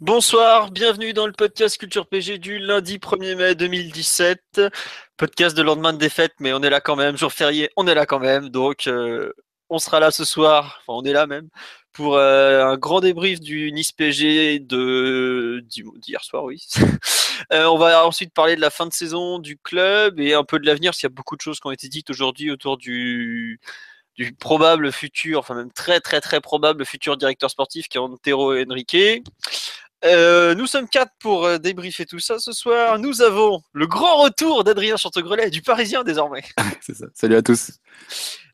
Bonsoir, bienvenue dans le podcast Culture PG du lundi 1er mai 2017. Podcast de lendemain de défaite, mais on est là quand même. Jour férié, on est là quand même. Donc, euh, on sera là ce soir. Enfin, on est là même pour euh, un grand débrief du Nice PG d'hier soir, oui. euh, on va ensuite parler de la fin de saison du club et un peu de l'avenir, s'il y a beaucoup de choses qui ont été dites aujourd'hui autour du du probable futur, enfin même très très très probable futur directeur sportif qui est Antero Henrique. Euh, nous sommes quatre pour euh, débriefer tout ça ce soir. Nous avons le grand retour d'Adrien Chantegrelet, du Parisien désormais. C'est ça. Salut à tous.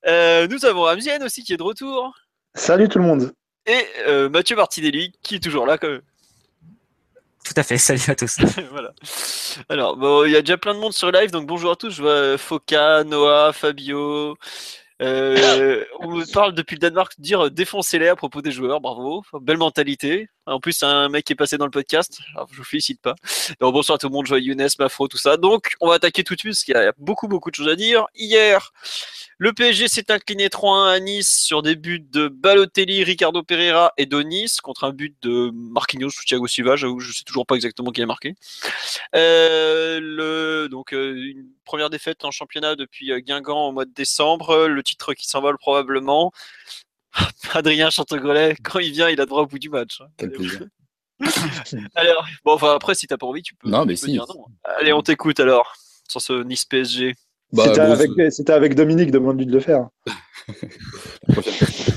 Euh, nous avons Amzienne aussi qui est de retour. Salut tout le monde. Et euh, Mathieu Martinelli qui est toujours là quand même. Tout à fait, salut à tous. voilà. Alors, bon, il y a déjà plein de monde sur live, donc bonjour à tous. Je vois Foka, Noah, Fabio. Euh, on me parle depuis le Danemark de dire défoncez-les à propos des joueurs, bravo, belle mentalité. En plus, c'est un mec qui est passé dans le podcast, Alors, je vous félicite pas. Donc, bonsoir à tout le monde, vois Younes, Mafro, tout ça. Donc, on va attaquer tout de suite parce qu'il y a beaucoup, beaucoup de choses à dire. Hier, le PSG s'est incliné 3-1 à Nice sur des buts de Balotelli, Ricardo Pereira et Donis contre un but de Marquinhos ou Thiago Silva. J'avoue, je sais toujours pas exactement qui a marqué. Euh, donc, euh, une première défaite en championnat depuis euh, Guingamp au mois de décembre. Le titre qui s'envole probablement. Adrien Chantegrelet, quand il vient, il a droit au bout du match. hein. Quel plaisir. alors, bon, enfin, après, si t'as pas envie, tu peux. Non, tu mais peux si. dire non. Allez, on t'écoute alors sur ce Nice PSG. Bah, C'était avec, c'était avec Dominique, demande-lui de le faire.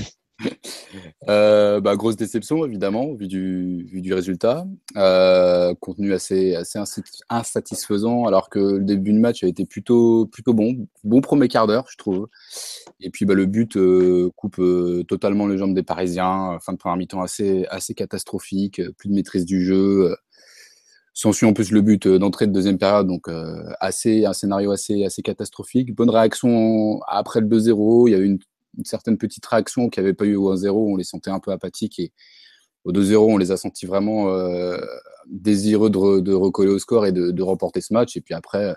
Euh, bah, grosse déception, évidemment, vu du, vu du résultat. Euh, contenu assez, assez insa- insatisfaisant, alors que le début de match a été plutôt, plutôt bon. Bon premier quart d'heure, je trouve. Et puis bah, le but euh, coupe totalement les jambes des Parisiens. Fin de première mi-temps assez, assez catastrophique, plus de maîtrise du jeu. euh, S'ensuit en plus le but d'entrée de deuxième période, donc assez, un scénario assez, assez catastrophique. Bonne réaction après le 2-0. Il y a eu une, une certaine petite réaction qu'il n'y avait pas eu au 1-0. On les sentait un peu apathiques et au 2-0, on les a sentis vraiment euh, désireux de, re- de recoller au score et de, remporter ce match. Et puis après,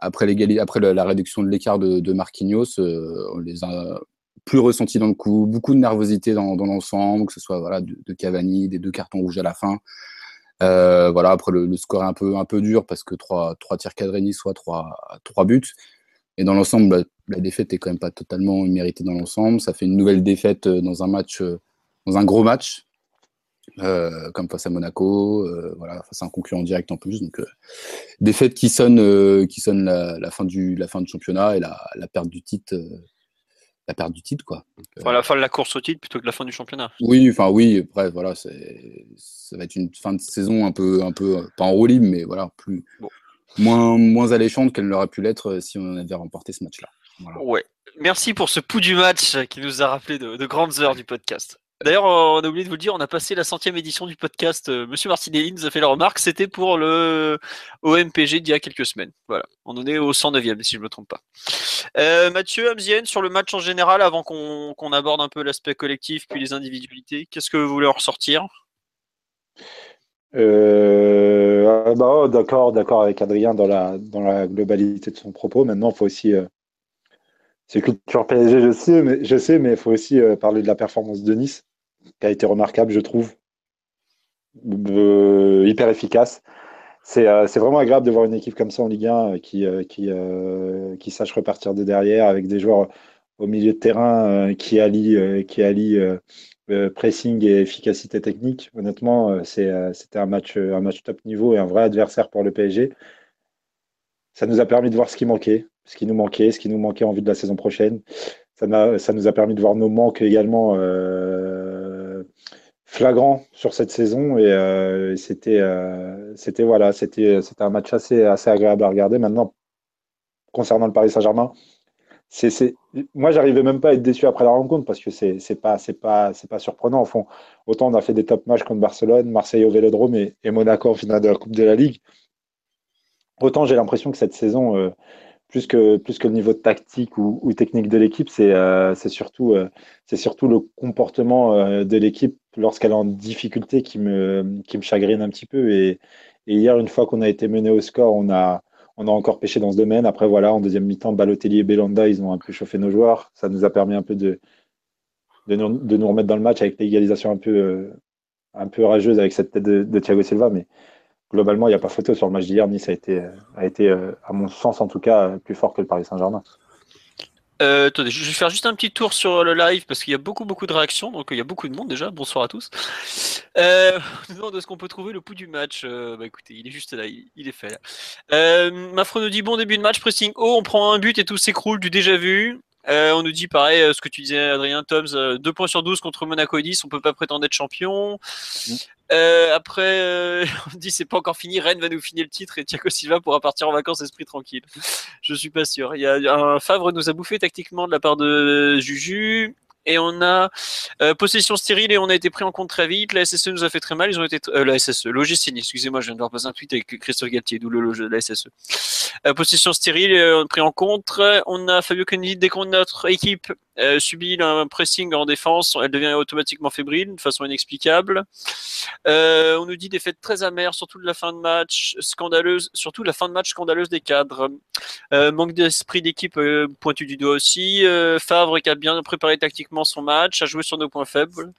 la, réduction de l'écart de, Marquinhos, euh, on les a plus ressentis dans le coup. Beaucoup de nervosité dans, l'ensemble, que ce soit de, Cavani, des deux cartons rouges à la fin. Euh, voilà, après le, score est un peu, un peu dur parce que trois, trois tirs cadrés niçois, trois, trois buts. Et dans l'ensemble, bah, la défaite est quand même pas totalement méritée dans l'ensemble. Ça fait une nouvelle défaite euh, dans un match, euh, dans un gros match, euh, comme face à Monaco, euh, voilà, face à un concurrent direct en plus. Donc, euh, défaite qui sonne, qui sonne la, la fin du, la fin du championnat et la, la perte du titre, la perte du titre, quoi. Donc, Enfin, la fin de la course au titre plutôt que la fin du championnat. oui, enfin oui, bref, voilà, ça va être une fin de saison un peu, un peu, pas en roue libre, mais voilà, plus, Bon. Moins, alléchante qu'elle n'aurait pu l'être euh, si on avait remporté ce match-là. Ouais. Merci pour ce pouls du match qui nous a rappelé de, de grandes heures du podcast. D'ailleurs, on a oublié de vous le dire, on a passé la centième édition du podcast. Euh, Monsieur Martinelli nous a fait la remarque, c'était pour le OMPG d'il y a quelques semaines. Voilà, on en est au 109e si je ne me trompe pas. Euh, Mathieu, Amzienne, sur le match en général, avant qu'on aborde un peu l'aspect collectif puis les individualités, qu'est-ce que vous voulez en ressortir? Euh, ah bah, oh, d'accord, d'accord avec Adrien dans la, dans la globalité de son propos. Maintenant, il faut aussi. euh, c'est culture PSG, je sais, mais je sais, mais il faut aussi euh, parler de la performance de Nice, qui a été remarquable, je trouve. Hyper efficace. C'est vraiment agréable de voir une équipe comme ça en Ligue 1 euh, qui, qui, qui sache repartir de derrière avec des joueurs au milieu de terrain qui allient, qui euh, pressing et efficacité technique. Honnêtement, euh, euh, c'était un match, euh, un match top niveau et un vrai adversaire pour le PSG. Ça nous a permis de voir ce qui manquait, ce qui nous manquait, ce qui nous manquait en vue de la saison prochaine. Ça, nous a permis de voir nos manques également euh, flagrants sur cette saison et, euh, euh, c'était, c'était un match assez, assez agréable à regarder. Maintenant, concernant le Paris Saint-Germain, c'est, moi, j'arrivais même pas à être déçu après la rencontre parce que c'est, c'est pas, c'est pas, surprenant. Au fond, autant on a fait des top matchs contre Barcelone, Marseille au Vélodrome et, Monaco en finale de la Coupe de la Ligue. Autant j'ai l'impression que cette saison, euh, plus que le niveau tactique ou, technique de l'équipe, c'est, euh, euh, surtout le comportement de l'équipe lorsqu'elle est en difficulté qui me, chagrine un petit peu. Et, et hier, une fois qu'on a été mené au score, on a on a encore pêché dans ce domaine. Après, voilà, en deuxième mi-temps, Balotelli et Belanda, ils ont un peu chauffé nos joueurs. Ça nous a permis un peu de, nous, remettre dans le match avec l'égalisation un peu, euh, un peu rageuse avec cette tête de, Thiago Silva. Mais globalement, il n'y a pas photo sur le match d'hier. Nice a été, a été, euh, à mon sens en tout cas, plus fort que le Paris Saint-Germain. Euh, attendez, je vais faire juste un petit tour sur le live parce qu'il y a beaucoup beaucoup de réactions, donc il y a beaucoup de monde déjà. Bonsoir à tous. Euh, on nous demande est-ce qu'on peut trouver le pouls du match. Euh, bah écoutez, il est juste là, il, est fait. Là. Euh, Mafro nous dit bon début de match, pressing haut, on prend un but et tout s'écroule du déjà vu. Euh, on nous dit pareil, euh, ce que tu disais Adrien Toms, 2 points sur 12 contre Monaco et 10, on peut pas prétendre être champion. Mm. Euh, après, euh, on dit c'est pas encore fini. Rennes va nous finir le titre et Thiago Silva pourra partir en vacances esprit tranquille. Je suis pas sûr. Il y a un Favre nous a bouffé tactiquement de la part de Juju et on a euh, possession stérile et on a été pris en compte très vite. La SSE nous a fait très mal. Ils ont été euh, la SSE, l'OGC excusez-moi, je viens de leur passer un tweet avec Christophe Galtier, d'où le la SSE. Euh, possession stérile, euh, pris en compte. On a Fabio Kennedy dès qu'on notre équipe euh, subit un pressing en défense, elle devient automatiquement fébrile de façon inexplicable. Euh, on nous dit des fêtes très amères, surtout de la fin de match, scandaleuse, surtout la fin de match scandaleuse des cadres. Euh, manque d'esprit d'équipe pointu du doigt aussi. Favre qui a bien préparé tactiquement son match, a joué sur nos points faibles.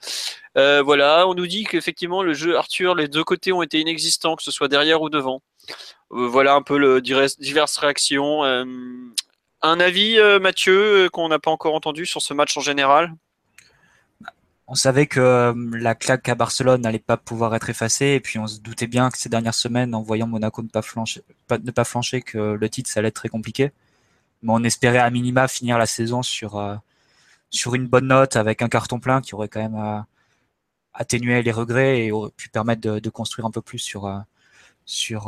voilà, on nous dit qu'effectivement le jeu Arthur, les deux côtés ont été inexistants, que ce soit derrière ou devant. voilà un peu le diverses réactions. Un avis, euh, Mathieu, euh, qu'on n'a pas encore entendu sur ce match en général? On savait que euh, la claque à Barcelone n'allait pas pouvoir être effacée, et puis on se doutait bien que ces dernières semaines, en voyant Monaco ne pas flancher, ne pas flancher que le titre, ça allait être très compliqué. Mais on espérait à minima finir la saison sur, une bonne note, avec un carton plein qui aurait quand même atténué les regrets et aurait pu permettre de, construire un peu plus sur, sur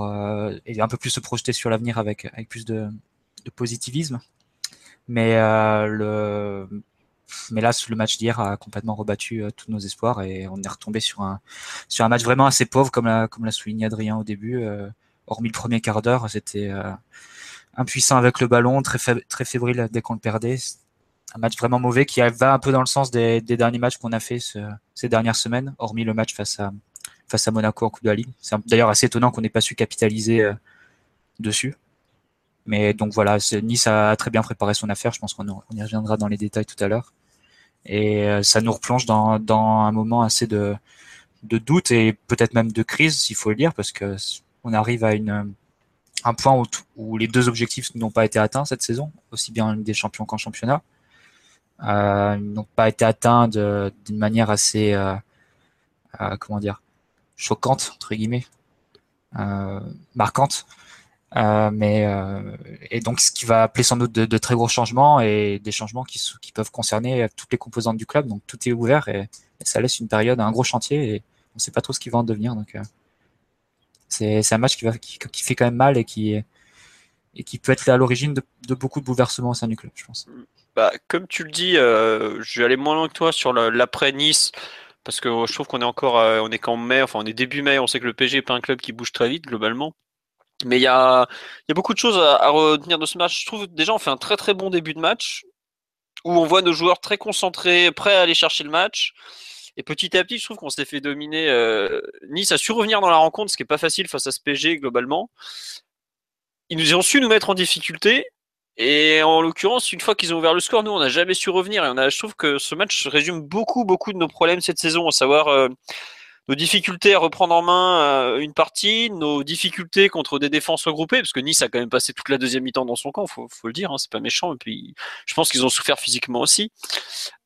et un peu plus se projeter sur l'avenir avec, avec plus de, de positivisme. Mais, euh, le, mais là, le match d'hier a complètement rebattu euh, tous nos espoirs et on est retombé sur un, sur un match vraiment assez pauvre, comme l'a, comme souligné Adrien au début. Euh, hormis le premier quart d'heure, c'était impuissant avec le ballon, très, très fébrile dès qu'on le perdait. Un match vraiment mauvais qui va un peu dans le sens des, des derniers matchs qu'on a fait ces dernières semaines, hormis le match face à, face à Monaco en Coupe de la Ligue. C'est d'ailleurs assez étonnant qu'on n'ait pas su capitaliser dessus. Mais donc voilà, Nice a très bien préparé son affaire. Je pense qu'on y reviendra dans les détails tout à l'heure. Et euh, ça nous replonge dans, un moment assez de, doute et peut-être même de crise, s'il faut le dire, parce que on arrive à un point où, les deux objectifs n'ont pas été atteints cette saison, aussi bien des champions qu'en championnat. Euh, n'ont pas été atteints d'une manière assez, euh, comment dire, choquante entre guillemets, marquante. Euh, mais euh, et donc ce qui va appeler sans doute de, très gros changements et des changements qui, peuvent concerner toutes les composantes du club. Donc tout est ouvert et, ça laisse une période, un gros chantier et on ne sait pas trop ce qui va en devenir. Donc euh, c'est un match qui, va, qui, qui, fait quand même mal et qui et qui peut être à l'origine de, de, beaucoup de bouleversements au sein du club, je pense. Bah, comme tu le dis, euh, je vais aller moins loin que toi sur l'après Nice parce que je trouve qu'on est encore, on est qu'en mai, enfin on est début mai, on sait que le PG est pas un club qui bouge très vite globalement. Mais il y a, beaucoup de choses à, retenir de ce match. Je trouve déjà on fait un très très bon début de match où on voit nos joueurs très concentrés, prêts à aller chercher le match. Et petit à petit, je trouve qu'on s'est fait dominer. Euh, nice a su revenir dans la rencontre, ce qui est pas facile face à ce PG globalement. Ils nous ont su nous mettre en difficulté. Et en l'occurrence, une fois qu'ils ont ouvert le score, nous, on n'a jamais su revenir. Et je trouve que ce match résume beaucoup, beaucoup de nos problèmes cette saison, à savoir euh, nos difficultés à reprendre en main euh, une partie, nos difficultés contre des défenses regroupées, parce que Nice a quand même passé toute la deuxième mi-temps dans son camp, faut, faut le dire, hein, c'est pas méchant. Et puis, je pense qu'ils ont souffert physiquement aussi.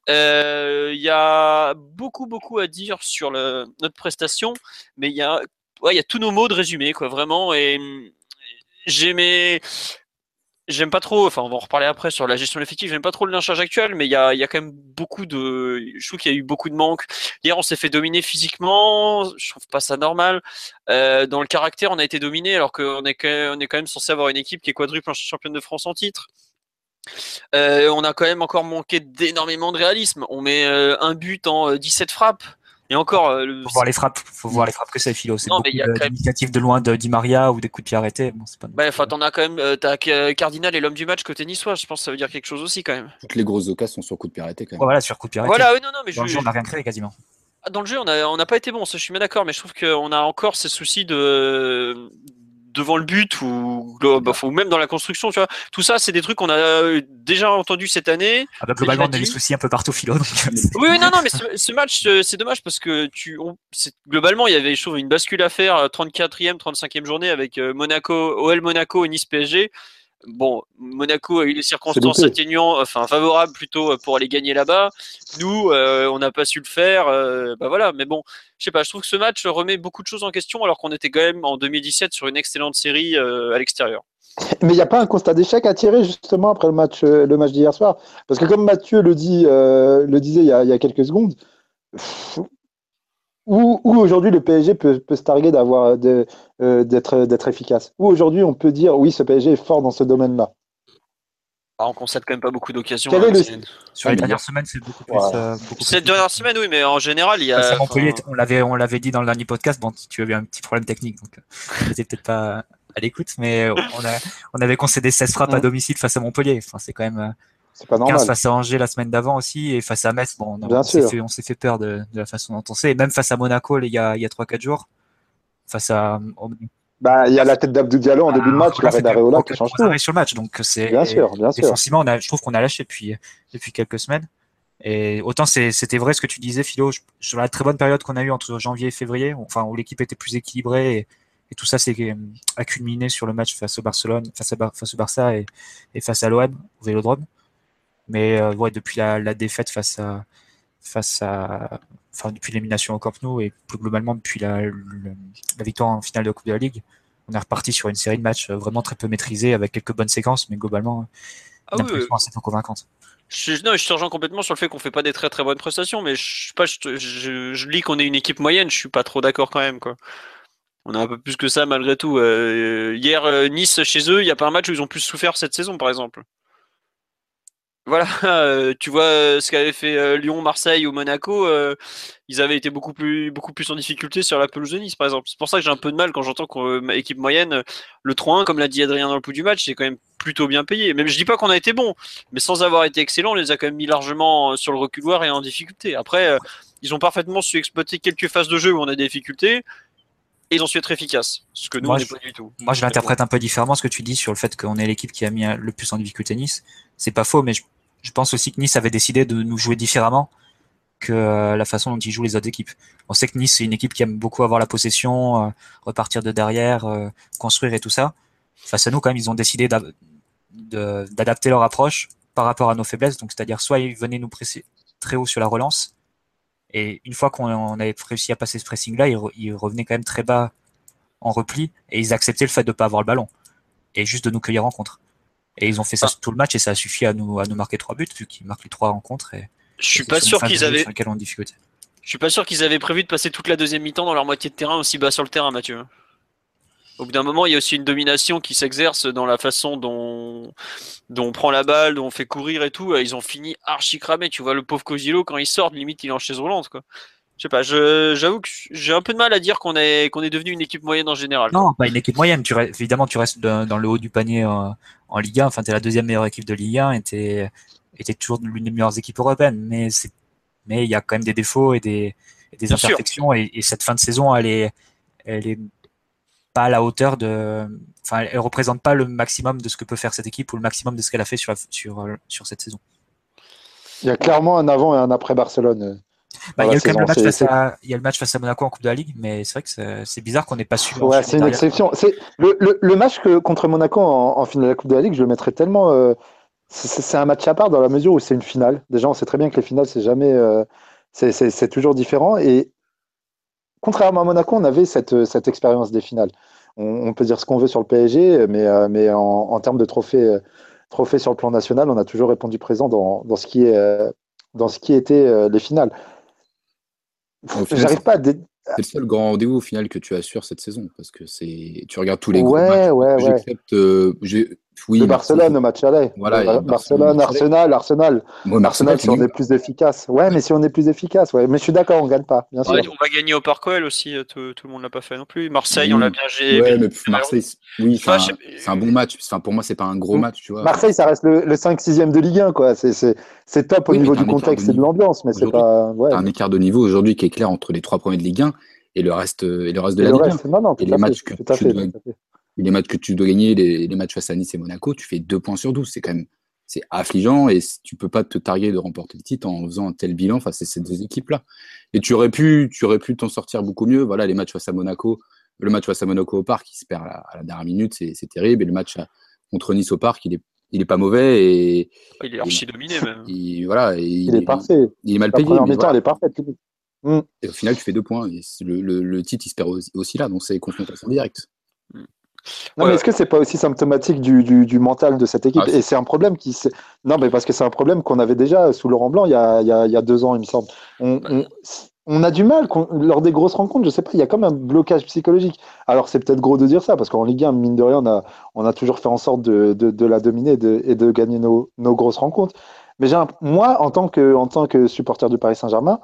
Euh, il y a beaucoup, beaucoup à dire sur notre prestation, mais il y a, ouais, y a tous nos mots de résumé, quoi, vraiment. Et j'aimais, J'aime pas trop, enfin on va en reparler après sur la gestion effective, j'aime pas trop le lynchage actuel, mais il y a, y a quand même beaucoup de. Je trouve qu'il y a eu beaucoup de manques. Hier on s'est fait dominer physiquement, je trouve pas ça normal. Euh, dans le caractère, on a été dominé alors qu'on est, est quand même censé avoir une équipe qui est quadruple championne de France en titre. Euh, on a quand même encore manqué d'énormément de réalisme. On met euh, un but en 17 frappes. Et encore. faut voir les frappes. Faut voir les frappes que c'est, Philo. C'est beaucoup mais y a de loin de Di Maria ou des coups de pied arrêtés. Bon, pas. Bah, enfin, t'en as quand même. t'as Cardinal et l'homme du match côté niçois. Je pense que ça veut dire quelque chose aussi quand même. Toutes les grosses occasions sont sur coup de pied arrêté quand même. voilà, sur coup de pied arrêté. Voilà, non, non, mais Dans le jeu, on n'a rien créé quasiment. Ah, dans le jeu, on n'a on pas été bon. Ça, je suis bien d'accord. Mais je trouve qu'on a encore ces soucis de devant le but ou, ou même dans la construction, tu vois. Tout ça, c'est des trucs qu'on a euh, déjà entendu cette année. Ah bah, globalement, on a des soucis un peu partout, Philo. Euh, oui, non, non, mais ce, match, euh, c'est dommage parce que tu, globalement, il y avait, je trouve, une bascule à faire, 34e, 35e journée avec Monaco, OL Monaco et Nice PSG. Bon, Monaco a eu des circonstances atténuantes, enfin favorables plutôt pour aller gagner là-bas. Nous, on n'a pas su le faire. bah voilà, mais bon, je sais pas, je trouve que ce match remet beaucoup de choses en question alors qu'on était quand même en 2017 sur une excellente série euh, à l'extérieur. Mais il n'y a pas un constat d'échec à tirer justement après le match, euh, le match d'hier soir? Parce que comme Mathieu le, dit, euh, le disait il y, a, quelques secondes, où, aujourd'hui le PSG peut, se targuer d'avoir d'être efficace Où aujourd'hui on peut dire oui ce PSG est fort dans ce domaine-là ah, on concède quand même pas beaucoup d'occasions. Hein, sur les dernières semaines, c'est beaucoup plus. Euh, Cette dernière semaine, oui, mais en général, il y a. on l'avait, on l'avait dit dans le dernier podcast. Bon, tu avais un petit problème technique, donc euh, j'étais peut-être pas à l'écoute, mais on, a, on avait concédé 16 frappes à domicile face à Montpellier. Enfin, c'est quand même. C'est pas normal. 15 face à Angers la semaine d'avant aussi et face à Metz, bon, on, s'est fait, fait peur de, de, la façon dont on sait. Et même face à Monaco, il y a, il y a 3-4 jours, face à, bah, il y a la tête d'Abdou Diallo en début de match, l'arrêt d'Areola qui change tout. sur le match, donc c'est. Bien sûr, bien sûr. Défensivement, on a, je trouve qu'on a lâché depuis, depuis quelques semaines. Et autant c'était vrai ce que tu disais, Philo, sur la très bonne période qu'on a eue entre janvier et février, enfin, où l'équipe était plus équilibrée et, et tout ça s'est euh, accumulé sur le match face au Barcelone, face, à, face au Barça et, et face à l'OM, au Vélodrome. Mais euh, ouais, depuis la, la, défaite face à, face à, enfin depuis l'élimination au Camp Nou et plus globalement depuis la, la, victoire en finale de la Coupe de la Ligue, on est reparti sur une série de matchs euh, vraiment très peu maîtrisés avec quelques bonnes séquences, mais globalement, ah oui, oui. assez peu convaincante. Je, non, je te rejoins complètement sur le fait qu'on fait pas des très très bonnes prestations, mais je, pas, je, je, je lis qu'on est une équipe moyenne, je suis pas trop d'accord quand même. Quoi. On a un peu plus que ça malgré tout. Euh, hier, euh, Nice chez eux, il n'y a pas un match où ils ont plus souffert cette saison, par exemple. Voilà, euh, tu vois euh, ce qu'avait fait euh, Lyon, Marseille ou Monaco, ils avaient été beaucoup plus, beaucoup plus en difficulté sur la pelouse de par exemple. C'est pour ça que j'ai un peu de mal quand j'entends qu'équipe équipe moyenne, le 3-1, comme l'a dit Adrien dans le pouls du match, c'est quand même plutôt bien payé. Même je dis pas qu'on a été bon, mais sans avoir été excellent, on les a quand même mis largement sur le reculoir et en difficulté. Après, ils ont parfaitement su exploiter quelques phases de jeu où on a des difficultés. Et ils ont su être efficaces, ce que nous, on n'est pas du tout. Moi, je l'interprète un peu différemment, ce que tu dis sur le fait qu'on est l'équipe qui a mis le plus en difficulté Nice. C'est pas faux, mais je je pense aussi que Nice avait décidé de nous jouer différemment que euh, la façon dont ils jouent les autres équipes. On sait que Nice c'est une équipe qui aime beaucoup avoir la possession, euh, repartir de derrière, euh, construire et tout ça. Face à nous, quand même, ils ont décidé d'adapter leur approche par rapport à nos faiblesses. Donc, c'est-à-dire soit ils venaient nous presser très haut sur la relance, et une fois qu'on avait réussi à passer ce pressing-là, ils, revenaient quand même très bas en repli, et ils acceptaient le fait de ne pas avoir le ballon, et juste de nous cueillir en contre. Et ils ont fait ça ah. tout le match et ça a suffi à nous, à nous marquer trois buts vu qu'ils marquent les trois rencontres. Et, je suis pas sûr qu'ils avaient. Je suis pas sûr qu'ils avaient prévu de passer toute la deuxième mi-temps dans leur moitié de terrain aussi bas sur le terrain, Mathieu. Au bout d'un moment, il y a aussi une domination qui s'exerce dans la façon dont, dont on prend la balle, dont on fait courir et tout. Ils ont fini archi cramé. Tu vois, le pauvre Cosilo, quand il sort, limite, il est en chaise roulante. Quoi. Je sais pas, j'avoue que j'ai un peu de mal à dire qu'on est, qu'on est devenu une équipe moyenne en général. Non, pas une équipe moyenne. Tu, évidemment, tu restes dans le haut du panier en, en Ligue 1. Enfin, tu es la deuxième meilleure équipe de Ligue 1 et tu es, toujours l'une des meilleures équipes européennes. Mais mais il y a quand même des défauts et des, des imperfections. Et, cette fin de saison, elle est, elle est pas à la hauteur de. Enfin, elle représente pas le maximum de ce que peut faire cette équipe ou le maximum de ce qu'elle a fait sur, sur, sur cette saison. Il y a clairement un avant et un après Barcelone bah, il, y a le match face à, il y a le match face à Monaco en Coupe de la Ligue, mais c'est vrai que c'est bizarre qu'on n'ait pas su. Ouais, c'est une exception. C'est le, le, le, match que, contre Monaco en, en, finale de la Coupe de la Ligue, je le mettrais tellement. Euh, c'est un match à part dans la mesure où c'est une finale. Déjà, on sait très bien que les finales, c'est jamais. Euh, c'est toujours différent. Et contrairement à Monaco, on avait cette, cette expérience des finales. On, on, peut dire ce qu'on veut sur le PSG, mais, euh, mais en, en, termes de trophées, trophées sur le plan national, on a toujours répondu présent dans, dans ce qui est dans ce qui était les finales. J'arrive pas à. C'est le seul grand rendez-vous au final que tu assures cette saison parce que c'est tu regardes tous les ouais, gros matchs. Ouais, euh, Oui, de Barcelone au match aller. Voilà, Barcelone, Arsenal, Arsenal. Arsenal, si on est plus efficace. Ouais, mais si on est plus efficace, ouais. Mais je suis d'accord, on gagne pas, bien sûr. Ouais, on va gagner au Parc OL aussi, euh, tout, tout le monde l'a pas fait non plus. Marseille, Oui. on l'a bien géré. Ouais, mais Marseille, c'est- oui, c'est Enfin, un, bon match. Enfin, pour moi, c'est pas un gros Mm. match, tu vois. Marseille, ça reste le, le 5-6e de Ligue 1, quoi. C'est- top au Oui, niveau du contexte et de l'ambiance, mais c'est pas. Ouais. Un écart de niveau aujourd'hui qui est clair entre les trois premiers de Ligue 1 et le reste, euh, et le reste de Et la le Ligue 1. reste, non, non, Et les matchs que tu fait, dois- tout à fait. Les matchs que tu dois gagner, les, les matchs face à Nice et Monaco, tu fais 2 points sur 12. C'est quand même c'est affligeant et tu peux pas te targuer de remporter le titre en faisant un tel bilan face à ces deux équipes-là. Et tu aurais pu tu aurais pu t'en sortir beaucoup mieux. Voilà, les matchs face à Monaco, le match face à Monaco au parc, il se perd à la, à la dernière minute, c'est terrible. Et le match à- contre Nice au parc, il est, il est pas mauvais et, Il est archi dominé même. et voilà. et Il est parfait. Il est mal La payé. voilà. elle est parfaite. Et au final, tu fais deux points. Et le, le- le titre, il se perd aussi, aussi là. Donc c'est confrontation directe. Non, Ouais, mais est-ce que c'est pas aussi symptomatique du, du, du mental de cette équipe? Ah, Et c'est un problème qui. Non, mais parce que c'est un problème qu'on avait déjà sous Laurent Blanc il y a, il y a, il y a deux ans, il me semble. On, on, on a du mal lors des grosses rencontres. Je sais pas, il y a comme un blocage psychologique. Alors c'est peut-être gros de dire ça parce qu'en Ligue 1, mine de rien, on a, on a toujours fait en sorte de, de, de la dominer et de, et de gagner nos, nos grosses rencontres. Mais un- moi, en tant que, en tant que supporter du Paris Saint-Germain,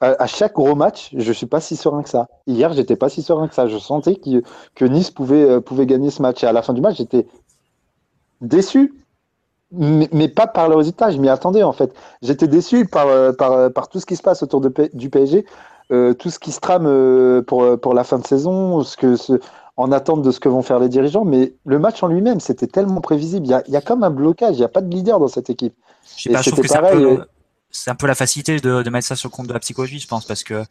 à, à chaque gros match, je suis pas si serein que ça. Hier, j'étais pas si serein que ça. Je sentais que, que Nice pouvait, euh, pouvait gagner ce match. Et à la fin du match, j'étais déçu, mais, mais pas par le résultat. Je m'y attendais en fait. J'étais déçu par, euh, par, euh, par tout ce qui se passe autour de, du PSG, euh, tout ce qui se trame pour, pour la fin de saison, ce que, ce- en attente de ce que vont faire les dirigeants. Mais le match en lui-même, c'était tellement prévisible. Il y a, il y a comme un blocage. Il n'y a pas de leader dans cette équipe. Je sais Et pas, je trouve c'était que c'est un, pareil, c'est un peu la facilité de, de mettre ça sur le compte de la psychologie, je pense, parce que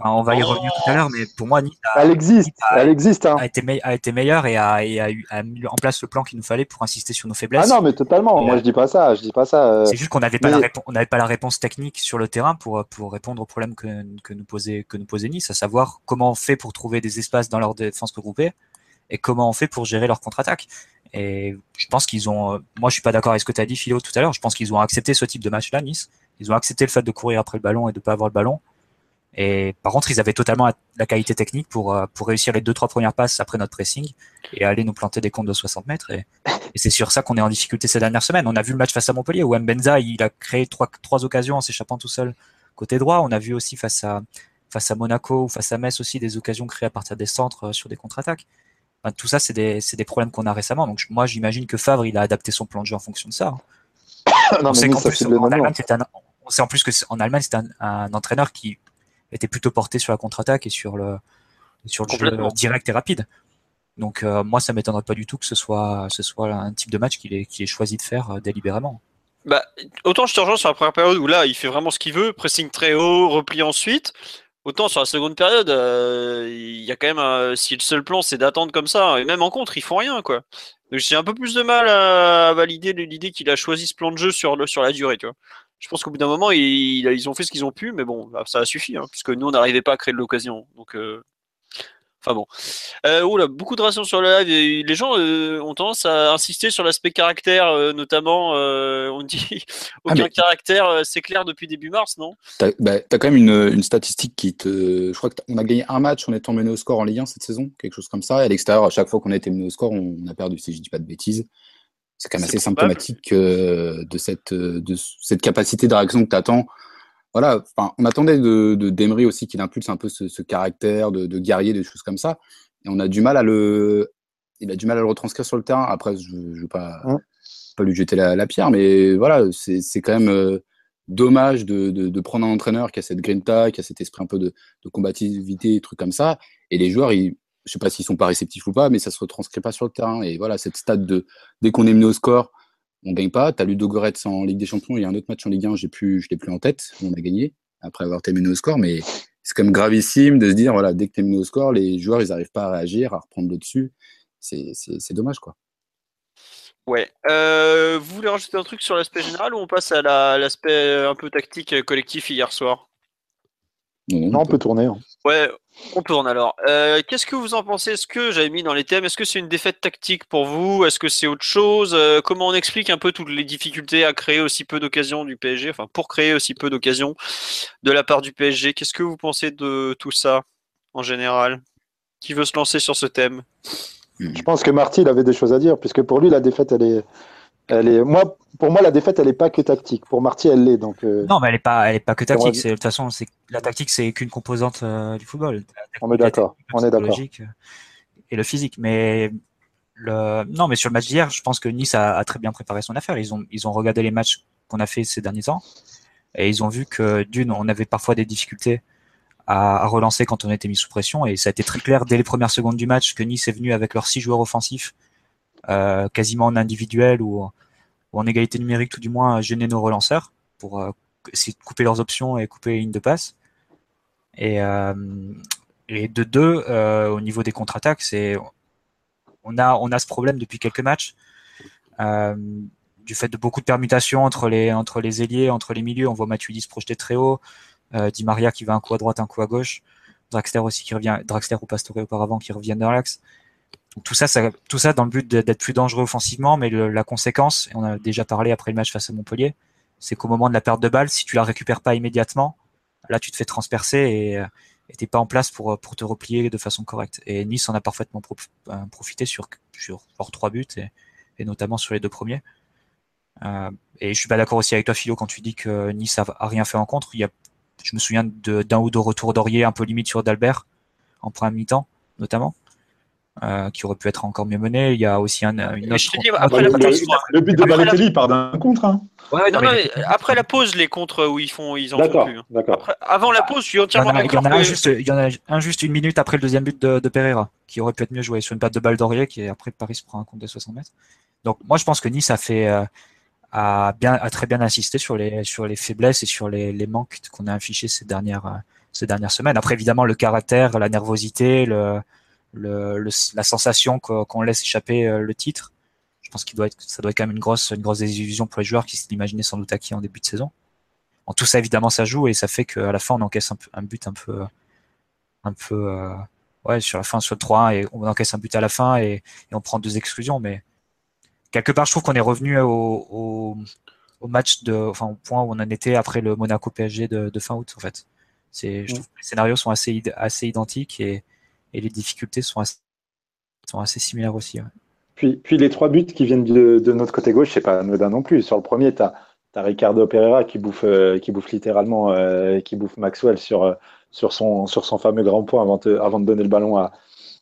enfin, on va y revenir tout à l'heure, mais pour moi, Nice a, Elle existe. Ah, Elle existe. Hein. a été, me- a été meilleur et a, et a, eu- a mis en place le plan qu'il nous fallait pour insister sur nos Ah faiblesses. non, mais totalement. Et, Moi, euh, je dis pas ça. Je dis pas ça. euh, C'est juste qu'on n'avait pas, mais- la on n'avait pas la réponse technique sur le terrain pour, pour répondre aux problèmes que, que, nous posait, que nous posait Nice, à savoir comment on fait pour trouver des espaces dans leur défense regroupée et comment on fait pour gérer leur contre-attaque. Et je pense qu'ils ont. euh, Moi, je suis pas d'accord avec ce que tu as dit, Philo, tout à l'heure. Je pense qu'ils ont accepté ce type de match-là, Nice. Ils ont accepté le fait de courir après le ballon et de pas avoir le ballon. Et par contre, ils avaient totalement la- qualité technique pour, euh, pour réussir les deux, trois premières passes après notre pressing et aller nous planter des comptes de 60 mètres. Et, et c'est sur ça qu'on est en difficulté ces dernières semaines. On a vu le match face à Montpellier où Mbenza, il a créé trois, trois occasions en s'échappant tout seul côté droit. On a vu aussi face à, face à Monaco ou face à Metz aussi des occasions créées à partir des centres euh, sur des contre-attaques. Enfin, tout ça, c'est des, des problèmes qu'on a récemment. Donc moi, j'imagine que Favre, il a adapté son plan de jeu en fonction de ça. non, on sait qu'en plus, c'est un, on sait en plus que en Allemagne, c'est un, un entraîneur qui était plutôt porté sur la contre-attaque et sur le, sur le jeu direct et rapide. Donc euh, moi, ça m'étonnerait pas du tout que ce soit, ce soit un type de match qu'il ait, choisi de faire euh, délibérément. Bah, autant je te rejoins sur la première période où là, il fait vraiment ce qu'il veut, pressing très haut, repli ensuite. Autant sur la seconde période, euh, il y a quand même, si le seul plan c'est d'attendre comme ça, et même en contre, ils font rien quoi. Donc j'ai un peu plus de mal à, à valider l'idée qu'il a choisi ce plan de jeu sur, le, sur la durée, tu vois. Je pense qu'au bout d'un moment, ils, ils ont fait ce qu'ils ont pu, mais bon, bah, ça a suffi, hein, puisque nous on n'arrivait pas à créer de l'occasion. Donc, euh, enfin bon. Euh, oula, beaucoup de rations sur le live. Les gens euh, ont tendance à insister sur l'aspect caractère, notamment. on dit Ah, aucun caractère, c'est clair depuis début mars, non? T'as bah, t'as quand même une, une statistique qui te. Je crois qu'on a gagné un match en étant mené au score en Ligue 1 cette saison, quelque chose comme ça. Et à l'extérieur, à chaque fois qu'on a été mené au score, on a perdu, si je dis pas de bêtises. C'est quand même assez probable. symptomatique euh, de, cette, euh, de cette capacité de réaction que tu attends. Voilà, enfin, on attendait de, de Demery aussi qu'il impulse un peu ce, ce caractère de, de guerrier, des choses comme ça. Et on a du mal à le, il a du mal à le retranscrire sur le terrain. Après, je ne veux pas, pas lui jeter la, la pierre, mais voilà, c'est quand même euh, dommage de, de, prendre un entraîneur qui a cette grinta, qui a cet esprit un peu de, de combativité, des trucs comme ça. Et les joueurs, ils, je sais pas s'ils sont pas réceptifs ou pas, mais ça se retranscrit pas sur le terrain. Et voilà, cette stade de dès qu'on est mené au score, on gagne pas. Tu as Ludo Goretz en Ligue des Champions, il y a un autre match en Ligue 1, j'ai plus, je l'ai plus en tête, on a gagné après avoir été mené au score, mais c'est quand même gravissime de se dire voilà, dès que tu es mené au score, les joueurs ils arrivent pas à réagir, à reprendre le dessus. C'est dommage quoi. Ouais. Euh, vous voulez rajouter un truc sur l'aspect général ou on passe à la- l'aspect un peu tactique euh, collectif hier soir? Non, on peut tourner. hein. Ouais, on tourne alors. Euh, Qu'est-ce que vous en pensez? Est-ce que j'avais mis dans les thèmes Est-ce que c'est une défaite tactique pour vous? Est-ce que c'est autre chose? Euh, Comment on explique un peu toutes les difficultés à créer aussi peu d'occasions du PSG Enfin, pour créer aussi peu d'occasions de la part du PSG. Qu'est-ce que vous pensez de tout ça en général? Qui veut se lancer sur ce thème? Je pense que Marty, il avait des choses à dire, puisque pour lui, la défaite, elle est. Elle est... Moi, pour moi, la défaite, elle n'est pas que tactique. Pour Marty, elle l'est. Donc, euh, Non, mais elle n'est pas, elle est pas que tactique. De toute façon, la tactique, c'est qu'une composante euh, du football. On est d'accord. On est d'accord. euh, Et le physique. Mais le... non, mais sur le match d'hier, je pense que Nice a, a très bien préparé son affaire. Ils ont, ils ont regardé les matchs qu'on a fait ces derniers temps. Et ils ont vu que d'une, on avait parfois des difficultés à, à relancer quand on était mis sous pression. Et ça a été très clair dès les premières secondes du match que Nice est venu avec leurs six joueurs offensifs, euh, quasiment en individuel ou, en égalité numérique, tout du moins, gêner nos relanceurs pour euh, essayer de couper leurs options et couper les lignes de passe. Et, euh, de deux, au niveau des contre-attaques, c'est on a on a ce problème depuis quelques matchs. Du fait de beaucoup de permutations entre les entre les ailiers, entre les milieux, on voit Matuidi se projeter très haut, euh, Di Maria qui va un coup à droite, un coup à gauche, Draxler aussi qui revient, Draxler ou Pastore auparavant qui reviennent dans l'axe. Tout ça, ça, tout ça dans le but d'être plus dangereux offensivement, mais la conséquence, et on a déjà parlé après le match face à Montpellier, c'est qu'au moment de la perte de balle, si tu la récupères pas immédiatement, là tu te fais transpercer et euh, t'es pas en place pour pour te replier de façon correcte. Et Nice en a parfaitement euh, profité sur sur leurs trois buts et, notamment sur les deux premiers. Euh, et je suis pas d'accord aussi avec toi, Philo, quand tu dis que Nice a, rien fait en contre. Il y a, je me souviens de- d'un ou deux retours d'Aurier un peu limite sur d'Albert en première mi-temps, notamment, euh, qui aurait pu être encore mieux mené. Il y a aussi un, une autre- dis, après le, la pause, le but de la- Balotelli il part d'un contre. Hein. Ouais, non, non, non, mais- mais après la pause, les contres où ils font, ils en font plus. hein. d'accord. Après, avant la pause, je suis il y en entièrement a, il y en d'accord. que- il y en a un juste une minute après le deuxième but de, de Pereira, qui aurait pu être mieux joué sur une patte de balle d'Aurier, qui est après Paris se prend un compte de 60 mètres. Donc moi je pense que Nice a fait euh, a bien a très bien insisté sur les sur les faiblesses et sur les, les manques qu'on a affichés ces dernières euh, ces dernières semaines. Après évidemment le caractère, la nervosité, le, le, le- la sensation qu'on laisse échapper euh, le titre. Je pense qu'il doit être ça doit être quand même une grosse une grosse désillusion pour les joueurs qui s'imaginaient sans doute acquis en début de saison. En tout ça évidemment ça joue et ça fait qu'à la fin on encaisse un, un but un peu un peu euh, ouais sur la fin sur le 3 et on encaisse un but à la fin et, et on prend deux exclusions mais quelque part je trouve qu'on est revenu au, au, au match de enfin au point où on en était après le Monaco PSG de, de fin août en fait c'est je trouve que les scénarios sont assez assez identiques et, et les difficultés sont assez, similaires aussi. Puis, les trois buts qui viennent de, notre côté gauche, c'est pas anodin non plus. Sur le premier, tu as, Ricardo Pereira qui bouffe, euh, qui bouffe littéralement, euh, qui bouffe Maxwell sur, euh, sur, son, sur son fameux grand point avant, de- avant de donner le ballon à,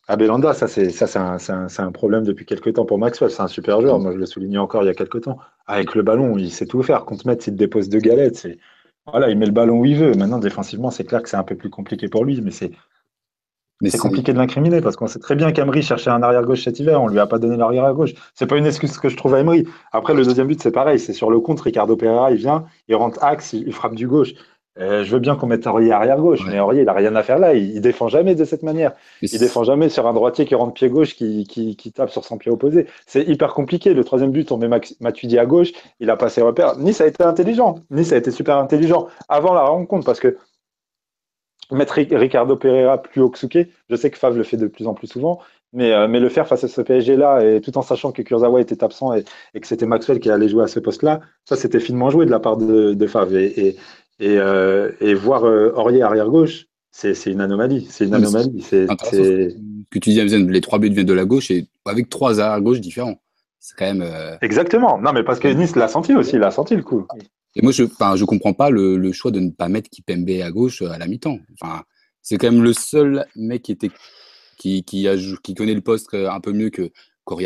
à Belanda. Ça, c'est un, un, un problème depuis quelques temps pour Maxwell. C'est un super joueur. Moi, je le soulignais encore il y a quelques temps. Avec le ballon, il sait tout faire. Contre mettre, s'il te dépose deux galettes. Voilà, il met le ballon où il veut. Maintenant, défensivement, c'est clair que c'est un peu plus compliqué pour lui, mais c'est c'est compliqué de l'incriminer parce qu'on sait très bien qu'Emery cherchait un arrière-gauche cet hiver, on lui a pas donné l'arrière-gauche. C'est pas une excuse que je trouve à Emery. Après, le deuxième but, c'est pareil, c'est sur le contre. Ricardo Pereira, il vient, il rentre axe, il, il frappe du gauche. Euh, je veux bien qu'on mette Aurier arrière-gauche, Ouais. mais Aurier, il a rien à faire là. Il, il défend jamais de cette manière. Il défend jamais sur un droitier qui rentre pied gauche, qui, qui, qui tape sur son pied opposé. C'est hyper compliqué. Le troisième but, on met Matuidi à gauche, il a passé repère. Nice a été intelligent. Nice a été super intelligent avant la rencontre parce que mettre Ri- Ricardo Pereira plus haut que Souquet, je sais que Favre le fait de plus en plus souvent, mais, euh, mais le faire face à ce PSG-là, et tout en sachant que Kurzawa était absent et, et que c'était Maxwell qui allait jouer à ce poste-là, ça c'était finement joué de la part de, de Favre. Et, et, et, euh, et voir euh, Aurier arrière-gauche, c'est une anomalie. C'est une anomalie. C'est que tu disais, Amzen, les trois buts viennent de la gauche et avec trois arrière gauche différents. C'est quand même. euh, Exactement. Non, mais parce que Nice l'a senti aussi, il a senti le coup. Et moi, je ne je comprends pas le, le choix de ne pas mettre Kipembe à gauche euh, à la mi-temps. Enfin, c'est quand même le seul mec qui, était, qui, qui, a, jou- qui connaît le poste euh, un peu mieux que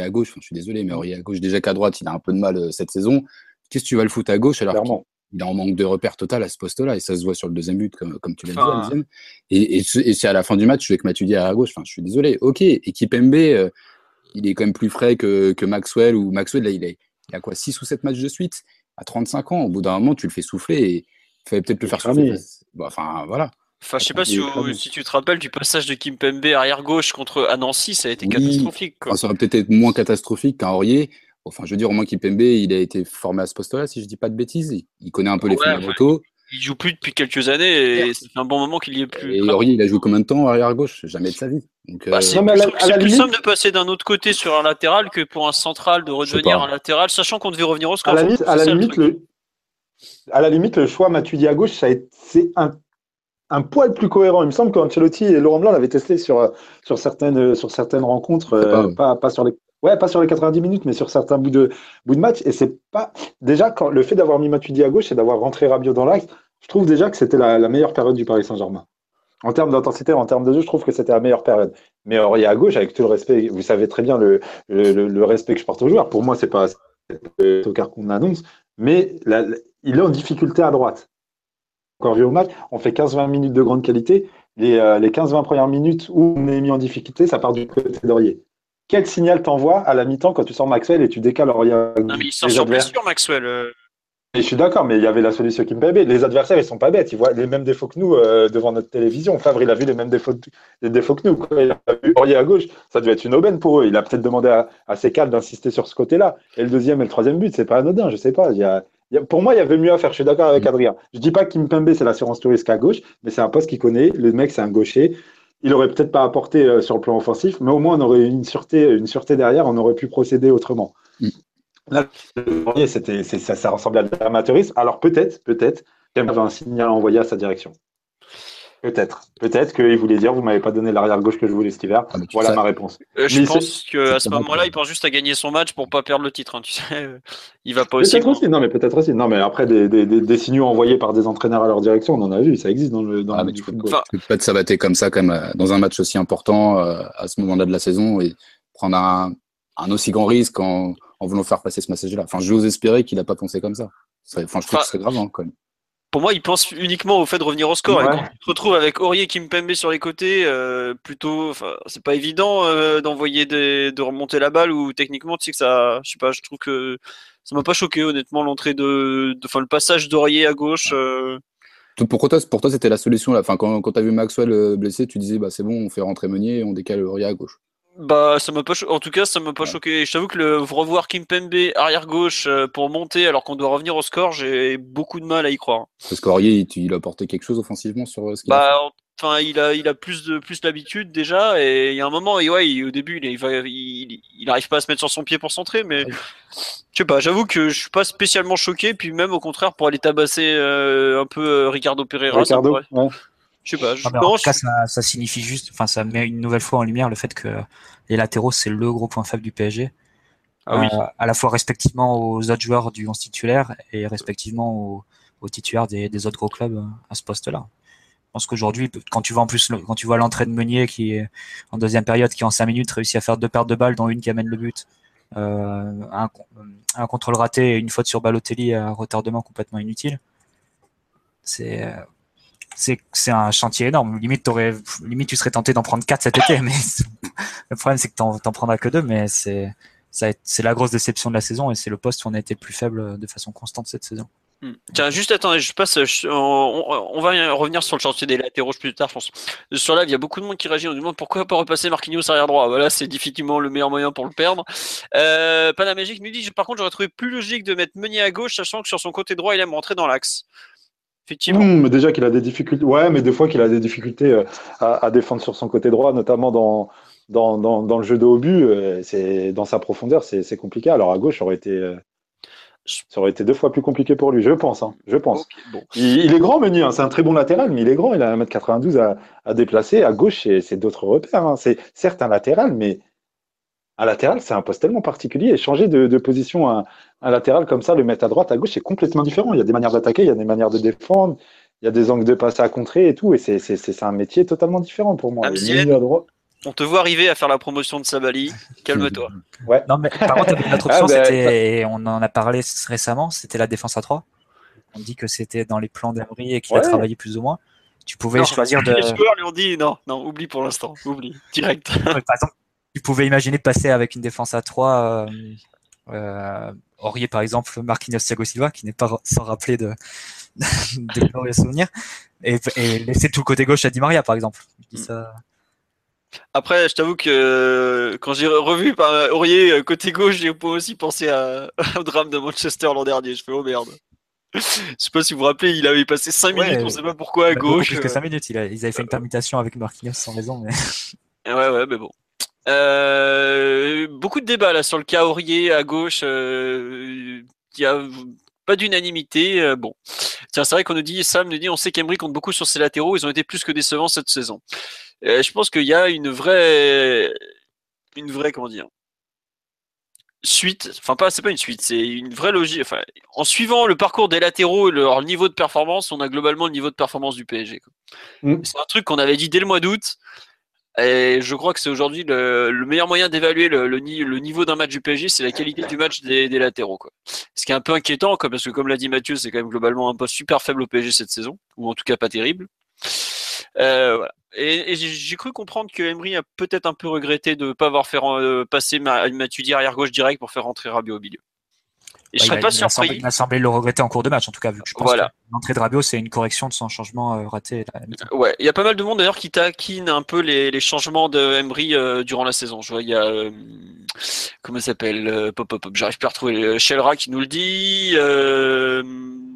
à gauche. Enfin, je suis désolé, mais Aurier à gauche, déjà qu'à droite, il a un peu de mal euh, cette saison. Qu'est-ce que tu vas le foutre à gauche alors qu'il Clairement. il est en manque de repère total à ce poste-là et ça se voit sur le deuxième but, comme, comme tu l'as Enfin- dit. Et, et, ce- et c'est à la fin du match avec Matuidi à gauche. Enfin, je suis désolé. Ok, et Kipembe, euh, il est quand même plus frais que, que Maxwell ou Maxwell, là, il, est, il a quoi, 6 ou 7 matchs de suite? À 35 ans. Au bout d'un moment, tu le fais souffler et il fallait peut-être le faire cramé. souffler. Bon, enfin, voilà. Enfin, je sais pas si, tu te rappelles du passage de Kimpembe arrière gauche contre Anansi, ça a été Oui. catastrophique. Quoi. Enfin, ça aurait peut-être été moins catastrophique qu'un Aurier. Enfin, je veux dire, au moins Kipembe, il a été formé à ce poste-là, si je dis pas de bêtises. Il, connaît un peu les Ouais, fondamentaux. Il joue plus depuis quelques années et ça fait un bon moment qu'il y est plus. Et Aurier, il a joué combien de temps arrière gauche? Jamais de sa vie. Donc, Bah, euh, c'est la- plus limite- simple de passer d'un autre côté sur un latéral que pour un central de redevenir un latéral, sachant qu'on devait revenir au score. À la limite, à la limite, le, à la limite, le choix Matuidi à gauche, c'est un un poil plus cohérent. Il me semble qu'Ancelotti et Laurent Blanc l'avaient testé sur, sur, certaines, sur certaines rencontres, euh, pas, pas, sur les. Ouais, pas sur les 90 minutes, mais sur certains bouts de, bouts de match. Et c'est pas. Déjà, quand, le fait d'avoir mis Matuidi à gauche et d'avoir rentré Rabiot dans l'axe, je trouve déjà que c'était la, meilleure période du Paris Saint-Germain. En termes d'intensité, en termes de jeu, je trouve que c'était la meilleure période. Mais Aurier à gauche, avec tout le respect, vous savez très bien le, le, respect que je porte aux joueurs. Pour moi, c'est pas le tocard qu'on annonce, mais il est en difficulté à droite. Encore vu au match, on fait 15-20 minutes de grande qualité. Les, euh, les 15-20 premières minutes où on est mis en difficulté, ça part du côté d'Aurier. Quel signal t'envoie à la mi-temps quand tu sors Maxwell et tu décales Aurier Non, mais il sort sur blessure, Maxwell. Euh. je suis d'accord, mais il y avait la solution qui me Kimpembe. Les adversaires, ils sont pas bêtes. Ils voient les mêmes défauts que nous euh, devant notre télévision. Favre, il a vu les mêmes défauts, les défauts que nous. Il a vu Aurier à gauche. Ça devait être une aubaine pour eux. Il a peut-être demandé à, à Secal d'insister sur ce côté-là. Et le deuxième et le troisième but, c'est pas anodin. Je sais pas. Il y a, pour moi, il y avait mieux à faire. Je suis d'accord avec mm. Adrien. Je dis pas que Pembe, c'est l'assurance touriste à gauche, mais c'est un poste qu'il connaît. Le mec, c'est un gaucher. Il aurait peut-être pas apporté euh, sur le plan offensif, mais au moins on aurait une sûreté, une sûreté derrière. On aurait pu procéder autrement. Mm. Là, c'était, ça, ça ressemblait à de l'amateurisme. Alors peut-être, peut-être, avait un signal à envoyer à sa direction. Peut-être. Peut-être qu'il voulait dire vous m'avez pas donné l'arrière gauche que je voulais cet hiver. Ah, voilà ma réponse. Euh, je pense qu'à ce moment-là, il pense juste à gagner son match pour pas perdre le titre. Hein, tu sais, il va pas aussi. Peut-être aussi. Non, mais peut-être aussi. Non, mais après des, des, des, signaux envoyés par des entraîneurs à leur direction, on en a vu. Ça existe dans le. Dans ah, le tu, peux, pas te sabater comme ça, comme euh, dans un match aussi important euh, à ce moment-là de la saison et prendre un, un aussi grand risque en, en voulant faire passer ce message-là. Enfin, j'ose espérer qu'il a pas pensé comme ça. Enfin, je trouve que c'est grave hein, quand même pour moi, il pense uniquement au fait de revenir au score. Et quand tu te retrouves avec Aurier qui me Kimpembe sur les côtés, euh, plutôt, c'est pas évident euh, d'envoyer des, de remonter la balle ou techniquement, tu sais que ça, je sais pas, je trouve que ça m'a pas choqué honnêtement l'entrée de, enfin le passage d'Aurier à gauche. Euh... Pour toi, pour toi, c'était la solution là. Enfin, quand, quand tu as vu Maxwell blessé, tu disais bah c'est bon, on fait rentrer Meunier et on décale Aurier à gauche. Bah, ça m'a pas en tout cas, ça m'a pas choqué. Je t'avoue que le revoir Kimpembe arrière gauche euh, pour monter alors qu'on doit revenir au score, j'ai beaucoup de mal à y croire. Parce qu'Aurier, il, il, a apporté quelque chose offensivement sur euh, ce qu'il bah, Enfin, il a, il a plus de plus l'habitude déjà, et il y a un moment, et ouais, au début, il, il, il, arrive pas à se mettre sur son pied pour centrer, mais je sais pas. J'avoue que je suis pas spécialement choqué, puis même au contraire pour aller tabasser euh, un peu Ricardo Pereira. Ricardo, ouais. Je sais pas. Je en tout cas, ça, ça, signifie juste, enfin, ça met une nouvelle fois en lumière le fait que les latéraux, c'est le gros point faible du PSG. Ah oui. Euh, à la fois respectivement aux autres joueurs du 11 titulaire et respectivement aux, aux titulaires des, des, autres gros clubs euh, à ce poste-là. Je pense qu'aujourd'hui, quand tu vois en plus, quand tu vois l'entrée de Meunier qui est en deuxième période, qui en cinq minutes réussit à faire deux pertes de balles, dont une qui amène le but, euh, un, un, contrôle raté et une faute sur Balotelli à retardement complètement inutile. C'est c'est un chantier énorme. Limite, tu serais tenté d'en prendre quatre cet été, mais le problème c'est que t'en prendras que deux. Mais c'est la grosse déception de la saison et c'est le poste où on a été le plus faible de façon constante cette saison. Hmm. Tiens, juste attendez, je passe. on, va revenir sur le chantier des latéraux plus tard, je pense. Sur live, il y a beaucoup de monde qui réagit. On demande pourquoi pas repasser Marquinhos arrière droit? Voilà, c'est difficilement le meilleur moyen pour le perdre. Euh, Panamégique nous dit par contre, j'aurais trouvé plus logique de mettre Meunier à gauche, sachant que sur son côté droit, il aime rentrer dans l'axe. Effectivement. Mmh, mais déjà qu'il a des difficultés. Ouais, mais des fois qu'il a des difficultés euh, à, défendre sur son côté droit, notamment dans, dans, dans, le jeu de haut but. Euh, c'est dans sa profondeur, c'est compliqué. Alors à gauche, ça aurait été. Euh, ça aurait été deux fois plus compliqué pour lui, je pense. Hein, je pense. il, est grand, Meunier, hein, c'est un très bon latéral, mais il est grand, il a 1m92 à, à déplacer. À gauche, c'est d'autres repères. Hein. C'est certes un latéral, mais un latéral, c'est un poste tellement particulier. Et changer de, position à un latéral comme ça, le mettre à droite, à gauche, c'est complètement différent. Il y a des manières d'attaquer, il y a des manières de défendre, il y a des angles de passe à contrer et tout. Et c'est un métier totalement différent pour moi. on te voit arriver à faire la promotion de Sabali. Calme-toi. Ouais. Non, mais par contre, notre option, ah, bah, on en a parlé récemment, c'était la défense à 3. On dit que c'était dans les plans d'Emery et qu'il a travaillé plus ou moins. Tu pouvais choisir de. Les joueurs lui ont dit non, non, oublie pour l'instant, oublie, direct. par exemple, tu pouvais imaginer passer avec une défense à 3 euh, euh, Aurier par exemple Marquinhos Thiago Silva qui n'est pas sans rappeler de de glorieux souvenirs et, et, laisser tout le côté gauche à Di Maria par exemple ça après, je t'avoue que quand j'ai revu par Aurier euh, côté gauche, j'ai aussi pensé à, au drame de Manchester l'an dernier. Je fais oh merde. Je sais pas si vous vous rappelez, il avait passé 5 minutes, on sait pas pourquoi à gauche. Plus que 5 minutes, il ils avaient fait une permutation avec Marquinhos sans raison. Mais... Ouais, ouais, mais bon. Euh, beaucoup de débats là sur le cas Aurier à gauche. Euh, il y a pas d'unanimité. euh, bon, tiens, c'est vrai qu'on nous dit, Sam nous dit, on sait qu'Emery compte beaucoup sur ses latéraux. Ils ont été plus que décevants cette saison. Je pense qu'il y a une vraie, une vraie, comment dire, suite. Enfin, pas, c'est pas une suite, c'est une vraie logique. Enfin, en suivant le parcours des latéraux et leur niveau de performance, on a globalement le niveau de performance du PSG. Mm. C'est un truc qu'on avait dit dès le mois d'août. Et je crois que c'est aujourd'hui le, le meilleur moyen d'évaluer le, le le niveau d'un match du PSG, c'est la qualité du match des, des latéraux. Quoi. Ce qui est un peu inquiétant, quoi, parce que comme l'a dit Mathieu, c'est quand même globalement un poste super faible au PSG cette saison, ou en tout cas pas terrible. Euh, voilà. Et, et j'ai cru comprendre que Emery a peut-être un peu regretté de ne pas avoir fait euh, passer Ma- Matuidi arrière gauche direct pour faire rentrer Rabiot au milieu. Et je Bah, serais il, pas il surpris. il a semblé le regretter en cours de match, en tout cas, vu que je pense Voilà. que l'entrée de Rabiot, c'est une correction de son changement euh, raté. Ouais, il y a pas mal de monde d'ailleurs qui taquine un peu les, les changements de Emery euh, durant la saison. Je vois, il y a euh, comment ça s'appelle euh, Pop pop pop. J'arrive plus à retrouver euh, Shelra qui nous le dit.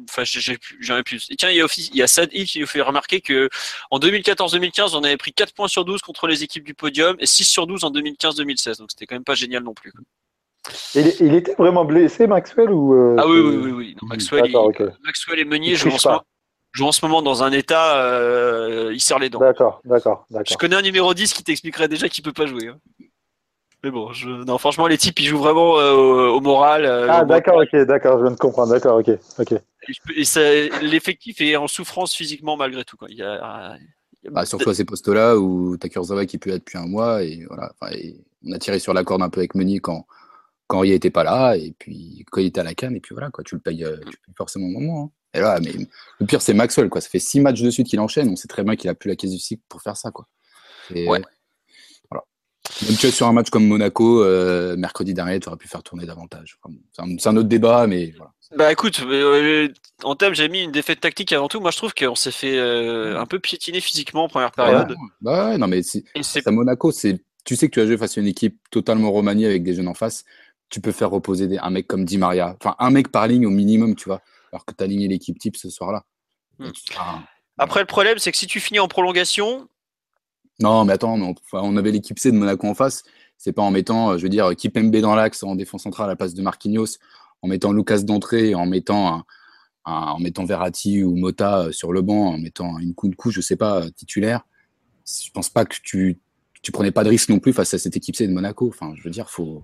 Enfin, j'ai j'ai plus, j'en ai plus. Et tiens, il y a aussi, il y a Sadil qui nous fait remarquer que en 2014-2015, on avait pris 4 points sur 12 contre les équipes du podium et 6 sur 12 en 2015-2016. Donc c'était quand même pas génial non plus. Il, il était vraiment blessé, Maxwell ou euh, Ah oui, oui, oui, oui. Non, Maxwell, il- ok. Maxwell et Meunier jouent en, ce moment, jouent en ce moment dans un état, euh, il serre les dents. D'accord, d'accord, Je d'accord. connais un numéro 10 qui t'expliquerait déjà qu'il peut pas jouer. hein. Mais bon, je... non, franchement, les types, ils jouent vraiment euh, au, au moral. euh, Ah, d'accord, ok, d'accord, je viens de comprendre. D'accord, ok, ok. Et je Et l'effectif est en souffrance physiquement malgré tout. Quoi. Il y a... il y a- Bah, surtout à ces postes-là où t'as Kurzawa qui peut là depuis un mois et voilà. Enfin, et on a tiré sur la corde un peu avec Meunier quand quand il était pas là et puis quand il était à la canne et puis voilà quoi. Tu le payes, euh, tu le payes forcément au moment. hein. Et là, mais le pire c'est Maxwell quoi. Ça fait six matchs de suite qu'il enchaîne. On sait très bien qu'il a plus la caisse du cycle pour faire ça quoi. Et, Ouais. Voilà. Même tu vois, sur un match comme Monaco euh, mercredi dernier, tu aurais pu faire tourner davantage. Enfin, c'est un, autre débat, mais voilà. Bah écoute, euh, en thème, j'ai mis une défaite tactique avant tout. Moi, je trouve qu'on s'est fait euh, un peu piétiner physiquement en première période. Bah ouais, non mais c'est à Monaco, c'est tu sais que tu vas jouer face à une équipe totalement remaniée avec des jeunes en face. Tu peux faire reposer des- un mec comme Di Maria, enfin un mec par ligne au minimum, tu vois, alors que tu as aligné l'équipe type ce soir-là. Hmm. Après, le problème, c'est que si tu finis en prolongation, non, mais attends, mais on, enfin, on avait l'équipe C de Monaco en face. C'est pas en mettant, euh, je veux dire, Kipembe dans l'axe en défense centrale à la place de Marquinhos, en mettant Lucas d'entrée, en mettant un- un- en mettant Verratti ou Mota euh, sur le banc, en mettant une coup, je sais pas, euh, titulaire. Je pense pas que tu tu prenais pas de risque non plus face à cette équipe C de Monaco. Enfin, je veux dire, faut.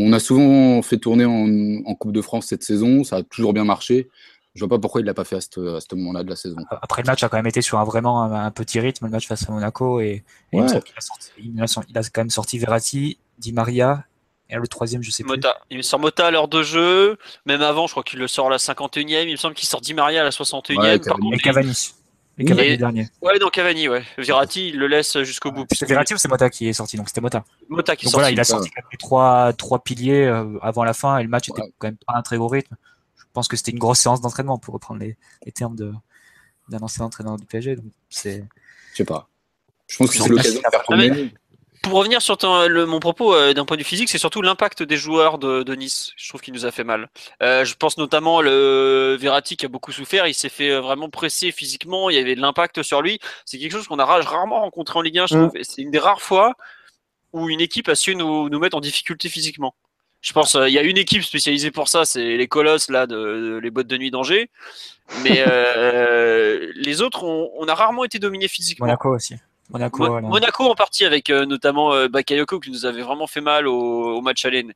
On a souvent fait tourner en, en Coupe de France cette saison, ça a toujours bien marché. Je vois pas pourquoi il l'a pas fait à ce, à ce moment-là de la saison. Après, le match a quand même été sur un vraiment un, un petit rythme, le match face à Monaco. Et, et il, Ouais. a sorti- il, a, sorti- il a quand même sorti Verratti, Di Maria, et le troisième, je sais plus. Mota. Il sort Mota à l'heure de jeu. Même avant, je crois qu'il le sort à la 51e. Il me semble qu'il sort Di Maria à la 61e. Ouais, Par Cavani. contre, Et Cavani. Et Oui. Cavani dernier. Ouais, non, Cavani, ouais. Verratti, il le laisse jusqu'au bout. C'est Verratti ou c'est Mota qui est sorti Donc c'était Mota. Mota qui Donc sort. voilà, il a sorti quand même les trois, trois piliers euh, avant la fin et le match était Ouais. quand même pas un très gros rythme. Je pense que c'était une grosse séance d'entraînement pour reprendre les, les termes de- d'un ancien entraîneur du PSG. Donc c'est Je sais pas. Je pense que c'est l'occasion de faire Ah, mais-. Pour revenir sur ton- le- mon propos euh, d'un point de vue physique, c'est surtout l'impact des joueurs de, de Nice. Je trouve qu'il nous a fait mal. Euh, je pense notamment le Verratti qui a beaucoup souffert. Il s'est fait euh, vraiment presser physiquement. Il y avait de l'impact sur lui. C'est quelque chose qu'on a ra- rarement rencontré en Ligue 1. Je Mm. trouve. Et C'est une des rares fois où une équipe a su nous, nous mettre en difficulté physiquement. Je pense euh, il y a une équipe spécialisée pour ça, c'est les Colosses là, de, de- les boîtes de nuit d'Angers. Mais les autres, on, on a rarement été dominés physiquement. Monaco aussi. Monaco, Mo- voilà. Monaco en partie avec euh, notamment euh, Bakayoko qui nous avait vraiment fait mal au, au match aller.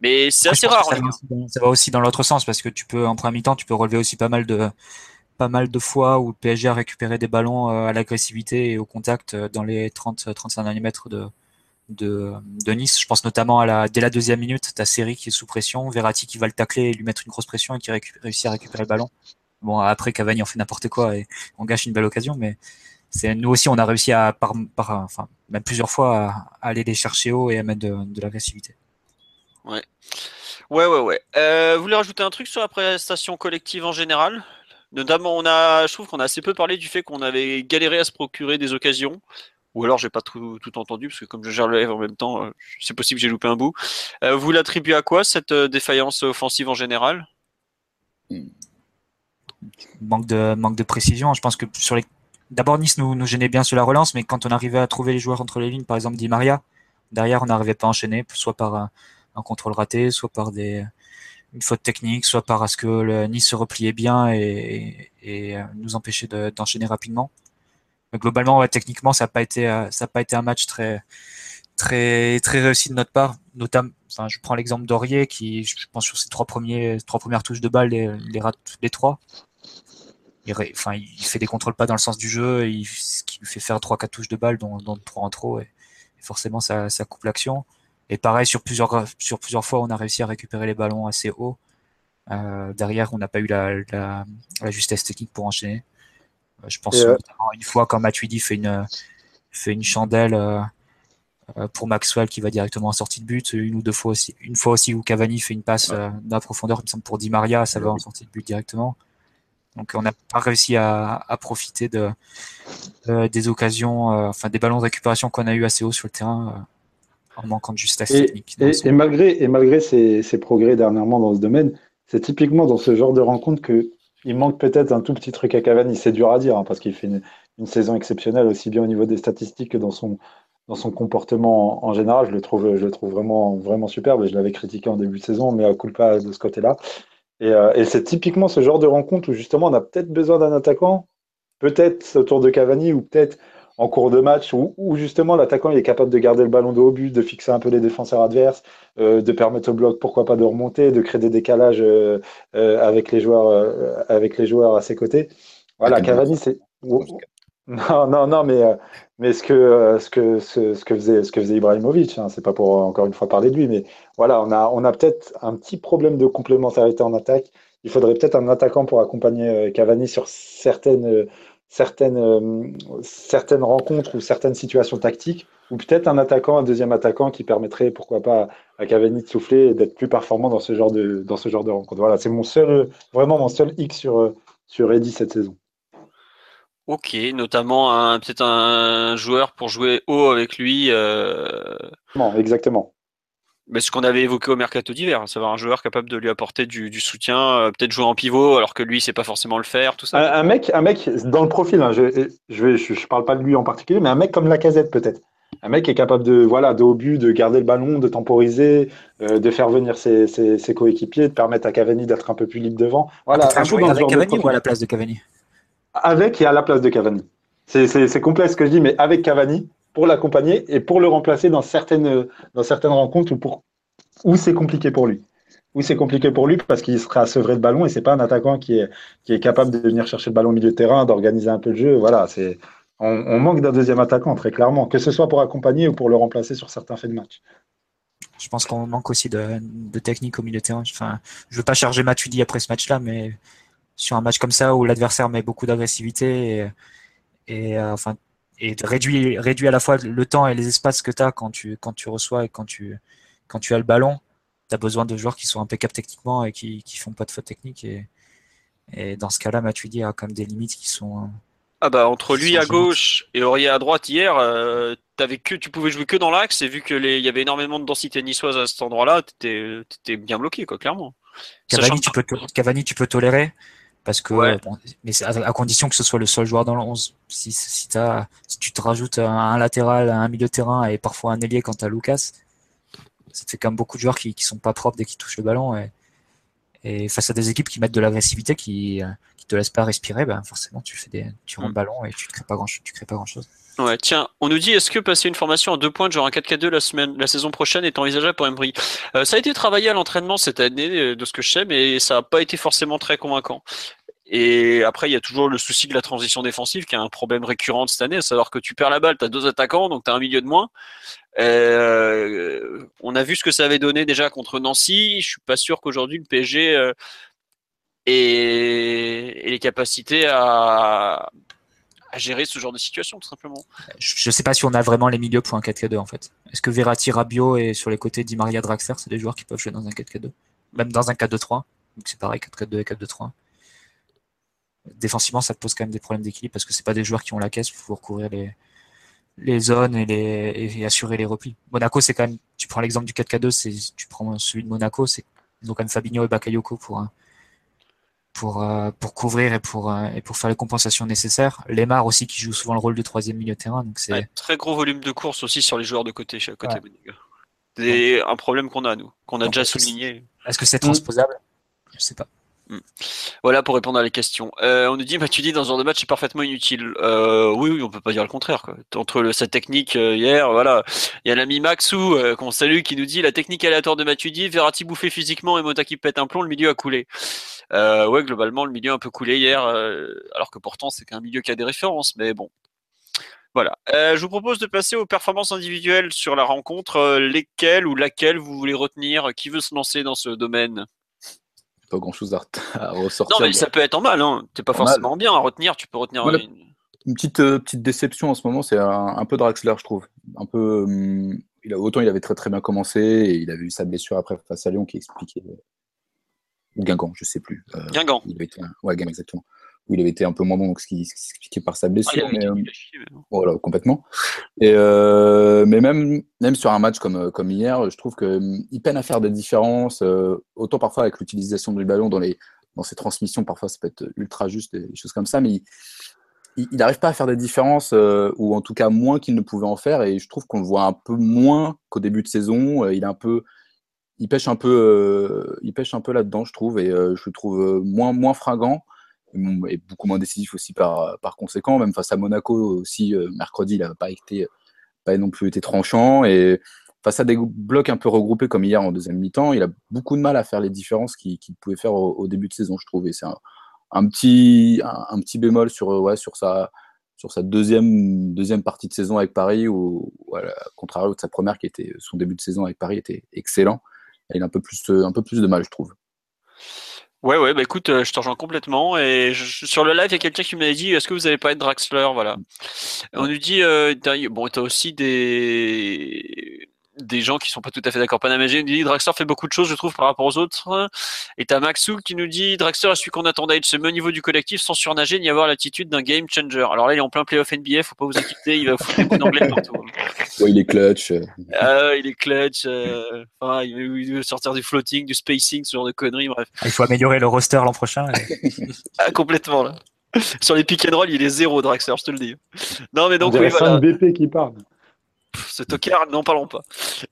Mais c'est assez rare. en Ça va, aussi dans, ça va aussi dans l'autre sens parce que tu peux en première mi-temps, tu peux relever aussi pas mal de pas mal de fois où le PSG a récupéré des ballons euh, à l'agressivité et au contact dans les 30 35 derniers mètres de de, de Nice. Je pense notamment à la dès la deuxième minute, ta série qui est sous pression, Verratti qui va le tacler et lui mettre une grosse pression et qui réussit à récupérer le ballon. Bon après Cavani en fait n'importe quoi et on gâche une belle occasion, mais c'est nous aussi on a réussi à par, par enfin même plusieurs fois à, aller les chercher haut et à mettre de, de l'agressivité. Ouais, ouais, ouais. Euh, vous voulez rajouter un truc sur la prestation collective en général? Notamment, on a, je trouve qu'on a assez peu parlé du fait qu'on avait galéré à se procurer des occasions. Ou alors, j'ai pas tout, tout entendu, parce que comme je gère le live en même temps, euh, c'est possible que j'ai loupé un bout. Euh, vous l'attribuez à quoi, cette défaillance offensive en général? Manque de manque de précision. Je pense que sur les d'abord Nice nous, nous gênait bien sur la relance, mais quand on arrivait à trouver les joueurs entre les lignes, par exemple Di Maria, derrière on n'arrivait pas à enchaîner, soit par un, contrôle raté, soit par des une faute technique, soit parce que le Nice se repliait bien et, et, nous empêchait d'enchaîner rapidement. Mais globalement, ouais, techniquement, ça n'a pas été, ça a pas été un match très, très, très réussi de notre part. Notamment, je prends l'exemple d'Aurier qui, je pense, sur ses trois premiers, trois premières touches de balle, les, les rate les trois. Il, enfin, il fait des contrôles pas dans le sens du jeu, il, ce qui lui fait faire trois, quatre touches de balle, dont, dont trois en trop, et, forcément, ça, ça coupe l'action. Et pareil, sur plusieurs, sur plusieurs fois, on a réussi à récupérer les ballons assez haut. Euh, derrière, on n'a pas eu la, la, la, justesse technique pour enchaîner. Euh, je pense euh, notamment une fois quand Matuidi fait une, fait une chandelle euh, pour Maxwell qui va directement en sortie de but, une ou deux fois aussi, une fois aussi où Cavani fait une passe ouais. dans la profondeur, il me semble pour Di Maria, ça va en sortie de but directement. Donc on n'a pas réussi à, à profiter de, de, des occasions, enfin des ballons de récupération qu'on a eu assez haut sur le terrain en manquant de justesse et, technique. Et, et, malgré, et malgré ces, ces, progrès dernièrement dans ce domaine, c'est typiquement dans ce genre de rencontre qu'il manque peut-être un tout petit truc à Cavani. C'est dur à dire hein, parce qu'il fait une, une, saison exceptionnelle aussi bien au niveau des statistiques que dans son, dans son comportement en, en général. Je le trouve, je le trouve vraiment, vraiment superbe. Je l'avais critiqué en début de saison, mais à coup pas de ce côté-là. Et, euh, et c'est typiquement ce genre de rencontre où justement on a peut-être besoin d'un attaquant, peut-être autour de Cavani ou peut-être en cours de match où, où justement l'attaquant est capable de garder le ballon de haut but, de fixer un peu les défenseurs adverses, euh, de permettre au bloc pourquoi pas de remonter, de créer des décalages euh, avec les joueurs avec les joueurs à ses côtés. Voilà, Cavani c'est non non non mais mais ce que ce que ce, ce que faisait ce que faisait Ibrahimovic, hein, c'est pas pour encore une fois parler de lui, mais voilà on a on a peut-être un petit problème de complémentarité en attaque. Il faudrait peut-être un attaquant pour accompagner Cavani sur certaines certaines, euh, certaines rencontres ou certaines situations tactiques, ou peut-être un attaquant, un deuxième attaquant qui permettrait, pourquoi pas, à Cavani de souffler et d'être plus performant dans ce genre de, dans ce genre de rencontre. Voilà, c'est mon seul, vraiment mon seul X sur, sur Eddy cette saison. Ok, notamment peut-être un joueur pour jouer haut avec lui. Euh... Non, exactement. Mais ce qu'on avait évoqué au mercato d'hiver, savoir un joueur capable de lui apporter du, du soutien, euh, peut-être jouer en pivot alors que lui, c'est pas forcément le faire, tout ça. Un, un, mec, un mec dans le profil, hein, je, je, vais, je, je, parle pas de lui en particulier, mais un mec comme Lacazette peut-être. Un mec qui est capable de, voilà, de haut but, de garder le ballon, de temporiser, euh, de faire venir ses, ses, ses, coéquipiers, de permettre à Cavani d'être un peu plus libre devant. Voilà, un peu dans avec Cavani ou à la place de Cavani? Avec et à la place de Cavani. C'est complet ce que je dis, mais avec Cavani, pour l'accompagner et pour le remplacer dans certaines, dans certaines rencontres où, où c'est compliqué pour lui. Où c'est compliqué pour lui parce qu'il sera sevré de ballon et c'est pas un attaquant qui est, qui est capable de venir chercher le ballon au milieu de terrain, d'organiser un peu le jeu. Voilà, on, manque d'un deuxième attaquant très clairement, que ce soit pour accompagner ou pour le remplacer sur certains faits de match. Je pense qu'on manque aussi de, de, technique au milieu de terrain. Enfin, je veux pas charger Matuidi après ce match-là, mais sur un match comme ça où l'adversaire met beaucoup d'agressivité et, et euh, enfin et réduit, réduit à la fois le temps et les espaces que tu as quand tu, quand tu reçois et quand tu, quand tu as le ballon, tu as besoin de joueurs qui sont impeccables techniquement et qui ne font pas de fautes techniques. Et, et dans ce cas-là, Matuidi a quand même des limites qui sont. Ah bah entre lui à gauche et Aurier à droite hier, euh, avais que tu pouvais jouer que dans l'axe et vu que il y avait énormément de densité niçoise à cet endroit-là, tu étais bien bloqué quoi clairement. Cavani tu, peux Cavani tu peux tolérer parce que ouais. bon, mais à, à, condition que ce soit le seul joueur dans le 11 si, si, as, si tu te rajoutes un, un, latéral un milieu de terrain et parfois un ailier quand tu as Lucas ça fait quand même beaucoup de joueurs qui, qui sont pas propres dès qu'ils touchent le ballon et, et, face à des équipes qui mettent de l'agressivité qui qui te laissent pas respirer ben forcément tu fais des tu rends le ballon et tu ne crées pas grand tu crées pas grand chose Ouais, tiens, on nous dit est-ce que passer une formation en deux points, genre un 4K2 la semaine, la saison prochaine est envisageable pour Embry euh, Ça a été travaillé à l'entraînement cette année, de ce que je sais, mais ça n'a pas été forcément très convaincant. Et après, il y a toujours le souci de la transition défensive qui est un problème récurrent cette année, à savoir que tu perds la balle, tu as deux attaquants, donc tu as un milieu de moins. Euh, on a vu ce que ça avait donné déjà contre Nancy. Je suis pas sûr qu'aujourd'hui le PSG euh, ait, les capacités à, à, gérer ce genre de situation, tout simplement. Je ne sais pas si on a vraiment les milieux pour un 4K2 en fait. Est-ce que Verratti, Rabiot et sur les côtés Di Maria, Draxler, c'est des joueurs qui peuvent jouer dans un 4K2 Même dans un 4-2-3 Donc c'est pareil, 4-4-2 et 4-2-3 défensivement, ça te pose quand même des problèmes d'équilibre parce que c'est pas des joueurs qui ont la caisse pour couvrir les, les zones et, les, et assurer les replis. Monaco, c'est quand même, tu prends l'exemple du 4K2, c'est, tu prends celui de Monaco, c'est, ont quand même Fabinho et Bakayoko pour, pour, pour couvrir et pour, et pour faire les compensations nécessaires. Lemar aussi qui joue souvent le rôle de troisième milieu de terrain. Donc c'est... Très gros volume de course aussi sur les joueurs de côté, côté. Ouais. C'est un problème qu'on a, nous, qu'on a donc, déjà souligné. Est-ce que c'est transposable? Je sais pas. Voilà pour répondre à la question. Euh, on nous dit, bah, dans ce genre de match, c'est parfaitement inutile. Euh, oui, oui, on peut pas dire le contraire. Quoi. Entre sa technique euh, hier, voilà, il y a l'ami Maxou qu'on salue qui nous dit la technique aléatoire de Matuidi, Verratti bouffé physiquement et Mota qui pète un plomb, le milieu a coulé. Ouais, globalement, le milieu a un peu coulé hier, alors que pourtant c'est qu'un milieu qui a des références, mais bon. Voilà. je vous propose de passer aux performances individuelles sur la rencontre. lesquelles ou laquelle vous voulez retenir? Qui veut se lancer dans ce domaine? Pas grand chose à, ressortir. Non, mais ça peut être en mal, hein. T'es pas forcément bien à retenir, tu peux retenir. une... petite, euh, petite déception en ce moment, c'est un, peu Draxler, je trouve. Un peu, hum, il a, autant il avait très très bien commencé, et il avait eu sa blessure après face à Lyon qui expliquait. Ou Guingamp, je sais plus. Euh, Guingamp. Il avait été, ouais, Guingamp, exactement où il avait été un peu moins bon, donc ce qui s'expliquait par sa blessure. Ah, mais, euh, voilà, complètement. Et, euh, mais même, même sur un match comme, euh, comme hier, je trouve qu'il peine à faire des différences, autant parfois avec l'utilisation du ballon dans, les, dans ses transmissions, parfois ça peut être ultra juste, des choses comme ça, mais il n'arrive pas à faire des différences, ou en tout cas moins qu'il ne pouvait en faire, et je trouve qu'on le voit un peu moins qu'au début de saison. il est un peu il pêche un peu, il pêche un peu là-dedans, je trouve, et je le trouve moins, moins fringant et beaucoup moins décisif aussi par, par conséquent. Même face à Monaco aussi, euh, mercredi, il n'a pas été pas non plus été tranchant. Et face à des blocs un peu regroupés comme hier en deuxième mi-temps, il a beaucoup de mal à faire les différences qu'il pouvait faire au, début de saison, je trouve. Et c'est un, petit, un, petit bémol sur, ouais, sur sa, sur sa deuxième, deuxième partie de saison avec Paris, ou à contrario de sa première qui était son début de saison avec Paris était excellent. il a un peu plus, un peu plus de mal, je trouve. Ouais, ouais, bah écoute, euh, je te rejoins complètement. Et sur le live, il y a quelqu'un qui m'a dit Est-ce que vous n'allez pas être Draxler Voilà. on nous dit euh, Bon, tu as aussi des des gens qui sont pas tout à fait d'accord. Panamagé nous dit Draxler fait beaucoup de choses, je trouve, par rapport aux autres. Et t'as Maxou qui nous dit Draxler est celui qu'on attendait être se met au niveau du collectif sans surnager ni avoir l'attitude d'un game changer. Alors là, il est en plein playoff NBA, faut pas vous inquiéter, il va foutre des coups d'anglais partout. Ouais, il est clutch. Ah, il est clutch. Euh, enfin, il veut sortir du floating, du spacing, ce genre de conneries, bref. Il faut améliorer le roster l'an prochain. ah, complètement, là. Sur les pick and roll, il est zéro Draxler, je te le dis. Non, mais donc, oui, voilà. BP qui parle ce tocard, n'en parlons pas.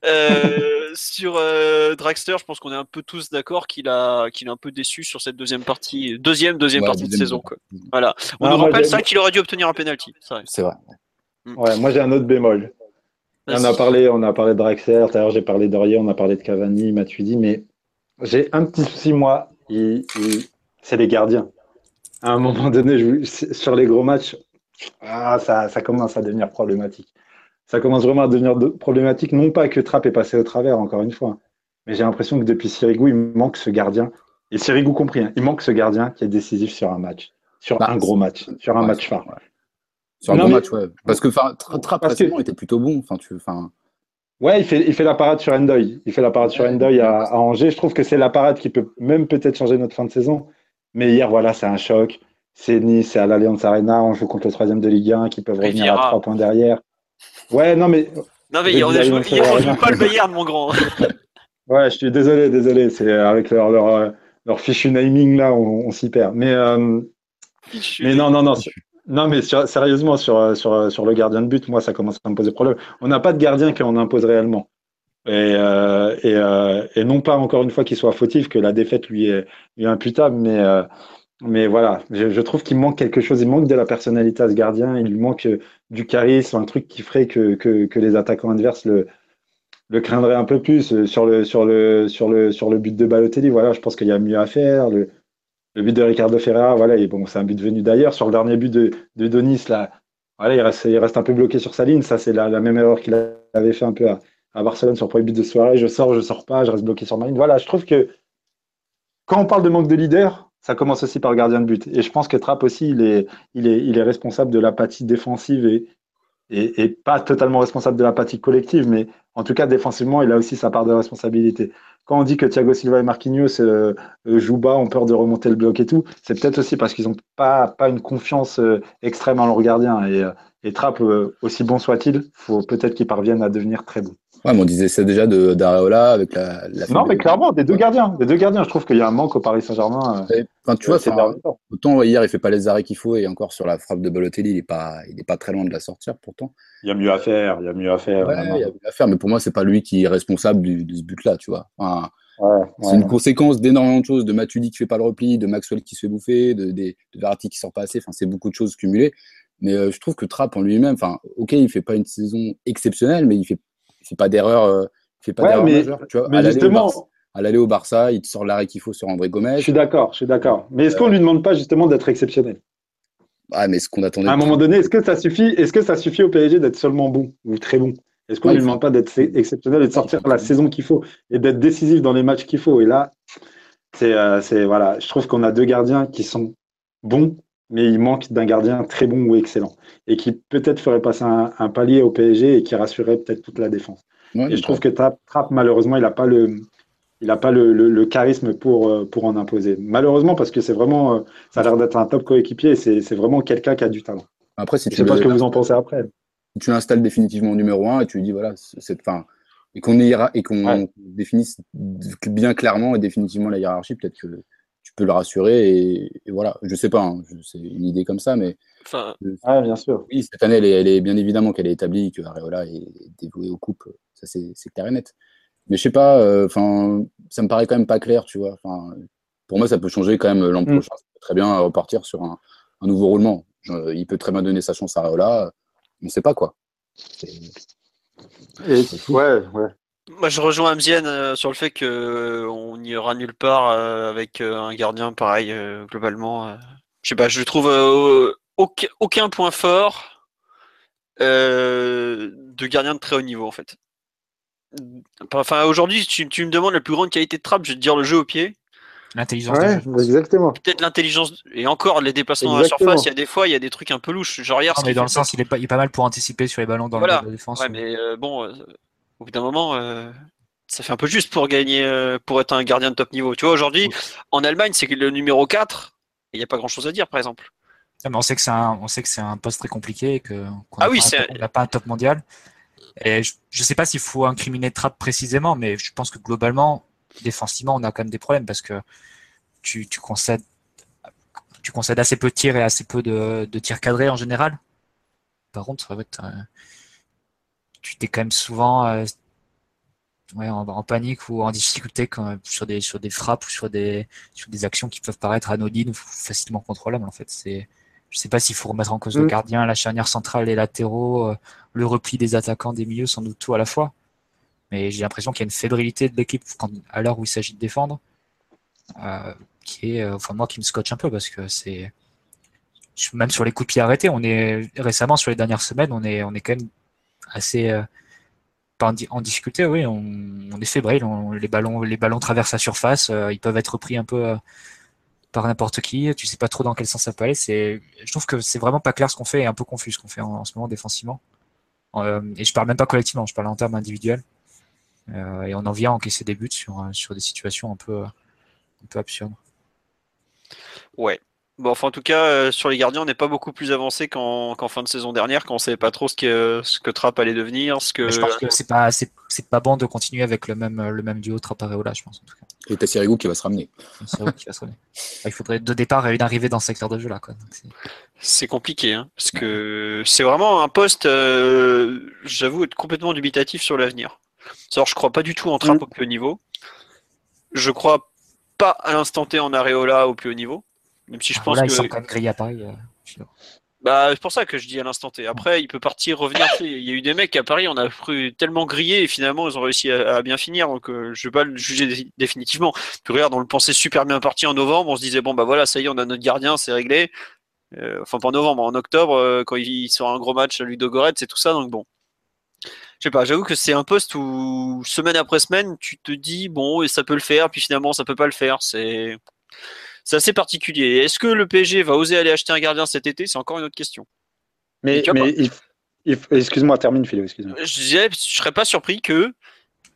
Euh, sur euh, Dragster, je pense qu'on est un peu tous d'accord qu'il a, qu'il est un peu déçu sur cette deuxième partie, deuxième, deuxième partie de saison. Quoi. Voilà. On nous rappelle ça qu'il aurait dû obtenir un penalty. C'est vrai. Mm. Ouais, moi j'ai un autre bémol. On a parlé, on a parlé de Draxler, tout à l'heure j'ai parlé d'Aurier, on a parlé de Cavani, Matuidi, mais j'ai un petit souci moi, c'est les gardiens. À un moment donné, sur les gros matchs, ah, ça, ça commence à devenir problématique ça commence vraiment à devenir problématique. Non pas que Trapp est passé au travers, encore une fois, mais j'ai l'impression que depuis Sirigu, il manque ce gardien, et Sirigu compris, hein, il manque ce gardien qui est décisif sur un match, sur bah, un gros match, sur un match phare. Sur un gros match, ouais. Parce que Trapp, récemment, était plutôt bon. Enfin, tu, enfin... Ouais, il fait, il fait la parade sur Endoy. Il fait la parade sur Endoy à, à, Angers. Je trouve que c'est la parade qui peut même peut-être changer notre fin de saison. Mais hier, voilà, c'est un choc. C'est Nice, c'est à l'Alliance Arena. On joue contre le troisième de Ligue 1 qui peuvent revenir à trois points derrière. Ouais, non, mais. Non, mais on ne joue pas le Bayern, mon grand. ouais, je suis désolé, désolé. C'est avec leur, leur, euh, leur, fichu naming, là, on, s'y perd. Mais, euh, mais non, non, non. Non, mais sérieusement, sur, sur, sur le gardien de but, moi, ça commence à me poser problème. On n'a pas de gardien qui en impose réellement. Et, euh, et, et, non pas, encore une fois, qu'il soit fautif, que la défaite lui est, lui est imputable, mais mais voilà, je, trouve qu'il manque quelque chose. Il manque de la personnalité à ce gardien. Il lui manque euh, du charisme, un truc qui ferait que, que, les attaquants adverses le, le craindraient un peu plus euh, sur le, sur le, sur le, sur le but de Balotelli. Voilà, je pense qu'il y a mieux à faire. Le, le but de Ricardo Ferreira, voilà, bon, c'est un but venu d'ailleurs. Sur le dernier but de, de Donis, là, voilà, il reste, il reste un peu bloqué sur sa ligne. Ça, c'est la, la, même erreur qu'il avait fait un peu à, à Barcelone sur le premier but de soirée. Je sors, je sors pas, je reste bloqué sur ma ligne. Voilà, je trouve que quand on parle de manque de leader, ça commence aussi par le gardien de but. Et je pense que Trapp aussi, il est, il est, il est responsable de l'apathie défensive et, et, pas totalement responsable de l'apathie collective, mais en tout cas, défensivement, il a aussi sa part de responsabilité. Quand on dit que Thiago Silva et Marquinhos euh, euh, jouent bas, ont peur de remonter le bloc et tout, c'est peut-être aussi parce qu'ils n'ont pas, pas une confiance euh, extrême en leur gardien. Et, et Trapp, aussi bon soit-il, faut peut-être qu'il parvienne à devenir très bon. Ouais, mais on disait ça déjà de d'Areola avec la, la Non, mais clairement, des deux gardiens. Des deux gardiens, je trouve qu'il y a un manque au Paris Saint-Germain. Euh, enfin, tu vois, autant hier, il fait pas les arrêts qu'il faut et encore sur la frappe de Balotelli, il est pas, il est pas très loin de la sortir pourtant. Il y a mieux à faire, il y a mieux à faire. Ouais, il y a mieux à faire, mais pour moi, c'est pas lui qui est responsable du, de ce but-là, tu vois. Enfin, c'est une conséquence d'énormément de choses, de Matuidi qui fait pas le repli, de Maxwell qui se fait bouffer, de, de, de Verratti qui sort pas assez. Enfin, c'est beaucoup de choses cumulées. Mais euh, je trouve que Trapp en lui-même, enfin, ok, il fait pas une saison exceptionnelle, mais il fait, fait pas d'erreur, euh, fait pas d'erreur majeure. Tu vois, mais justement, à l'aller au Barça, il te sort l'arrêt qu'il faut sur André Gomez. Je suis d'accord, je suis d'accord. Mais est-ce qu'on lui demande pas justement d'être exceptionnel? Ah, mais ce qu'on attendait. À un moment donné, est-ce que ça suffit Est-ce que ça suffit au PSG d'être seulement bon ou très bon? Est-ce qu'on ne lui demande pas d'être exceptionnel et de sortir la saison qu'il faut et d'être décisif dans les matchs qu'il faut? Et là, c'est, euh, voilà, je trouve qu'on a deux gardiens qui sont bons, mais il manque d'un gardien très bon ou excellent et qui peut-être ferait passer un, palier au PSG et qui rassurerait peut-être toute la défense. et je trouve que Trapp, malheureusement, il n'a pas le, il n'a pas le, charisme pour, euh, pour en imposer. Malheureusement, parce que c'est vraiment, euh, ça a l'air d'être un top coéquipier et c'est vraiment quelqu'un qui a du talent. Après, si je sais pas ce que vous en pensez après. Tu l'installes définitivement numéro un et tu lui dis voilà, cette fin et qu'on et qu'on définisse bien clairement et définitivement la hiérarchie, peut-être que tu peux le rassurer et, voilà. Je sais pas, hein, c'est une idée comme ça, mais enfin, ah, bien sûr. Oui, cette année, elle est, bien évidemment qu'elle est établie, que Areola est dévoué aux coupes, ça c'est clair et net. Mais je sais pas, euh, enfin, ça me paraît quand même pas clair, tu vois. Enfin, pour moi, ça peut changer quand même l'an mm. prochain. Ça peut très bien repartir sur un, nouveau roulement. il peut très bien donner sa chance à Areola. On ne sait pas quoi. Et, ouais, ouais. Moi, je rejoins Amzienne euh, sur le fait qu'on euh, n'y aura nulle part avec un gardien pareil, globalement. je sais pas, je trouve aucun, aucun, point fort de gardien de très haut niveau, en fait. Enfin, aujourd'hui, tu, tu, me demandes la plus grande qualité de trappe, je vais te dire le jeu au pied. L'intelligence. Ouais, exactement. Peut-être l'intelligence et encore les déplacements dans la surface. Il y a des fois, il y a des trucs un peu louches. Genre hier. Non, mais dans le sens, il est, pas, il est pas mal pour anticiper sur les ballons dans la défense. Ouais, mais euh, bon, euh, au bout d'un moment, euh, ça fait un peu juste pour gagner, pour être un gardien de top niveau. Tu vois, aujourd'hui, en Allemagne, c'est le numéro 4 il n'y a pas grand chose à dire, par exemple. mais on sait que c'est un, on sait que c'est un poste très compliqué et que. ah oui, n'a pas un top mondial. Et je ne sais pas s'il faut incriminer Trapp précisément, mais je pense que globalement, défensivement, on a quand même des problèmes parce que tu, tu concèdes tu concèdes assez peu de tirs et assez peu de, de tirs cadrés en général. Par contre, tu t'es quand même souvent euh, ouais, en, panique ou en difficulté quand, sur, des, sur des frappes ou sur des, sur des actions qui peuvent paraître anodines ou facilement contrôlables. En fait, c'est je sais pas s'il faut remettre en cause le mm. gardien, la charnière centrale, les latéraux, euh, le repli des attaquants, des milieux, sans doute tout à la fois. Mais j'ai l'impression qu'il y a une fébrilité de l'équipe à l'heure où il s'agit de défendre, euh, qui est, euh, enfin moi, qui me scotche un peu parce que c'est même sur les coups de pied arrêtés, on est récemment sur les dernières semaines, on est, on est quand même assez en, en, difficulté. Oui, on, on est fébrile. les ballons, les ballons traversent la surface. ils peuvent être repris un peu par n'importe qui, tu sais pas trop dans quel sens ça peut aller. Je trouve que c'est vraiment pas clair ce qu'on fait et un peu confus ce qu'on fait en, ce moment défensivement. Euh, et je parle même pas collectivement, je parle en termes individuels. Euh, et on en vient à encaisser des buts sur, sur des situations un peu, un peu absurdes. Ouais, Bon, enfin, en tout cas, euh, sur les gardiens, on n'est pas beaucoup plus avancé qu'en fin de saison dernière, quand on savait pas trop ce que, ce que Trapp allait devenir. Ce que... Je pense que c'est pas, c'est, pas bon de continuer avec le même, le même duo Trapp Areola, je pense, en tout cas. Et t'as Sirigu qui va se ramener. qui va se ramener. Il faudrait deux départs et une arrivée dans ce secteur de jeu là, c'est... compliqué, hein, parce que c'est vraiment un poste, euh, j'avoue, être complètement dubitatif sur l'avenir. Alors, je crois pas du tout en Trapp mm. au plus haut niveau. Je crois pas à l'instant T en Areola au plus haut niveau. Même si je ah, pense là, que. Ils sont quand même grillés à Paris. Euh, bah, c'est pour ça que je dis à l'instant T. Après, il peut partir, revenir. Il y a eu des mecs à Paris, on a cru tellement grillé et finalement, ils ont réussi à, bien finir. Donc, euh, je vais pas le juger définitivement. Puis regarde, on le pensait super bien parti en novembre. On se disait, bon, bah voilà, ça y est, on a notre gardien, c'est réglé. Euh, enfin, pas en novembre, en octobre, quand il sort un gros match à Ludogorets, c'est tout ça. Donc, bon. Je sais pas, j'avoue que c'est un poste où semaine après semaine, tu te dis, bon, et ça peut le faire, puis finalement, ça peut pas le faire. C'est c'est assez particulier. Est-ce que le PSG va oser aller acheter un gardien cet été? C'est encore une autre question. Mais, excuse-moi, termine Philo. Excuse-moi. Je disais, je serais pas surpris que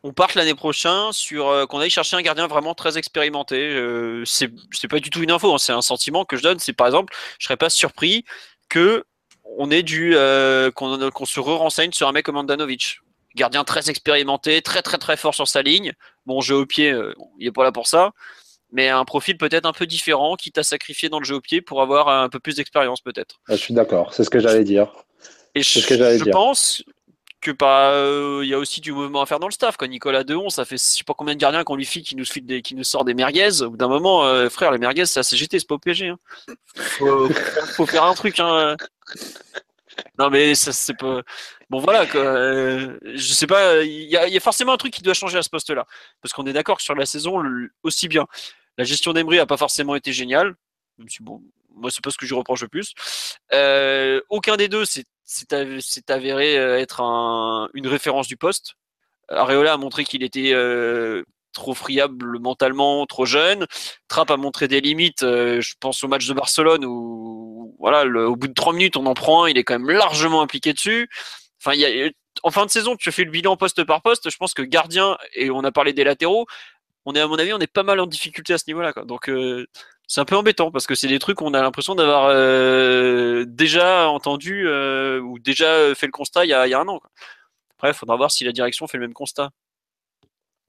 on parte l'année prochaine sur euh, qu'on aille chercher un gardien vraiment très expérimenté. Euh, c'est pas du tout une info, hein. c'est un sentiment que je donne. C'est par exemple, je serais pas surpris que on ait dû euh, qu'on se re-renseigne sur un mec comme Andanovic. Gardien très expérimenté, très très très fort sur sa ligne. Bon, jeu au pied, il est pas là pour ça mais un profil peut-être un peu différent, qui t'a sacrifié dans le jeu au pied pour avoir un peu plus d'expérience peut-être. Ah, je suis d'accord, c'est ce que j'allais dire. Et je, que je pense que bah, euh, il y a aussi du mouvement à faire dans le staff. Quand Nicolas Dehon, ça fait je sais pas combien de gardiens qu'on lui file, qui nous, file des, qui nous sort des merguez. Au bout d'un moment, euh, frère, les merguez, c'est la CGT, c'est pas au PSG. Hein. Faut, faut faire un truc. Hein. Non, mais ça, c'est pas. Bon, voilà, quoi. Euh, je sais pas, il y, a, il y a forcément un truc qui doit changer à ce poste-là. Parce qu'on est d'accord que sur la saison, le- aussi bien. La gestion d'Emery a pas forcément été géniale. Même si, bon, moi, c'est pas ce que je reproche le plus. Euh, aucun des deux s'est s'est av- s'est avéré euh, être un- une référence du poste. Areola a montré qu'il était euh, trop friable mentalement, trop jeune. Trapp a montré des limites. je pense au match de Barcelone où, au bout de trois minutes, on en prend un. Il est quand même largement impliqué dessus. En fin de saison, tu fais le bilan poste par poste. Je pense que gardien et on a parlé des latéraux. On est à mon avis, on est pas mal en difficulté à ce niveau-là. quoi. Donc euh, c'est un peu embêtant parce que c'est des trucs qu'on a l'impression d'avoir euh, déjà entendu euh, ou déjà fait le constat il y a, il y a un an. Quoi. Après, il faudra voir si la direction fait le même constat.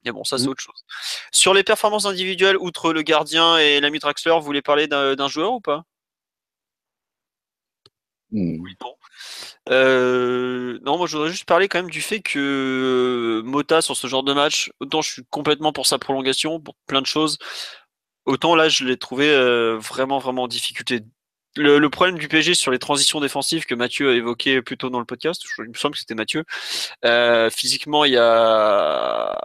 Mais bon, ça c'est Mm. autre chose. Sur les performances individuelles, outre le gardien et l'ami Draxler, vous voulez parler d'un joueur ou pas? Hmm. Oui, bon. Euh, non, moi je voudrais juste parler quand même du fait que euh, Mota sur ce genre de match, autant je suis complètement pour sa prolongation, pour plein de choses, autant là je l'ai trouvé euh, vraiment vraiment en difficulté. Le, problème du PSG sur les transitions défensives que Mathieu a évoqué plus tôt dans le podcast, je- il me semble que c'était Mathieu, physiquement il y a,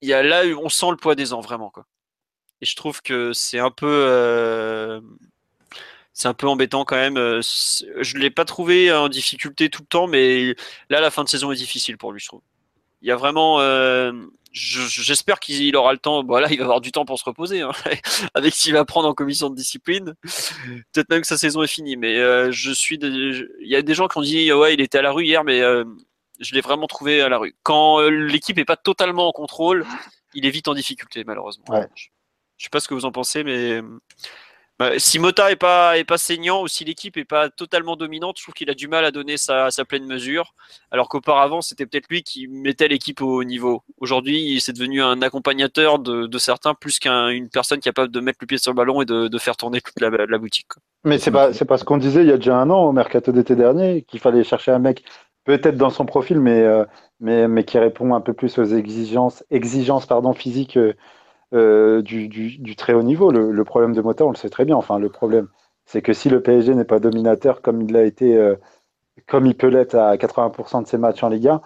il y a là on sent le poids des ans vraiment quoi. Et je trouve que c'est un peu c'est un peu embêtant quand même. Euh, Je l'ai pas trouvé en difficulté tout le temps, mais là, la fin de saison est difficile pour lui, je trouve. Il y a vraiment. euh, je- J'espère qu'il aura le temps. Bon, là, il va avoir du temps pour se reposer, hein, avec ce qu'il va prendre en commission de discipline. Peut-être même que sa saison est finie, mais euh, je suis. de- Il y a des gens qui ont dit ouais, il était à la rue hier, mais euh, je l'ai vraiment trouvé à la rue. Quand l'équipe est pas totalement en contrôle, il est vite en difficulté, malheureusement. Ouais. Je, je sais pas ce que vous en pensez, mais si Mota est pas est pas saignant ou si l'équipe est pas totalement dominante, je trouve qu'il a du mal à donner sa, sa pleine mesure. Alors qu'auparavant, c'était peut-être lui qui mettait l'équipe au niveau. Aujourd'hui, c'est devenu un accompagnateur de, certains plus qu'une personne capable de mettre le pied sur le ballon et de, faire tourner toute la, boutique. Mais c'est pas, pas ce qu'on disait il y a déjà un an au mercato d'été dernier, qu'il fallait chercher un mec peut-être dans son profil, mais, euh, mais, mais qui répond un peu plus aux exigences, exigences pardon, physiques euh, euh, du, très haut niveau. Le, problème de Mota, on le sait très bien. Enfin, le problème, c'est que si le PSG n'est pas dominateur comme il l'a été, euh, comme il peut l'être à 80% de ses matchs en Ligue 1,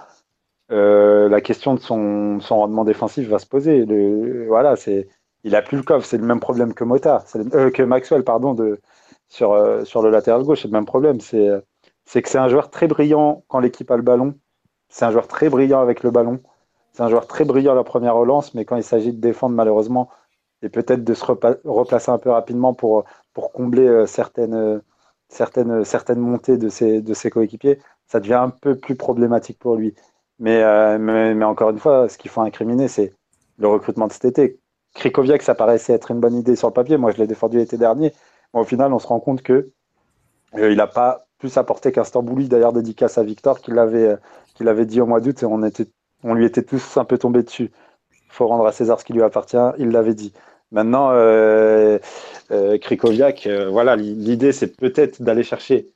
euh, la question de son, rendement défensif va se poser. Voilà, c'est, il a plus le coffre. C'est le même problème que Mota, le- que Maxwell, pardon, de, sur, le latéral gauche. C'est le même problème. C'est que c'est un joueur très brillant quand l'équipe a le ballon. C'est un joueur très brillant avec le ballon. C'est un joueur très brillant à la première relance, mais quand il s'agit de défendre, malheureusement, et peut-être de se replacer un peu rapidement pour, combler euh, certaines, euh, certaines, montées de ses, coéquipiers, ça devient un peu plus problématique pour lui. Mais, euh, encore une fois, ce qu'il faut incriminer, c'est le recrutement de cet été. Krikoviak, ça paraissait être une bonne idée sur le papier. Moi, je l'ai défendu l'été dernier. Mais au final, on se rend compte que euh, il n'a pas plus apporté qu'un Stambouli, d'ailleurs, dédicace à Victor, qui l'avait euh, qui l'avait dit au mois d'août, et on, était, on lui était tous un peu tombés dessus. Il faut rendre à César ce qui lui appartient, il l'avait dit. Maintenant, euh, euh, euh, voilà, l'idée, c'est peut-être d'aller chercher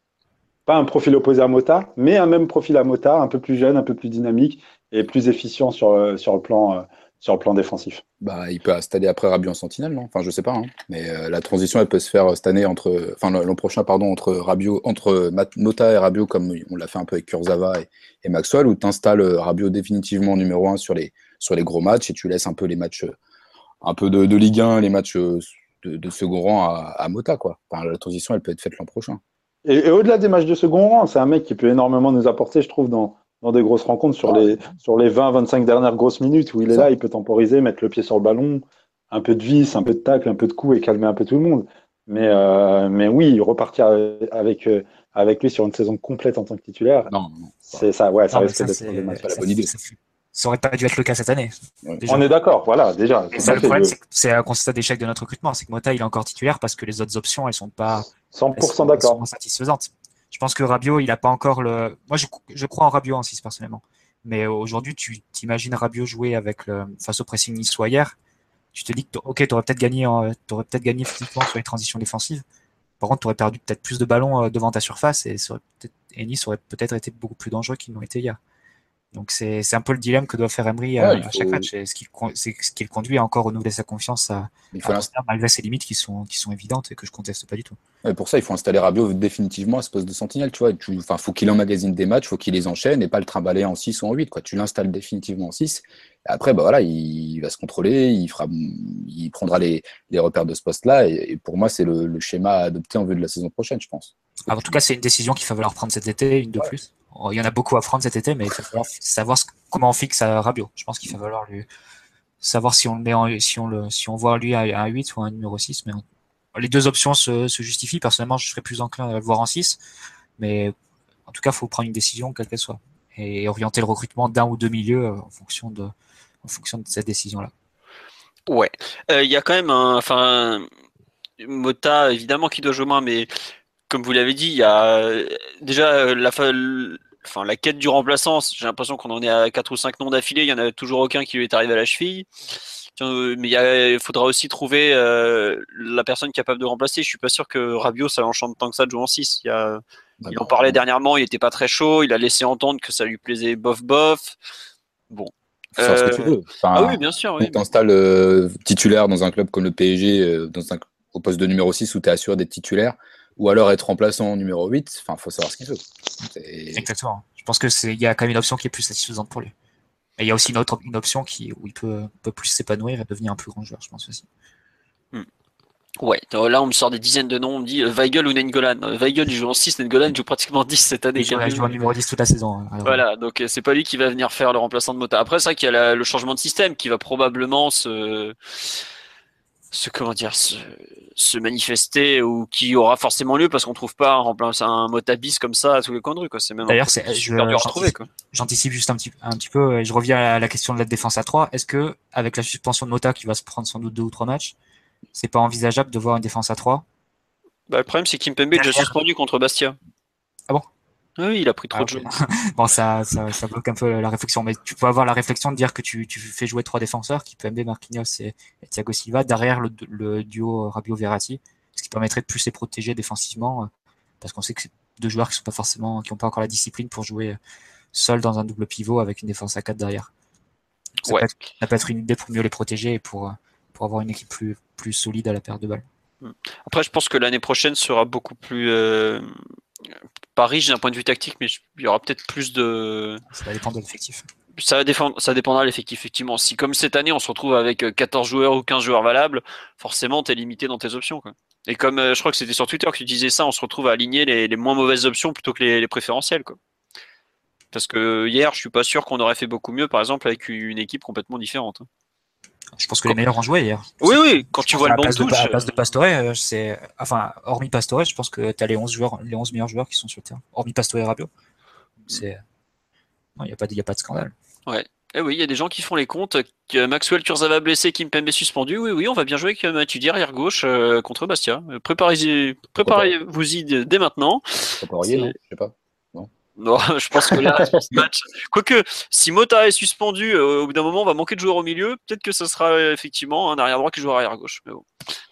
pas un profil opposé à Mota, mais un même profil à Mota, un peu plus jeune, un peu plus dynamique et plus efficient sur, euh, le, plan, sur le plan défensif. Bah, il peut installer après Rabiot en sentinelle, non? Enfin, je sais pas. hein. Mais euh, la transition, elle peut se faire cette année entre, enfin l'an prochain, pardon, entre Rabiot, entre Mota et Rabiot, comme on l'a fait un peu avec Kurzawa et, et Maxwell, où tu installes Rabiot définitivement numéro un sur les, sur les gros matchs et tu laisses un peu les matchs, euh, un peu de, de Ligue 1, les matchs euh, de, de second rang à, à Mota, quoi. Enfin, la transition, elle peut être faite l'an prochain. Et, et au-delà des matchs de second rang, c'est un mec qui peut énormément nous apporter, je trouve, dans, dans des grosses rencontres sur les, sur les 20-25 dernières grosses minutes où il est là, il peut temporiser, mettre le pied sur le ballon, un peu de vis, un peu de tacle, un peu de coup et calmer un peu tout le monde. Mais, euh, mais oui, repartir avec, euh, avec lui sur une saison complète en tant que titulaire, Non, non. c'est ça, ouais, ça Non, risque ça, d'être la bonne idée. ça- aurait pas dû être le cas cette année. déjà. On est d'accord, voilà, déjà. Ça, le problème, c'est que c'est un constat d'échec de notre recrutement. C'est que Mota, il est encore titulaire parce que les autres options, elles sont pas elles sont, 100% elles d'accord. sont satisfaisantes. Je pense que Rabiot, il a pas encore le. Moi, je, crois en Rabiot en 6 personnellement. Mais aujourd'hui, tu t'imagines Rabiot jouer avec le, face au pressing niçois hier. Tu te dis que, ok, tu aurais peut-être gagné, en- t'aurais peut-être gagné physiquement sur les transitions défensives. Par contre, tu aurais perdu peut-être plus de ballons euh, devant ta surface et, et Nice aurait peut-être été beaucoup plus dangereux qu'ils n'ont été hier. Donc c'est un peu le dilemme que doit faire Emery Ouais, il à chaque faut- match. Et ce qui, ce qui le conduit à encore renouveler sa confiance à, Il faut malgré ses limites qui sont, qui sont évidentes et que je conteste pas du tout. Ouais, pour ça, il faut installer Rabiot définitivement à ce poste de sentinelle. Tu vois, tu, enfin, faut qu'il emmagasine des matchs, faut qu'il les enchaîne et pas le trimballer en 6 ou en 8. Quoi. Tu l'installes définitivement en 6. Et après, bah voilà, il va se contrôler, il fera, il prendra les, les repères de ce poste-là. Et, et pour moi, c'est le, le schéma à adopter en vue de la saison prochaine, je pense. Alors, en tout cas, c'est une décision qu'il va falloir prendre cet été, une de plus. Il y en a beaucoup à prendre cet été, mais il va falloir savoir comment on fixe à Rabiot. Je pense qu'il va falloir lui savoir si on le met en, si on le, si on voit lui à un 8 ou un numéro 6. Mais les deux options se, justifient. Personnellement, je serais plus enclin à le voir en 6. Mais en tout cas, il faut prendre une décision, quelle qu'elle soit. Et orienter le recrutement d'un ou deux milieux euh, en fonction de, en fonction de cette décision-là. Ouais. Euh, Il y a quand même un. Enfin, Mota, évidemment, qui doit jouer moins, mais comme vous l'avez dit, il y a déjà la, enfin, la quête du remplaçant. J'ai l'impression qu'on en est à 4 ou 5 noms d'affilée. Il y en a toujours aucun qui lui est arrivé à la cheville. Euh, Mais il, faudra aussi trouver euh, la personne capable de remplacer. Je suis pas sûr que Rabiot, ça l'enchante tant que ça de jouer en 6. Il, y a- Bah, il en parlait dernièrement, il était pas très chaud. Il a laissé entendre que ça lui plaisait bof bof. Faut faire ce que tu Euh, veux. Enfin, Ah oui, bien sûr. Oui. T'installes euh, titulaire dans un club comme le PSG, euh, dans un, au poste de numéro 6 où tu es assuré d'être titulaire, ou alors être remplaçant numéro 8. Enfin, faut savoir ce qu'il veut. Exactement. Je pense que c'est, il y a quand même une option qui est plus satisfaisante pour lui. Et il y a aussi une autre une option qui, où il peut, peut plus s'épanouir et devenir un plus grand joueur, je pense aussi. Ouais, euh, là on me sort des dizaines de noms, on me dit euh, Weigel ou Nengolan. Euh, Weigel il joue en 6, Nengolan joue pratiquement 10 cette année. Il joue, il joue en numéro 10 toute la saison. hein. Alors, Voilà, donc euh, c'est pas lui qui va venir faire le remplaçant de Mota. Après, c'est vrai qu'il y a la- le changement de système qui va probablement se, se comment dire, se, se manifester ou qui aura forcément lieu parce qu'on trouve pas un remplaçant un Mota bis comme ça à tous les coins de rue, quoi. C'est même un D'ailleurs, c'est- super je- dur à retrouver, quoi. J'anticipe juste un petit, un petit peu et je reviens à la question de la défense à 3. Est-ce que, avec la suspension de Mota qui va se prendre sans doute deux ou trois matchs, c'est pas envisageable de voir une défense à 3 Bah, le problème, c'est Kimpembe est déjà suspendu contre Bastia. Ah bon? Oui, il a pris trop Ah, de jeux. Bon, ça, ça, ça bloque un peu la réflexion, mais tu peux avoir la réflexion de dire que tu, tu fais jouer trois défenseurs, Kimpembe, Marquinhos et, et Thiago Silva, derrière le, le duo Rabiot-Verratti, ce qui permettrait de plus les protéger défensivement, euh, parce qu'on sait que c'est deux joueurs qui sont pas forcément, qui ont pas encore la discipline pour jouer seul dans un double pivot avec une défense à 4 derrière. Ça, Ouais. peut être, ça peut être une idée pour mieux les protéger et pour, euh, pour avoir une équipe plus, plus solide à la perte de balles. Après, je pense que l'année prochaine sera beaucoup plus euh, pas riche d'un point de vue tactique, mais il y aura peut-être plus de. Ça va dépendre de l'effectif. Ça, va défendre, ça dépendra de l'effectif, effectivement. Si, comme cette année, on se retrouve avec euh, 14 joueurs ou 15 joueurs valables, forcément, tu es limité dans tes options. Quoi. Et comme euh, je crois que c'était sur Twitter que tu disais ça, on se retrouve à aligner les, les moins mauvaises options plutôt que les, les préférentielles. Quoi. Parce que hier, je suis pas sûr qu'on aurait fait beaucoup mieux, par exemple, avec une équipe complètement différente. hein. Je pense que les meilleurs ont joué hier. Oui, oui, quand tu vois le la banc place de, touche. à la place de Pastore, euh, c'est, enfin, hormis Pastore, je pense que tu as les 11 joueurs, les 11 meilleurs joueurs qui sont sur le terrain. Hormis Pastore et Rabiot. C'est, non, il n'y a pas de, il y a pas de scandale. Eh oui, il y a des gens qui font les comptes. Que Maxwell Kurzawa blessé, Kimpembe suspendu. Oui, oui, on va bien jouer avec euh, Matuidi arrière gauche euh, contre Bastia. Euh, préparez-vous-y dès dès maintenant. Poirier, non Je sais pas. Non, je pense que là, ce match, quoique si Mota est suspendu, euh, au bout d'un moment, on va manquer de joueurs au milieu. Peut-être que ça sera effectivement un arrière droit qui jouera arrière gauche. Mais bon.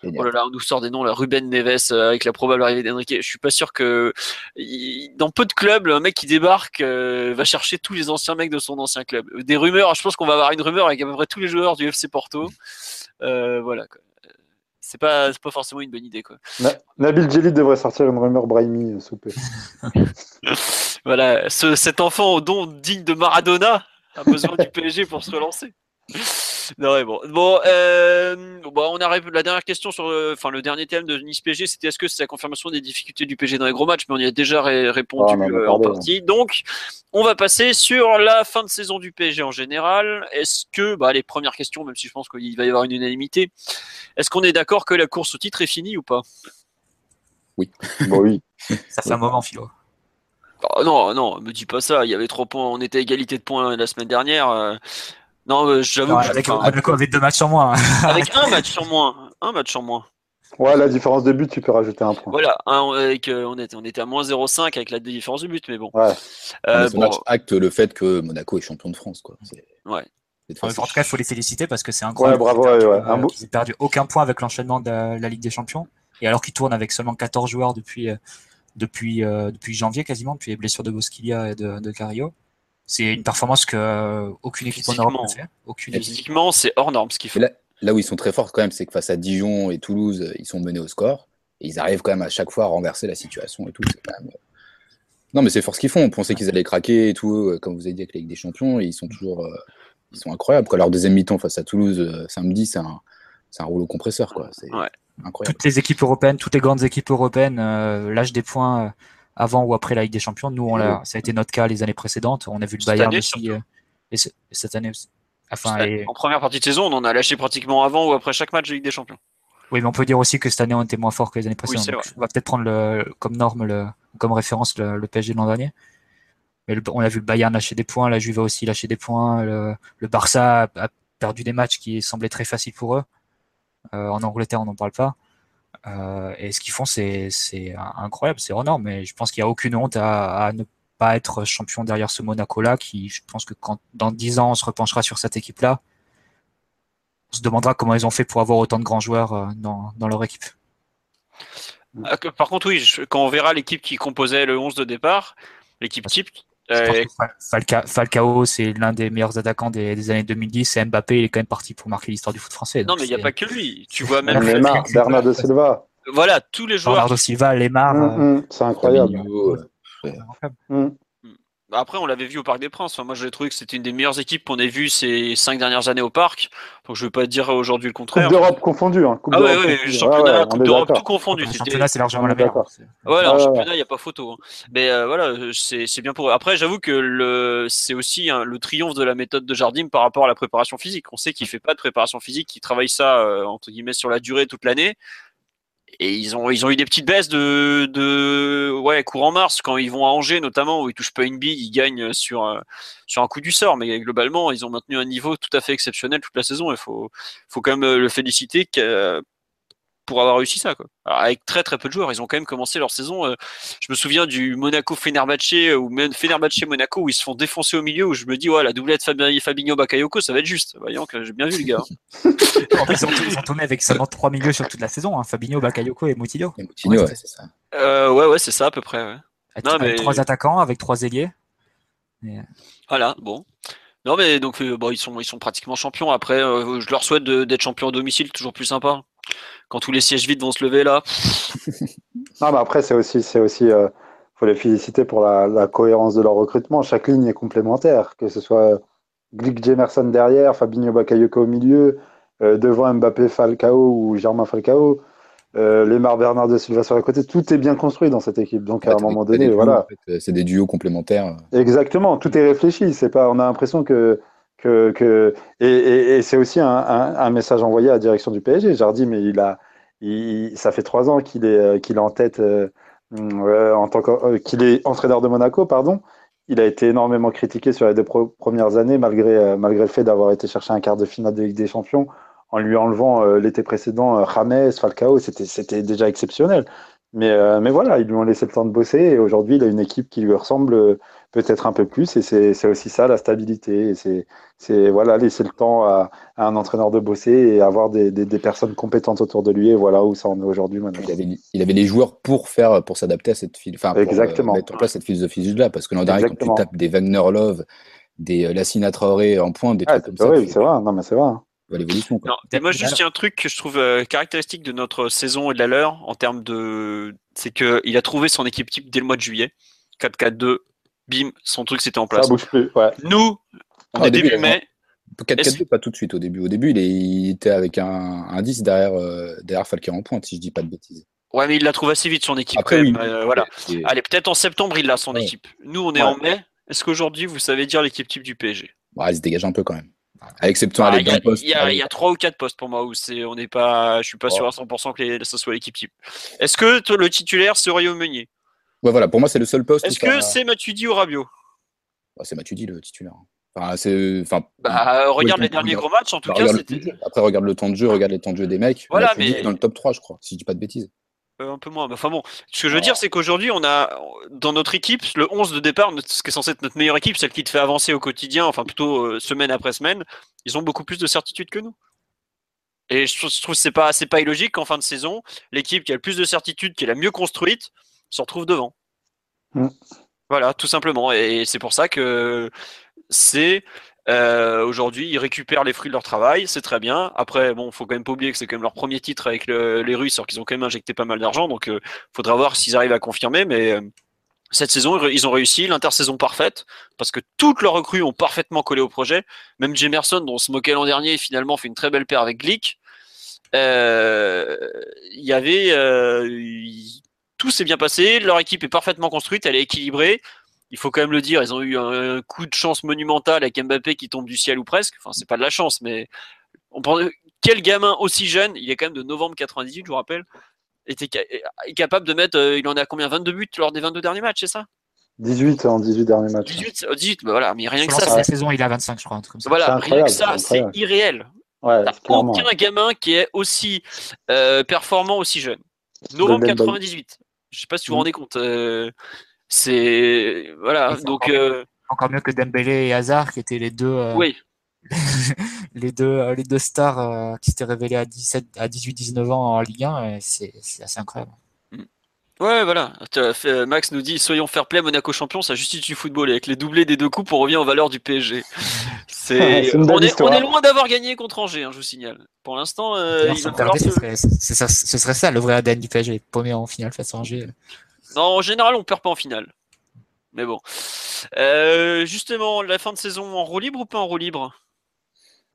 Oh là là, on nous sort des noms là. Ruben Neves euh, avec la probable arrivée d'Enrique. Je suis pas sûr que il- dans peu de clubs, un mec qui débarque euh, va chercher tous les anciens mecs de son ancien club. Des rumeurs. Je pense qu'on va avoir une rumeur avec à peu près tous les joueurs du FC Porto. Euh, voilà. quoi. C'est pas, c'est pas forcément une bonne idée quoi. Na- Nabil Djeli devrait sortir une rumeur Brahimi, euh, plaît. Voilà, ce- cet enfant au don digne de Maradona a besoin du PSG pour se relancer. Non, bon, bon, euh, bon, on arrive. La dernière question sur, le- enfin, le dernier thème de Nice PSG, c'était est-ce que c'est la confirmation des difficultés du PSG dans les gros matchs, mais on y a déjà ré- répondu Ah, en euh, en parlé, partie. Donc, on va passer sur la fin de saison du PSG en général. Est-ce que, bah, les premières questions, même si je pense qu'il va y avoir une unanimité, est-ce qu'on est d'accord que la course au titre est finie ou pas? Bon, oui. Ça fait un moment, Philo. Oh, non, non, me dis pas ça. Il y avait trois points. On était à égalité de points la semaine dernière. Non, euh, j'avoue je- avec Monaco avait deux matchs sur moins. hein. avec un match en moins. Un match en moins. Ouais, la différence de but, tu peux rajouter un point. Voilà, avec, euh, on, était, on était à moins 0,5 avec la différence de but, mais bon. Ouais. Euh, Mais ce bon, match acte le fait que Monaco est champion de France. Quoi. Ouais. En tout cas, il faut les féliciter parce que c'est Ouais, incroyable. bravo, perdu, ouais, ouais. euh, Un beau- qu'ils aient perdu aucun point avec l'enchaînement de la Ligue des Champions. Et alors qu'ils tournent avec seulement 14 joueurs depuis, depuis, depuis janvier quasiment, depuis les blessures de Bosquilia et de, de Cario. C'est une performance que aucune équipe en Europe n'a fait. Aucune Physiquement, c'est hors norme ce qu'ils font. Là, là, où ils sont très forts quand même, c'est que face à Dijon et Toulouse, ils sont menés au score. Et ils arrivent quand même à chaque fois à renverser la situation et tout. Quand même... Non, mais c'est fort ce qu'ils font. On pensait qu'ils allaient craquer et tout, comme vous avez dit avec la Ligue des Champions. Et ils sont toujours ils sont incroyables. Quoi. Leur deuxième mi-temps face à Toulouse samedi, c'est un, un rouleau compresseur. Quoi. C'est incroyable. Toutes les équipes européennes, toutes les grandes équipes européennes euh, lâchent des points avant ou après la Ligue des Champions. Nous, on ça a été notre cas les années précédentes. On a vu le Bayern aussi. Euh, et, cette année aussi. Enfin, En première partie de saison, on en a lâché pratiquement avant ou après chaque match de Ligue des Champions. Oui, mais on peut dire aussi que cette année, on était moins fort que les années précédentes. on va peut-être prendre le, comme norme, le, comme référence le, PSG de l'an dernier. Mais on a vu le Bayern lâcher des points, la Juve aussi lâcher des points, le, Barça a, perdu des matchs qui semblaient très faciles pour eux. Euh, en Angleterre, on n'en parle pas. Euh, et ce qu'ils font, c'est incroyable, c'est énorme. Mais je pense qu'il n'y a aucune honte à, ne pas être champion derrière ce Monaco-là, qui, je pense que quand dans 10 ans, on se repenchera sur cette équipe-là, on se demandera comment ils ont fait pour avoir autant de grands joueurs euh, dans, dans leur équipe. Ah, par contre, oui, quand on verra l'équipe qui composait le 11 de départ, l'équipe type, euh, Falcao, c'est l'un des meilleurs attaquants des, années 2010 et Mbappé, il est quand même parti pour marquer l'histoire du foot français. Non, mais il n'y a pas que lui. Tu vois même. Lemar, Bernardo Silva. Voilà, tous les joueurs. Bernardo Silva, Lemar. Hum, hum, c'est incroyable. Bah, après, on l'avait vu au Parc des Princes. moi, j'ai trouvé que c'était une des meilleures équipes qu'on ait vues ces cinq dernières années au Parc. Donc, je ne vais pas dire aujourd'hui le contraire. Coupe d'Europe confondue. Hein. ah oui, oui, championnat, Coupe d'Europe tout confondu. Le championnat, c'est largement la meilleure. Voilà, en championnat, il n'y a pas photo. Hein. Mais euh, voilà, c'est bien pour eux. Après, j'avoue que le, c'est aussi le triomphe de la méthode de Jardim par rapport à la préparation physique. On sait qu'il ne fait pas de préparation physique, qu'il travaille ça, euh, entre guillemets, sur la durée toute l'année et ils ont, ils ont eu des petites baisses de, de ouais, courant mars quand ils vont à Angers notamment où ils touchent pas une bille, ils gagnent sur, euh, sur un coup du sort. Mais globalement, ils ont maintenu un niveau tout à fait exceptionnel toute la saison. Il faut, faut quand même euh, le féliciter pour avoir réussi ça. Quoi. avec très très peu de joueurs, ils ont quand même commencé leur saison. Euh, je me souviens du Monaco Fenerbahce ou même Fenerbahce Monaco où ils se font défoncer au milieu où je me dis ouais la doublette Fabinho Bakayoko ça va être juste. Voyons que j'ai bien vu les gars. en plus, ils ont, tourné avec seulement trois milieux sur toute la saison, hein. Fabinho, Bakayoko et Moutinho. Et Moutinho, ouais, c'est ça. Euh, ouais ouais c'est ça à peu près. Ouais. Avec, trois attaquants, avec trois ailiers. Voilà bon. Non mais donc euh, bon, ils sont ils sont pratiquement champions. Après, je leur souhaite d'être champions au domicile, toujours plus sympa quand tous les sièges vides vont se lever là. non, mais après, c'est aussi, c'est aussi, euh, faut les féliciter pour la, cohérence de leur recrutement. Chaque ligne est complémentaire, que ce soit Glick Jemerson derrière, Fabinho Bakayoko au milieu, euh, devant Mbappé Falcao ou Germain Falcao. Euh, Lemar Bernard de Silva sur la côté, tout est bien construit dans cette équipe. Donc à un moment donné, voilà. c'est des duos complémentaires. Exactement, tout est réfléchi. C'est pas, on a l'impression que et, c'est aussi un, message envoyé à la direction du PSG. Jardim, mais il a, ça fait trois ans qu'il est, qu'il est en tête, euh, euh, tant euh, qu'il est entraîneur de Monaco, pardon. Il a été énormément critiqué sur les deux premières années, malgré, malgré le fait d'avoir été chercher un quart de finale de Ligue des Champions, en lui enlevant l'été précédent James, Falcao, c'était, c'était déjà exceptionnel. Mais, mais voilà, ils lui ont laissé le temps de bosser et aujourd'hui, il a une équipe qui lui ressemble peut-être un peu plus. Et c'est aussi ça la stabilité. C'est voilà laisser le temps à, un entraîneur de bosser et avoir des, des, personnes compétentes autour de lui. Et voilà où ça en est aujourd'hui. Il avait, il avait les joueurs pour faire pour s'adapter à cette enfin pour Exactement. mettre en place cette philosophie là. Parce que l'an dernier, quand tu tapes des Wagner Love, des euh, Lassina Traoré en point, des trucs comme ça. Oui, c'est vrai. Non, mais c'est vrai. L'évolution. moi, juste, il y a un truc que je trouve euh, caractéristique de notre saison et de la leur en termes de. C'est qu'il a trouvé son équipe type dès le mois de juillet. 4-4-2, bim, son truc c'était en place. Ça bouge plus, ouais. Nous, on est début mai. 4-4-2, pas tout de suite au début. Au début, il, était avec un, un 10 derrière, euh, derrière Falcao en pointe, si je dis pas de bêtises. Ouais, mais il la trouve assez vite son équipe. Après, euh, voilà. Allez, peut-être en septembre, il a son équipe. Nous, on est en mai. Est-ce qu'aujourd'hui, vous savez dire l'équipe type du PSG ouais, Elle se dégage un peu quand même. Ah, les postes. Il y, a trois ou quatre postes pour moi où c'est, on n'est pas, je suis pas sûr à 100% que ce soit l'équipe type. Est-ce que le titulaire serait au Meunier? Ouais, voilà, pour moi, c'est le seul poste. Est-ce que c'est Matuidi ou Rabiot? Bah, C'est Matuidi le titulaire. Enfin, c'est, enfin, bah, regarde les derniers gros matchs, en tout bah, cas. Après, regarde le temps de jeu, regarde les temps de jeu des mecs. Voilà, mais... dans le top 3, je crois, si je dis pas de bêtises. Euh, un peu moins. Enfin bon, ce que je veux dire, c'est qu'aujourd'hui, on a dans notre équipe, le 11 de départ, ce qui est censé être notre meilleure équipe, celle qui te fait avancer au quotidien, enfin plutôt euh, semaine après semaine, ils ont beaucoup plus de certitude que nous. Et je trouve, que c'est pas, c'est pas illogique qu'en fin de saison, l'équipe qui a le plus de certitude, qui est la mieux construite, se retrouve devant. Mm. Voilà, tout simplement. Et c'est pour ça que c'est euh, aujourd'hui, ils récupèrent les fruits de leur travail, c'est très bien. Après, bon, faut quand même pas oublier que c'est quand même leur premier titre avec le- les Russes, alors qu'ils ont quand même injecté pas mal d'argent, donc euh, faudra voir s'ils arrivent à confirmer. Mais euh, cette saison, ils ont réussi, l'intersaison parfaite, parce que toutes leurs recrues ont parfaitement collé au projet. Même Jemerson, dont on se moquait l'an dernier, finalement fait une très belle paire avec Glick. Euh, Il y avait, tout s'est bien passé, leur équipe est parfaitement construite, elle est équilibrée. Il faut quand même le dire, ils ont eu un coup de chance monumental avec Mbappé qui tombe du ciel ou presque. Enfin, c'est pas de la chance, mais on pense, quel gamin aussi jeune, il est quand même de novembre 98, je vous rappelle, était ca- est capable de mettre, euh, il en a combien 22 buts lors des 22 derniers matchs, c'est ça? 18 en 18 derniers matchs. 18, euh, 18, bah voilà, mais rien que ça, de la c'est, saison, il a 25, je crois, un truc comme ça. voilà, C'est rien que ça, c'est c'est irréel. Ouais, aucun gamin qui est aussi euh, performant aussi jeune. Novembre Golden Boy. 98. Je sais pas si vous vous rendez compte. euh, c'est voilà. Donc encore- euh, Encore mieux que Dembélé et Hazard, qui étaient les deux, euh, oui, les deux, les deux stars qui s'étaient révélés à 17, à 18, 19 ans en Ligue 1. et C'est c'est assez incroyable. Ouais, voilà. Fait- Max nous dit soyons fair play, Monaco champion, ça justifie du football. Et avec les doublés des deux coupes, on revient aux valeurs du PSG. C'est on, est, on est loin d'avoir gagné contre Angers, hein, je vous signale. Pour l'instant, euh, il va ce serait, ça, ce serait ça le vrai ADN du PSG. Premier en finale face à Angers. Non, en général, on perd pas en finale. Mais bon. Euh, justement, la fin de saison en roue libre ou pas en roue libre?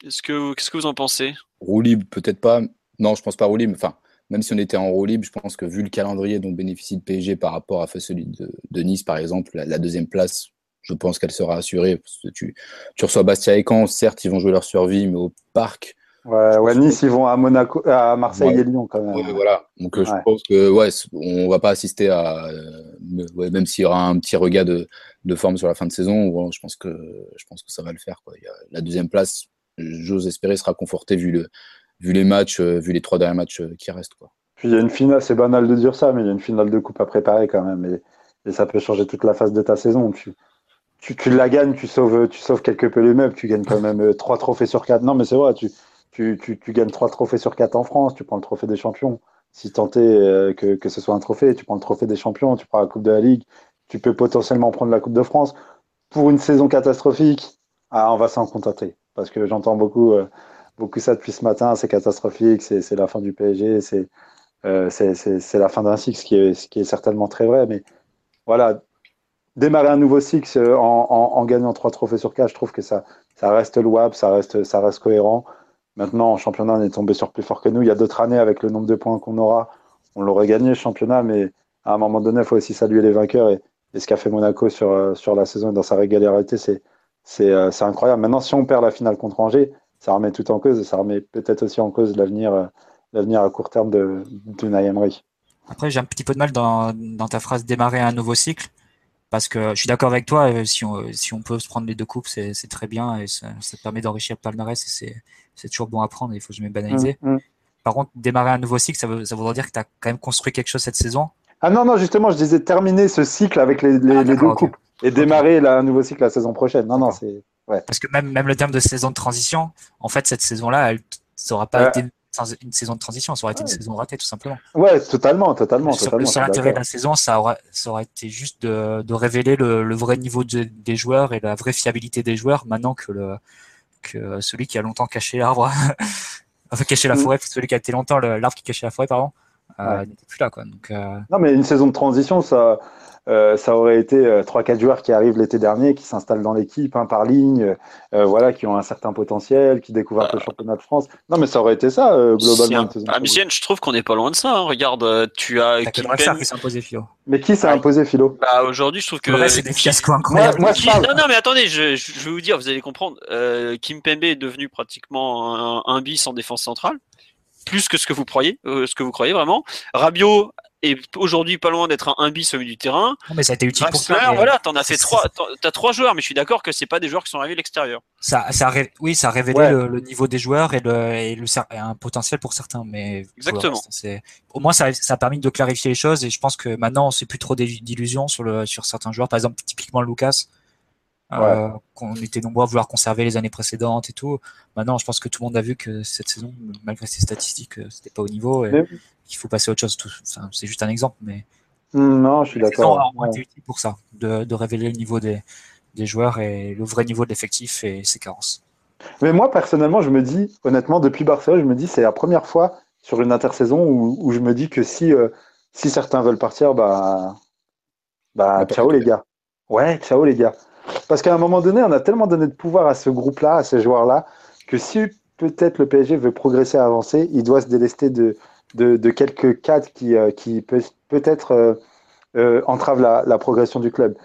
Est-ce que, Qu'est-ce que vous en pensez? Roue libre, peut-être pas. Non, je pense pas roue libre. Enfin, même si on était en roue libre, je pense que vu le calendrier dont bénéficie le PSG par rapport à celui de, de Nice, par exemple, la, la deuxième place, je pense qu'elle sera assurée. Parce que tu, tu reçois Bastia et Caen, certes, ils vont jouer leur survie, mais au parc. Ouais, ouais, Nice, ils vont à Monaco, à Marseille Ouais. et Lyon quand même. Ouais, voilà. Donc euh, je pense que ouais, on va pas assister à, euh, même s'il y aura un petit regain de, de forme sur la fin de saison, ouais, je pense que je pense que ça va le faire. Quoi. La deuxième place, j'ose espérer, sera confortée vu le vu les matchs, euh, vu les trois derniers matchs euh, qui restent. Quoi. Puis il y a une finale, c'est banal de dire ça, mais il y a une finale de coupe à préparer quand même. Et, ça peut changer toute la phase de ta saison. Tu, la gagnes, tu sauves, tu sauves quelque peu les meubles, tu gagnes quand même euh, trois trophées sur quatre. Non, mais c'est vrai, tu, tu, tu, gagnes trois trophées sur quatre en France, tu prends le trophée des champions. Si tant est que, ce soit un trophée, tu prends le trophée des champions, tu prends la Coupe de la Ligue, tu peux potentiellement prendre la Coupe de France. Pour une saison catastrophique, ah, on va s'en contenter. Parce que j'entends beaucoup, beaucoup ça depuis ce matin, c'est catastrophique, c'est la fin du PSG, c'est euh, la fin d'un ce qui, est, qui est certainement très vrai. Mais voilà, démarrer un nouveau cycle euh, en, en, gagnant trois trophées sur quatre, je trouve que ça, ça reste louable, ça reste, ça reste cohérent. Maintenant, en championnat, on est tombé sur plus fort que nous. Il y a d'autres années, avec le nombre de points qu'on aura, on l'aurait gagné, le championnat. Mais à un moment donné, il faut aussi saluer les vainqueurs. Et, et ce qu'a fait Monaco sur, euh, sur la saison et dans sa régularité, euh, c'est incroyable. Maintenant, si on perd la finale contre Angers, ça remet tout en cause et ça remet peut-être aussi en cause l'avenir euh, l'avenir à court terme de, de Emery. Après, j'ai un petit peu de mal dans, dans ta phrase démarrer un nouveau cycle. Parce que je suis d'accord avec toi, euh, si on, si on peut se prendre les deux coupes, c'est c'est très bien et ça, ça te permet d'enrichir le palmarès et c'est c'est toujours bon à prendre, il faut jamais banaliser. Mm, mm. Par contre, démarrer un nouveau cycle, ça, veut, ça voudrait dire que tu as quand même construit quelque chose cette saison? Ah non, non, justement, je disais terminer ce cycle avec les, les, Ah, les deux coupes et démarrer là, un nouveau cycle la saison prochaine. Non, non, D'accord. Parce que même, même le terme de saison de transition, en fait, cette saison-là, elle ça aura pas été une saison de transition, ça aurait été une saison ratée, tout simplement. Ouais, totalement, totalement. Le seul- totalement le seul intérêt de la saison, ça aurait, ça été juste de, de révéler le, le vrai niveau de- des joueurs et la vraie fiabilité des joueurs maintenant que, le, que celui qui a longtemps caché l'arbre, enfin caché la Mm. forêt, celui qui a été longtemps l'arbre qui cachait la forêt, pardon, euh, n'était plus là. Quoi. Donc, euh, Non, mais une saison de transition, ça, euh, ça aurait été euh, trois, quatre joueurs qui arrivent l'été dernier, qui s'installent dans l'équipe, un par ligne, euh, voilà, qui ont un certain potentiel, qui découvrent un peu le championnat de France. Non, mais ça aurait été ça, euh, globalement. un- Ah, je trouve qu'on n'est pas loin de ça. hein. Regarde, tu as qui s'est imposé, Philo. Mais qui s'est Ouais. imposé, Philo? Bah, aujourd'hui, je trouve que. C'est des fiascos incroyables. moi, je Qui- parle. Non, non, mais attendez, je, je- je vais vous dire, vous allez comprendre. Euh, Kim Pembe est devenu pratiquement un, un bis en défense centrale, plus que ce que vous croyez, euh, ce que vous croyez vraiment. Rabiot est aujourd'hui pas loin d'être un, un bis au milieu du terrain. Non, mais ça a été utile pour mais voilà, t'en as fait trois, t'as trois joueurs, mais je suis d'accord que c'est pas des joueurs qui sont arrivés de l'extérieur. Ça, ça a oui, ça a révélé Ouais. le, le niveau des joueurs et, le, et, le, et un potentiel pour certains. Mais Exactement. reste, au moins, ça, a- ça a permis de clarifier les choses et je pense que maintenant, on sait plus trop d'illusions sur, le, sur certains joueurs. Par exemple, typiquement Lucas. euh, qu'on était nombreux à vouloir conserver les années précédentes et tout. Maintenant, je pense que tout le monde a vu que cette saison, malgré ses statistiques, euh, c'était pas au niveau et qu'il faut passer à autre chose. Enfin, c'est juste un exemple, mais hmm, non, je suis d'accord. ont été utiles pour ça, de, de, révéler le niveau des, des joueurs et le vrai niveau de l'effectif et ses carences. Mais moi, personnellement, je me dis, honnêtement, depuis Barcelone, je me dis, c'est la première fois sur une intersaison où, où je me dis que si, euh, si certains veulent partir, bah, bah, ciao les gars. Ouais, ciao les gars. Parce qu'à un moment donné, on a tellement donné de pouvoir à ce groupe-là, à ces joueurs-là, que si peut-être le PSG veut progresser, avancer, il doit se délester de, de, quelques cadres qui, euh, qui peut, peut-être euh, euh, entravent la, progression du club.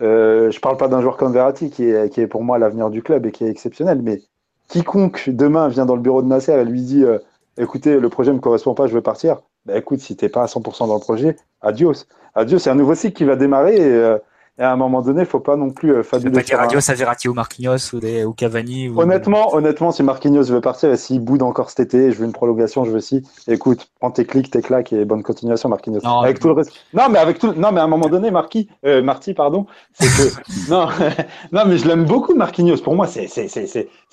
je ne parle pas d'un joueur comme Verratti, qui est, qui est pour moi l'avenir du club et qui est exceptionnel, mais quiconque demain vient dans le bureau de Nasser et lui dit écoutez, le projet ne me correspond pas, je veux partir. Ben, écoute, si tu n'es pas à 100% dans le projet, adios. Adios, c'est un nouveau cycle qui va démarrer et à un moment donné, il ne faut pas non plus euh, fabuler. pas dire adieu à Verratti ou Marquinhos ou, des, ou Cavani. Honnêtement, honnêtement, si Marquinhos veut partir et s'il boude encore cet été, je veux une prolongation, je veux si. Écoute, prends tes clics, tes claques et bonne continuation, Marquinhos. Non, avec tout le reste. Non, mais avec tout. Non, mais à un moment donné, Marquis, euh, Marty, pardon, c'est que. non, non, mais je l'aime beaucoup, Marquinhos. Pour moi, c'est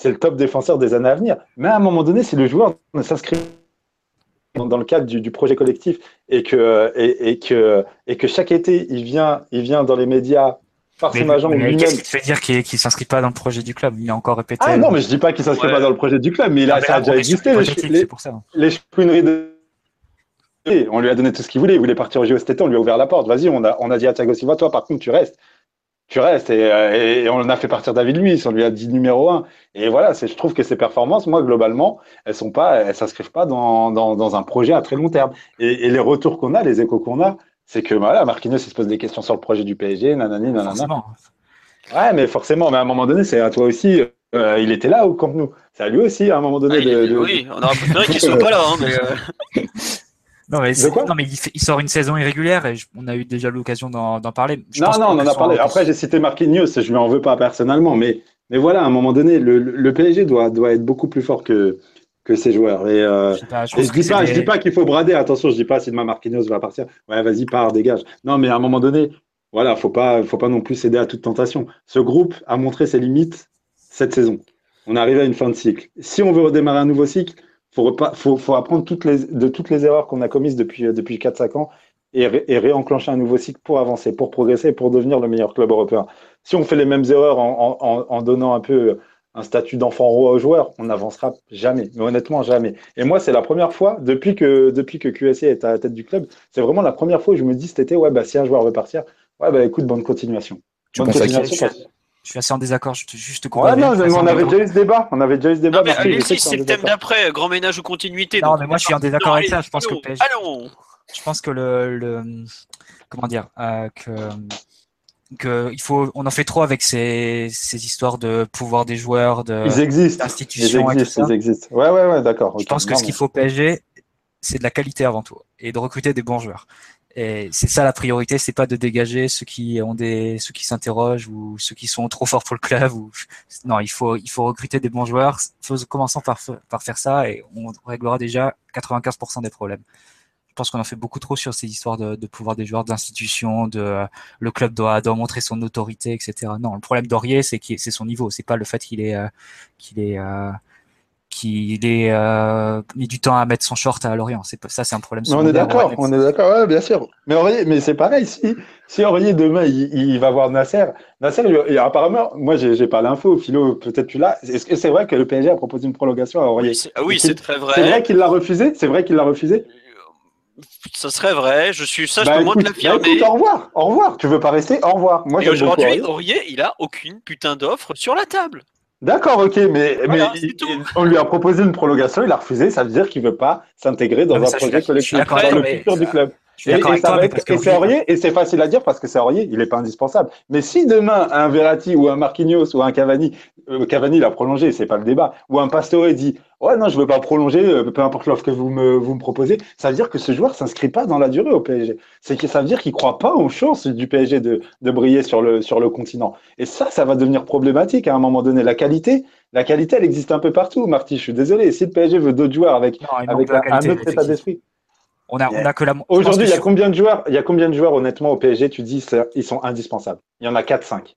le top défenseur des années à venir. Mais à un moment donné, si le joueur ne s'inscrit dans le cadre du, projet collectif et que, et, que, et que chaque été, il vient, il vient dans les médias par son agent lui-même. Qu'est-ce qui te fait dire qu'il ne s'inscrit pas dans le projet du club? Il a encore répété. Ah non, mais je ne dis pas qu'il ne s'inscrit pas dans le projet du club, mais il a, ça a déjà existé. Les, pour ça. les chouineries de. On lui a donné tout ce qu'il voulait. Il voulait partir au JO cet été. On lui a ouvert la porte. Vas-y, on a, on a dit à Thiago Silva, toi, par contre, tu restes tu restes. Euh, et, on a fait partir David Luiz, on lui a dit numéro un. Et voilà, je trouve que ses performances, moi, globalement, elles sont pas, elles s'inscrivent pas dans, dans, un projet à très long terme. Et, les retours qu'on a, les échos qu'on a, c'est que voilà, Marquinhos, il se pose des questions sur le projet du PSG, nanani, nanana. Ouais, mais forcément, mais à un moment donné, c'est à toi aussi. Euh, il était là au Camp Nou. C'est à lui aussi, à un moment donné. de, Oui, on aurait préféré qu'il soit pas là. Hein, mais euh, Non, mais, non, mais il, sort une saison irrégulière et on a eu déjà l'occasion d'en parler. non, non, on en a parlé. Après, j'ai cité Marquinhos, je lui en veux pas personnellement, mais, mais voilà, à un moment donné, le, le PSG doit, doit être beaucoup plus fort que, que ses joueurs. Et, euh, je, ne dis pas, je dis pas qu'il faut brader. Attention, je dis pas si demain Marquinhos va partir. Ouais, vas-y, pars, dégage. Non, mais à un moment donné, voilà, faut pas, faut pas non plus céder à toute tentation. Ce groupe a montré ses limites cette saison. On arrive à une fin de cycle. Si on veut redémarrer un nouveau cycle, faut, faut, faut apprendre toutes les, de toutes les erreurs qu'on a commises depuis, euh, depuis 4-5 ans et, et, réenclencher un nouveau cycle pour avancer, pour progresser, pour devenir le meilleur club européen. Si on fait les mêmes erreurs en, en, en donnant un peu un statut d'enfant roi aux joueurs, on n'avancera jamais, mais honnêtement jamais. Et moi, c'est la première fois depuis que depuis que QSC est à la tête du club, c'est vraiment la première fois où je me dis cet été, ouais, bah si un joueur veut partir, ouais, bah écoute, bonne continuation. bonne continuation je suis assez en désaccord, je te juste Ouais, non, on avait déjà eu ce débat. On avait déjà eu ce débat. c'est le thème d'après, grand ménage ou continuité. Non, mais moi je suis en désaccord avec ça. Je pense que Allons Je pense que le, le comment dire euh, que que il faut on en fait trop avec ces, ces histoires de pouvoir des joueurs de ils existent ils existent, ils existent. ouais ouais ouais d'accord je pense que ce qu'il faut PSG c'est de la qualité avant tout et de recruter des bons joueurs et c'est ça la priorité, c'est pas de dégager ceux qui ont des, ceux qui s'interrogent ou ceux qui sont trop forts pour le club. Ou non, il faut, il faut recruter des bons joueurs. Commençons par, par faire ça et on réglera déjà 95% des problèmes. Je pense qu'on en fait beaucoup trop sur ces histoires de, de pouvoir des joueurs, d'institutions, de le club doit, doit montrer son autorité, etc. Non, le problème d'Aurier, c'est c'est son niveau, c'est pas le fait qu'il est, euh, qu'il est euh, qu'il ait euh, mis du temps à mettre son short à Lorient. C'est ça, c'est un problème. On est d'accord, on est d'accord, bien sûr. Mais Aurier, mais c'est pareil. Si, si Aurier demain il, va voir Nasser, Nasser, il, apparemment, moi j'ai pas l'info. Philo, peut-être tu l'as. Est-ce que c'est vrai que le PSG a proposé une prolongation à Aurier? Oui, c'est très vrai. C'est vrai qu'il l'a refusé? C'est vrai qu'il l'a refusé? Ça serait vrai, je suis ça, je bah, peux moins te l'affirmer. Bah, au revoir, au revoir. Tu veux pas rester? Au revoir. Moi, Et aujourd'hui, Aurier, il a aucune putain d'offre sur la table. D'accord, ok, mais, mais on lui a proposé une prolongation, il a refusé, ça veut dire qu'il ne veut pas s'intégrer dans un projet collectif, dans le futur du club. Et, c'est Aurier, et c'est facile à dire parce que c'est Aurier, il n'est pas indispensable. Mais si demain un Verratti ou un Marquinhos ou un Cavani, euh, Cavani l'a prolongé, c'est pas le débat, ou un Pastore dit ouais non je veux pas prolonger, euh, peu importe l'offre que vous me vous me proposez, ça veut dire que ce joueur s'inscrit pas dans la durée au PSG. C'est que ça veut dire qu'il croit pas aux chances du PSG de, de briller sur le sur le continent. Et ça, ça va devenir problématique à un moment donné. La qualité, la qualité, elle existe un peu partout, Marty. Je suis désolé. Si le PSG veut d'autres joueurs avec, avec un autre état d'esprit. On a, on a que la. Aujourd'hui, il y a combien de joueurs Il y a combien de joueurs honnêtement au PSG Tu dis ils sont indispensables? Il y en a 4-5.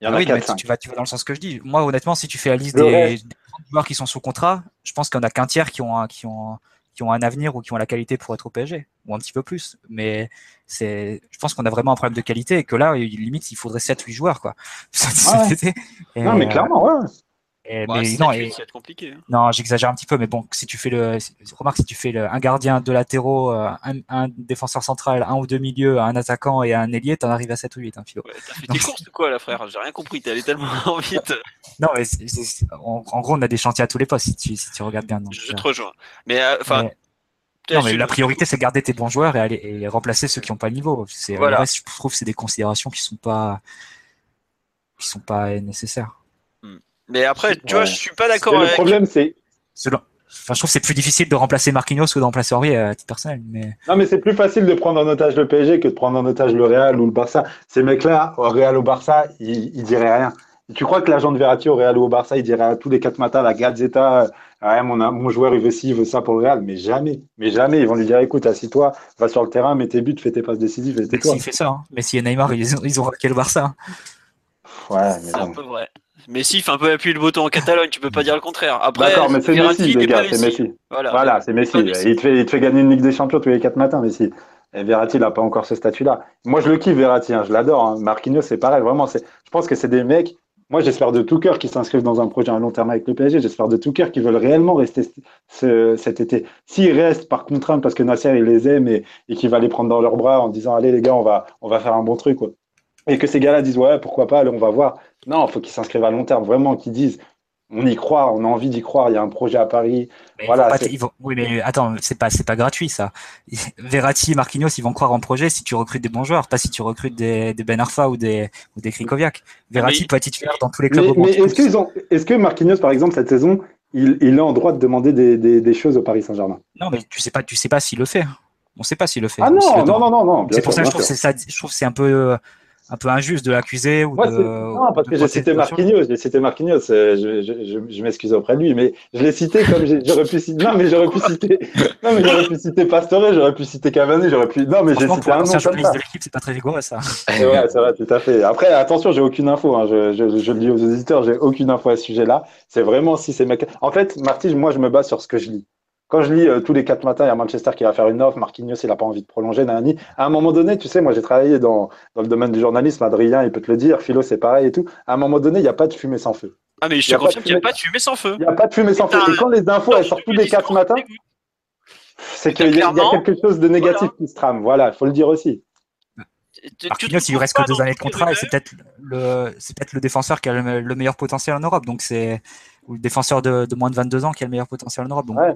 Il y en Ah oui, mais 4 tu vas, tu vas dans le sens que je dis. Moi, honnêtement, si tu fais la liste des, reste. des 30 joueurs qui sont sous contrat, je pense qu'il n'y en a qu'un tiers qui ont, un, qui, ont, qui ont un avenir ou qui ont la qualité pour être au PSG, ou un petit peu plus. Mais c'est, je pense qu'on a vraiment un problème de qualité et que là, limite, il faudrait 7-8 joueurs. Quoi. Ah ouais. Non, mais euh, clairement, ouais. Et- Ouais, mais non, et- compliqué. hein. non, j'exagère un petit peu, mais bon, si tu fais le, remarque, si tu fais le, un gardien, deux latéraux, euh, un, un défenseur central, un ou deux milieux, un attaquant et un ailier, t'en arrives à 7 ou 8, hein, Philo. Ouais, T'as fait tes courses ou quoi, là, frère? J'ai rien compris. T'es allé tellement vite. Non, mais c'est- c'est- en, en gros, on a des chantiers à tous les postes si tu, si tu regardes bien. donc, Je euh, te rejoins. Mais euh, enfin, peut-être non, mais la priorité, c'est garder tes bons joueurs et, aller, et remplacer ceux qui n'ont pas le niveau. C'est, Voilà. Le reste, je trouve, que c'est des considérations qui sont pas, qui sont pas nécessaires. Mais après, tu vois, je suis pas d'accord Mais Le avec. problème, c'est. Selon- Enfin, je trouve que c'est plus difficile de remplacer Marquinhos que de remplacer Aurier à titre personnel. Mais Non, mais c'est plus facile de prendre en otage le PSG que de prendre en otage le Real ou le Barça. Ces mecs-là, au Real ou au Barça, ils, ils diraient rien. Tu crois que l'agent de Verratti au Real ou au Barça, il dirait à tous les quatre matins, la Gazzetta, ah, mon, mon joueur, il veut ci, il veut ça pour le Real. Mais jamais, mais jamais. Ils vont lui dire, écoute, assis-toi, va sur le terrain, mets tes buts, fais tes passes décisives et tais-toi. Messi fait ça. Hein. Messi et Neymar, ils, ont- ils ont raqué le Barça. hein. Ouais, mais C'est un peu vrai. Mais si, fait un peu appuyer le bouton en Catalogne, tu peux pas dire le contraire. Après, D'accord, mais c'est Messi, les gars, c'est Messi. Voilà. Voilà, c'est Messi. Messi. Il te, fait, il te fait gagner une Ligue des Champions tous les quatre matins, Messi. Et Verratti, il n'a pas encore ce statut-là. Moi, je le kiffe, Verratti, hein, je l'adore. Hein. Marquinhos, c'est pareil, vraiment. c'est- Je pense que c'est des mecs. Moi, j'espère de tout cœur qu'ils s'inscrivent dans un projet à long terme avec le PSG. J'espère de tout cœur qu'ils veulent réellement rester ce- cet été. S'ils restent par contrainte parce que Nasser, il les aime et, et qu'il va les prendre dans leurs bras en disant Allez, les gars, on va, on va faire un bon truc. Quoi. Et que ces gars-là disent Ouais, pourquoi pas, allez, on va voir. Non, il faut qu'ils s'inscrivent à long terme, vraiment, qu'ils disent On y croit, on a envie d'y croire. Il y a un projet à Paris. Mais Voilà, pas vont- Oui, mais attends, c'est pas, c'est pas gratuit ça. Verratti et Marquinhos, ils vont croire en projet si tu recrutes des bons joueurs, pas si tu recrutes des, des Ben Arfa ou des, ou des Krikoviak. Verratti Mais- peut être titulaire dans tous les clubs. Mais, au monde. mais est-ce qu'ils ont, est-ce que Marquinhos, par exemple, cette saison, il, il est en droit de demander des, des, des choses au Paris Saint-Germain? Non, mais tu sais pas, tu sais pas s'il le fait. On sait pas s'il le fait. Ah non, le non, non, non, non. bien C'est pour ça que je trouve que sûr. c'est ça, je trouve c'est un peu, euh, un peu injuste de l'accuser ou de. c'est- non, parce de que j'ai cité. Marquinhos, j'ai cité Marquinhos, euh, je, je, je, je m'excuse auprès de lui, mais je l'ai cité comme j'ai- j'aurais pu citer. Non, mais j'aurais pu citer. Non, mais j'aurais pu citer Pastore, j'aurais pu citer Cavani, j'aurais pu. Non, mais j'ai cité un un nom journaliste ça. de l'équipe, c'est pas très rigoureux ça. Et ouais, c'est vrai, tout à fait. Après, attention, j'ai aucune info. Hein. Je, je, je le dis aux auditeurs, j'ai aucune info à ce sujet-là. C'est vraiment si ces mecs. En fait, Marty, moi, je me base sur ce que je lis. Quand je lis euh, tous les quatre matins, il y a Manchester qui va faire une offre, Marquinhos, il n'a pas envie de prolonger, Nani. À un moment donné, tu sais, moi, j'ai travaillé dans, dans le domaine du journalisme, Adrien, il peut te le dire, Philo, c'est pareil et tout. À un moment donné, il n'y a pas de fumée sans feu. Ah, mais je Y te a pas de confirme qu'il n'y a fumée. pas de fumée sans feu. Il n'y a pas de fumée sans feu. Et quand les infos, elles sortent tous les quatre matins, c'est qu'il y, a- y quelque chose de négatif qui se trame. Voilà, il faut le dire aussi. Marquinhos, il lui reste que deux années de contrat et c'est peut-être le, c'est peut-être le défenseur qui a le, le meilleur potentiel en Europe. Donc c'est, ou le défenseur de, de moins de 22 ans qui a le meilleur potentiel en Europe. Donc Ouais.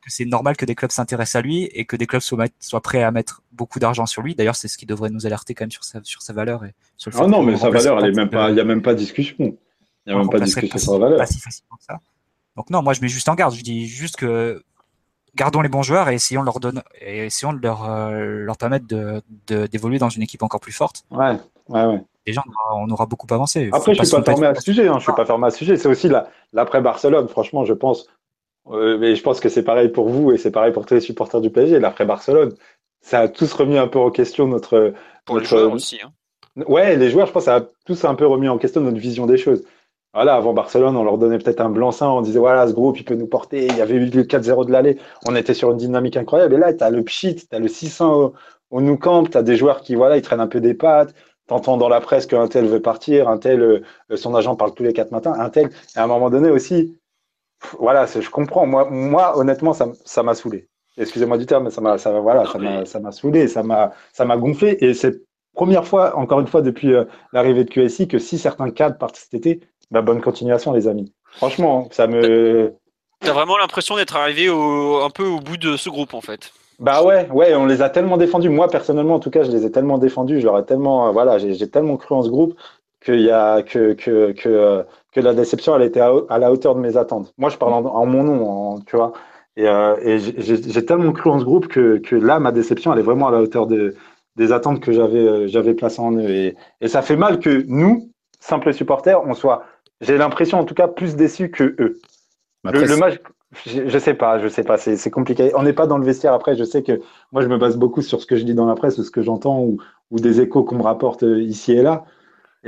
Que c'est normal que des clubs s'intéressent à lui et que des clubs soient, soient prêts à mettre beaucoup d'argent sur lui. D'ailleurs, c'est ce qui devrait nous alerter quand même sur sa, sur sa valeur et sur le fait Ah non, qu'on mais sa valeur, pas, il n'y a même pas discussion. Il n'y a même pas discussion sur la valeur. Pas si facilement que ça. Donc non, moi je mets juste en garde. Je dis juste que gardons les bons joueurs et essayons de leur donner, et essayons de leur, euh, leur permettre de, de- d'évoluer dans une équipe encore plus forte. Ouais, ouais, ouais. Déjà, on aura, beaucoup avancé. Après, Faut je suis pas fermé à ce sujet. Hein. Je suis pas fermé à ce sujet. C'est aussi la- l'après Barcelone. Franchement, je pense. Euh, mais je pense que c'est pareil pour vous et c'est pareil pour tous les supporters du PSG. L'après Barcelone, ça a tous remis un peu en question notre. Pour les notre- joueurs aussi. hein. Ouais, les joueurs, je pense, ça a tous un peu remis en question notre vision des choses. Voilà, avant Barcelone, on leur donnait peut-être un blanc-seing, on disait voilà, ce groupe, il peut nous porter. Il y avait eu le 4-0 de l'aller, on était sur une dynamique incroyable. Et là, tu as le pchit, tu as le 600 au, au Nou Camp, tu as des joueurs qui, voilà, ils traînent un peu des pattes. T'entends dans la presse qu'un tel veut partir, un tel, euh, son agent parle tous les quatre matins, un tel. Et à un moment donné aussi, voilà, je comprends. Moi, moi honnêtement, ça m'a saoulé. Excusez-moi du terme, mais ça m'a, ça, voilà, Non, ça m'a, saoulé, ça m'a, gonflé. Et c'est première fois, encore une fois, depuis euh, l'arrivée de QSI, que si certains cadres partent cet été, bah, bonne continuation, les amis. Franchement, ça me. T'as vraiment l'impression d'être arrivé au, un peu au bout de ce groupe en fait. Bah ouais, ouais, on les a tellement défendus. Moi, personnellement, en tout cas, je les ai tellement défendus. Ai tellement, euh, voilà, j'ai tellement cru en ce groupe qu'il y a que que que euh, que la déception, elle était à, à la hauteur de mes attentes. Moi, je parle en, en mon nom, en- tu vois. Et, euh, et j'ai- tellement cru en ce groupe que que là, ma déception, elle est vraiment à la hauteur de des attentes que j'avais euh, j'avais placées en eux. Et, et ça fait mal que nous, simples supporters, on soit, j'ai l'impression en tout cas, plus déçus que eux. Le, Après, le match, je, je sais pas, je sais pas, c'est compliqué. On n'est pas dans le vestiaire après. Je sais que moi, je me base beaucoup sur ce que je lis dans la presse ou ce que j'entends ou, ou des échos qu'on me rapporte ici et là.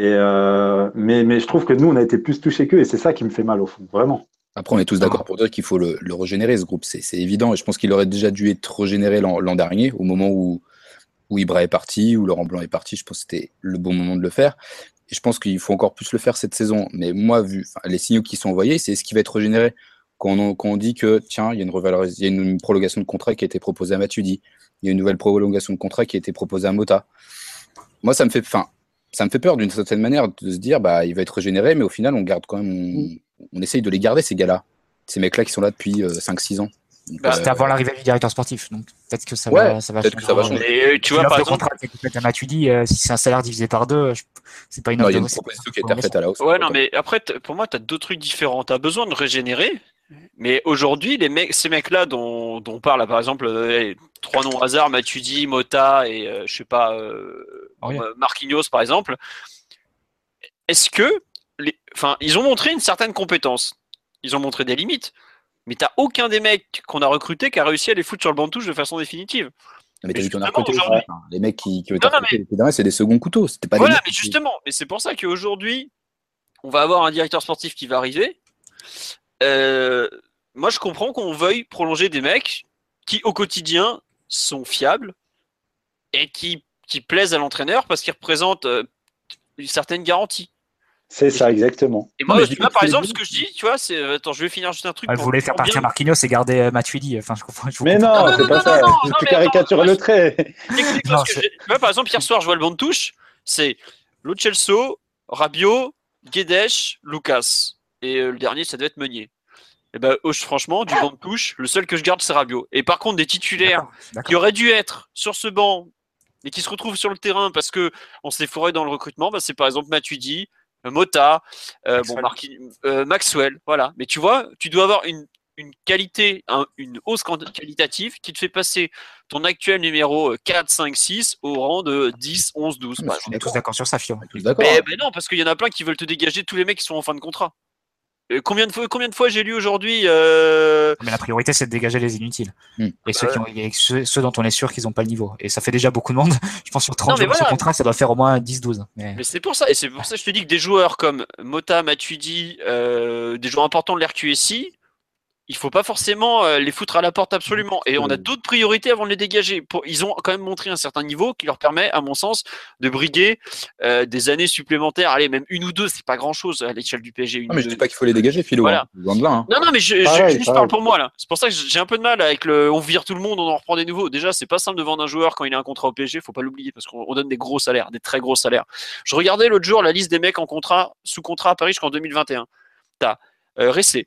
Et mais, je trouve que nous, on a été plus touchés qu'eux et c'est ça qui me fait mal au fond, vraiment. Après, on est tous d'accord pour dire qu'il faut le, régénérer, ce groupe. C'est évident. Et je pense qu'il aurait déjà dû être régénéré l'an dernier, au moment où, où Ibra est parti, où Laurent Blanc est parti. Je pense que c'était le bon moment de le faire. Et je pense qu'il faut encore plus le faire cette saison. Mais moi, vu les signaux qui sont envoyés, c'est ce qui va être régénéré. Quand on, dit que, tiens, il y a une, prolongation de contrat qui a été proposée à Matuidi, il y a une nouvelle prolongation de contrat qui a été proposée à Mota. Moi, ça me fait, ça me fait peur d'une certaine manière de se dire, bah, il va être régénéré, mais au final, on garde quand même, on, on essaye de les garder, ces gars-là. Ces mecs-là qui sont là depuis 5-6 euh, ans. Bah, C'était avant l'arrivée du directeur sportif, donc peut-être que ça va, ça va peut-être que ça va changer. Euh, tu vois, par exemple, euh, si c'est un salaire divisé par deux, c'est pas une offre. Il y a une proposition qui été faite à la hausse. Ouais, non, mais après, pour moi, tu as deux trucs différents. Tu as besoin de régénérer, mais aujourd'hui, les mecs, ces mecs-là dont, dont, on parle, par exemple, trois noms hasard, Matuidi, Mota et je sais pas, Marquinhos par exemple, est-ce que enfin, ils ont montré une certaine compétence. Ils ont montré des limites. Mais t'as aucun des mecs qu'on a recrutés qui a réussi à les foutre sur le banc de touche de façon définitive. Mais t'as vu qu'on a recruté les mecs qui, qui ont été recrutés c'est des seconds couteaux. Pas voilà, mais justement, mais c'est pour ça qu'aujourd'hui, on va avoir un directeur sportif qui va arriver. Euh, moi, je comprends qu'on veuille prolonger des mecs qui, au quotidien, sont fiables et qui, qui plaisent à l'entraîneur parce qu'ils représentent euh, une certaine garantie. C'est ça, exactement. Et moi, tu vois, par exemple, ce que je dis, tu vois, c'est. Attends, je vais finir juste un truc. Elle voulait faire partir Marquinhos et garder euh, Matuidi. Enfin, je comprends. mais non, c'est pas ça. Tu caricatures le trait. tu vois, par exemple, hier soir, je vois le banc de touche. C'est Lo Rabiot, Guedes, Lucas. Et euh, le dernier, ça devait être Meunier. Et ben, franchement, du banc de touche, le seul que je garde, c'est Rabiot. Et par contre, des titulaires qui auraient dû être sur ce banc et qui se retrouvent sur le terrain parce que on s'est fourré dans le recrutement, bah, c'est par exemple Matuidi, Mota, euh, euh, Maxwell. voilà. Mais tu vois, tu dois avoir une, qualité, une hausse qualitative qui te fait passer ton actuel numéro 4, 5, 6 au rang de 10, 11, 12. on est tous d'accord sur ça, Fio. Mais, mais, non, parce qu'il y en a plein qui veulent te dégager tous les mecs qui sont en fin de contrat. Euh, combien de fois, combien de fois j'ai lu aujourd'hui euh, Mais la priorité, c'est de dégager les inutiles. Hmm. Et, ceux, qui ont, ceux, dont on est sûr qu'ils n'ont pas le niveau. Et ça fait déjà beaucoup de monde. je pense sur 30 jours de ce contrat, ça doit faire au moins 10-12. Mais, c'est pour ça. Et c'est pour ça que je te dis que des joueurs comme Mota, Matuidi, euh, des joueurs importants de l'RQSI, il faut pas forcément euh, les foutre à la porte absolument. Et on a d'autres priorités avant de les dégager. ils ont quand même montré un certain niveau qui leur permet, à mon sens, de briguer euh, des années supplémentaires. Allez, même une ou deux, c'est pas grand chose à l'échelle du PSG. non, mais je dis pas qu'il faut les dégager, Philo. Hein. Hein. Non, non, mais je, parle pour moi là. C'est pour ça que j'ai un peu de mal avec le. On vire tout le monde, on en reprend des nouveaux. Déjà, c'est pas simple de vendre un joueur quand il a un contrat au PSG. Faut pas l'oublier parce qu'on donne des gros salaires, des très gros salaires. Je regardais l'autre jour la liste des mecs en contrat, sous contrat à Paris jusqu'en 2021. T'as euh, Ressé,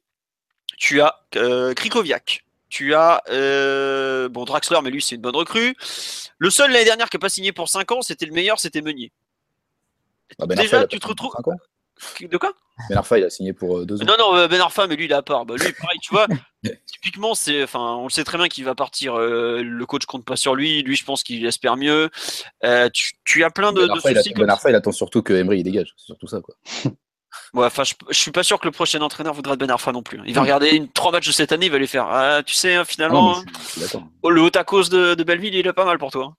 tu as euh, Krikoviak, tu as euh, bon Draxler, mais lui c'est une bonne recrue. Le seul l'année dernière qui n'a pas signé pour 5 ans, c'était le meilleur, c'était Meunier. Ah, ben Déjà, tu te retrouves. De quoi? Ben Arfa, il a signé pour 2 euh, ans. Non, non, Ben Arfa, mais lui, il a part. Bah, lui, pareil, tu vois, typiquement, c'est, enfin, on le sait très bien qu'il va partir. le coach compte pas sur lui. Lui, je pense qu'il espère mieux. tu, as plein de, ben Arfa, soucis. Il ben Arfa, il attend surtout que Emery il dégage. C'est surtout ça, quoi. enfin, je, je, suis pas sûr que le prochain entraîneur voudra Ben Arfa non plus. Il va regarder une, trois matchs de cette année, il va les faire. Ah, tu sais, hein, finalement, oh, le haut à cause de, de, Belleville, il est pas mal pour toi. Hein.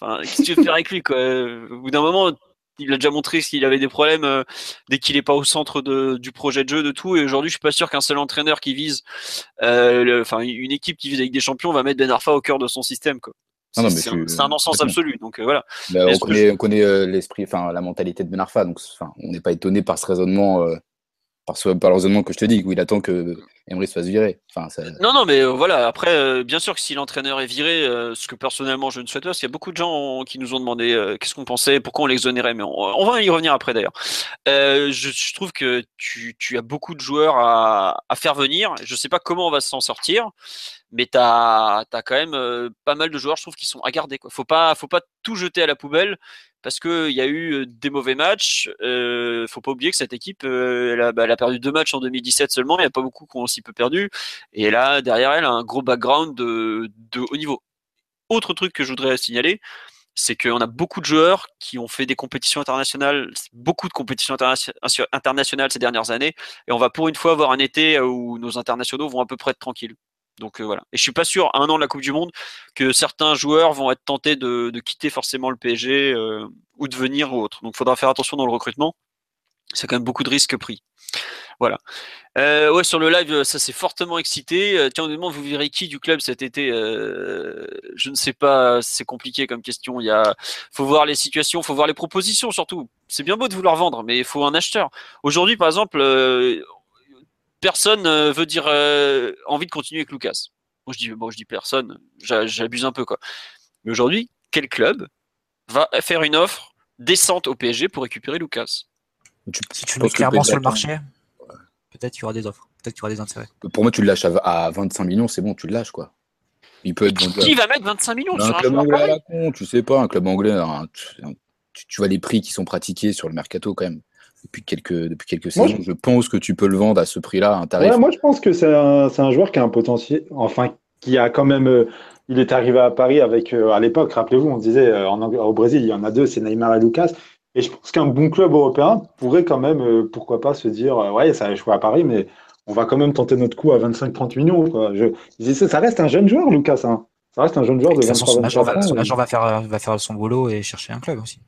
Enfin, qu'est-ce que tu veux faire avec lui, quoi? Au bout d'un moment, il a déjà montré qu'il avait des problèmes euh, dès qu'il est pas au centre de, du projet de jeu, de tout. Et aujourd'hui, je suis pas sûr qu'un seul entraîneur qui vise, euh, enfin, une équipe qui vise avec des champions va mettre Ben Arfa au cœur de son système, quoi. C'est un, non-sens absolu. Donc euh, voilà. Bah, on, connaît, euh, l'esprit, enfin la mentalité de Ben Arfa, donc on n'est pas étonné par ce raisonnement, euh, par, ce, par le que je te dis, où il attend que Emery se fasse virer. Enfin, Non, non, mais voilà. Après, bien sûr que si l'entraîneur est viré, ce que personnellement je ne souhaite pas, parce qu'il y a beaucoup de gens qui nous ont demandé qu'est-ce qu'on pensait, pourquoi on l'exonérait, mais on, va y revenir après d'ailleurs. Je, trouve que tu, as beaucoup de joueurs à, à faire venir. Je ne sais pas comment on va s'en sortir mais tu as, quand même pas mal de joueurs, je trouve, qui sont à garder. Quoi. Faut pas, faut pas tout jeter à la poubelle parce qu'il y a eu des mauvais matchs. Euh, faut pas oublier que cette équipe, bah, elle, a, perdu deux matchs en 2017 seulement. Il n'y a pas beaucoup qui ont aussi peu perdu. Et là, derrière elle, un gros background de haut niveau. Autre truc que je voudrais signaler, c'est qu'on a beaucoup de joueurs qui ont fait des compétitions internationales, beaucoup de compétitions internationales ces dernières années, et on va pour une fois avoir un été où nos internationaux vont à peu près être tranquilles. Donc euh, voilà. Et je suis pas sûr, à un an de la Coupe du Monde, que certains joueurs vont être tentés de, quitter forcément le PSG. Euh, ou de venir ou autre. Donc, il faudra faire attention dans le recrutement. C'est quand même beaucoup de risques pris. Voilà. Euh, ouais, sur le live, ça s'est fortement excité. Euh, tiens, honnêtement, vous verrez qui du club cet été euh, Je ne sais pas, c'est compliqué comme question. Il y a, faut voir les situations, faut voir les propositions surtout. C'est bien beau de vouloir vendre, mais il faut un acheteur. Aujourd'hui, par exemple, euh, personne euh, veut dire euh, envie de continuer avec Lucas. Moi, je dis, bon, je dis personne. j'a- J'abuse un peu quoi. Mais aujourd'hui, quel club va faire une offre décente au PSG pour récupérer Lucas? Tu- Si tu le clairement sur le marché, peut-être qu'il y aura des offres, peut-être qu'il y aura des intérêts. Pour moi, tu le lâches à, à 25 millions, c'est bon, tu le lâches, quoi. Il peut être Qui va mettre 25 millions sur un club joueur anglais à pareil? la con, tu sais pas, un club anglais, tu, tu vois les prix qui sont pratiqués sur le mercato quand même depuis quelques, depuis quelques Moi, saisons. Je pense que tu peux le vendre à ce prix-là, à un tarif. Ouais, moi, je pense que c'est un, joueur qui a un potentiel, enfin, qui a quand même. euh, il est arrivé à Paris avec, euh, à l'époque, rappelez-vous, on disait euh, en, au Brésil, il y en a deux, c'est Neymar et Lucas. Et je pense qu'un bon club européen pourrait quand même, euh, pourquoi pas, se dire, euh, ouais, ça a échoué à Paris, mais on va quand même tenter notre coup à 25-30 millions. Quoi. Je, ça reste un jeune joueur, Lucas. Hein. Ça reste un jeune joueur De de toute façon, son agent, 23-24 va, son ans. agent va faire, va faire son boulot et chercher un club aussi.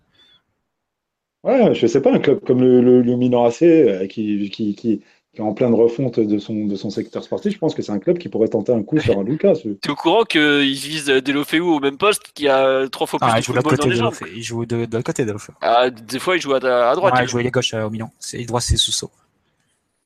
Ouais, je sais pas, un club comme le, le, le Milan AC, euh, qui, qui, qui, qui est en pleine refonte de son, de son secteur sportif, je pense que c'est un club qui pourrait tenter un coup sur un Lucas. T'es au courant qu'il vise Delofeu au même poste qui a trois fois plus Ah, de il joue football dans côté, les jambes il joue de, de l'autre côté de l'autre. Ah, Des fois, il joue à, à droite. Ouais, il joue est gauche euh, au Milan. C'est droit, c'est Sousso.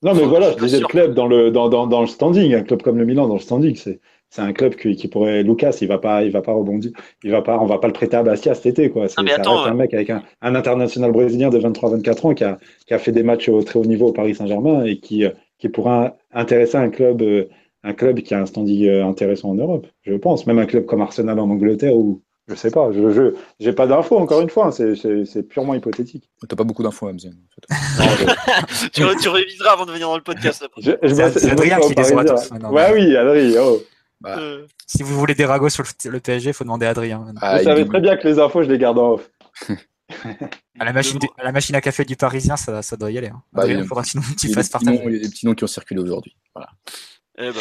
Non, mais voilà, je disais le club dans le, dans, dans, dans le standing, un club comme le Milan dans le standing, c'est, c'est un club qui, qui pourrait. Lucas, il va pas, il va pas rebondir, il va pas, on va pas le prêter à Bastia cet été, quoi. C'est, un euh, mec avec un, un international brésilien de 23-24 ans qui a, qui a fait des matchs au très haut niveau au Paris Saint-Germain et qui, euh, qui pourra intéresser un club, euh, un club qui a un standing intéressant en Europe, je pense. Même un club comme Arsenal en Angleterre ou. Je sais pas, je, je, j'ai pas d'infos encore une fois, hein, c'est, purement hypothétique. T'as pas beaucoup d'infos, Hamzien. en fait. Non, je- tu, tu réviseras avant de venir dans le podcast. après. je- je C'est- Adrien qui les aura tous. Ouais, oui, Adrien, oh. Bah, Euh, Si vous voulez des ragots sur le, le PSG, il faut demander à Adrien. ah, Vous il savez très bien que les infos, je les garde en off. À la, machine, à la machine à café du Parisien, ça, ça doit y aller. Hein. Bah, Adrien, il y a- faudra sinon que tu il fasses des petits noms- partager. il y a des petits noms qui ont circulé aujourd'hui. Voilà. eh ben.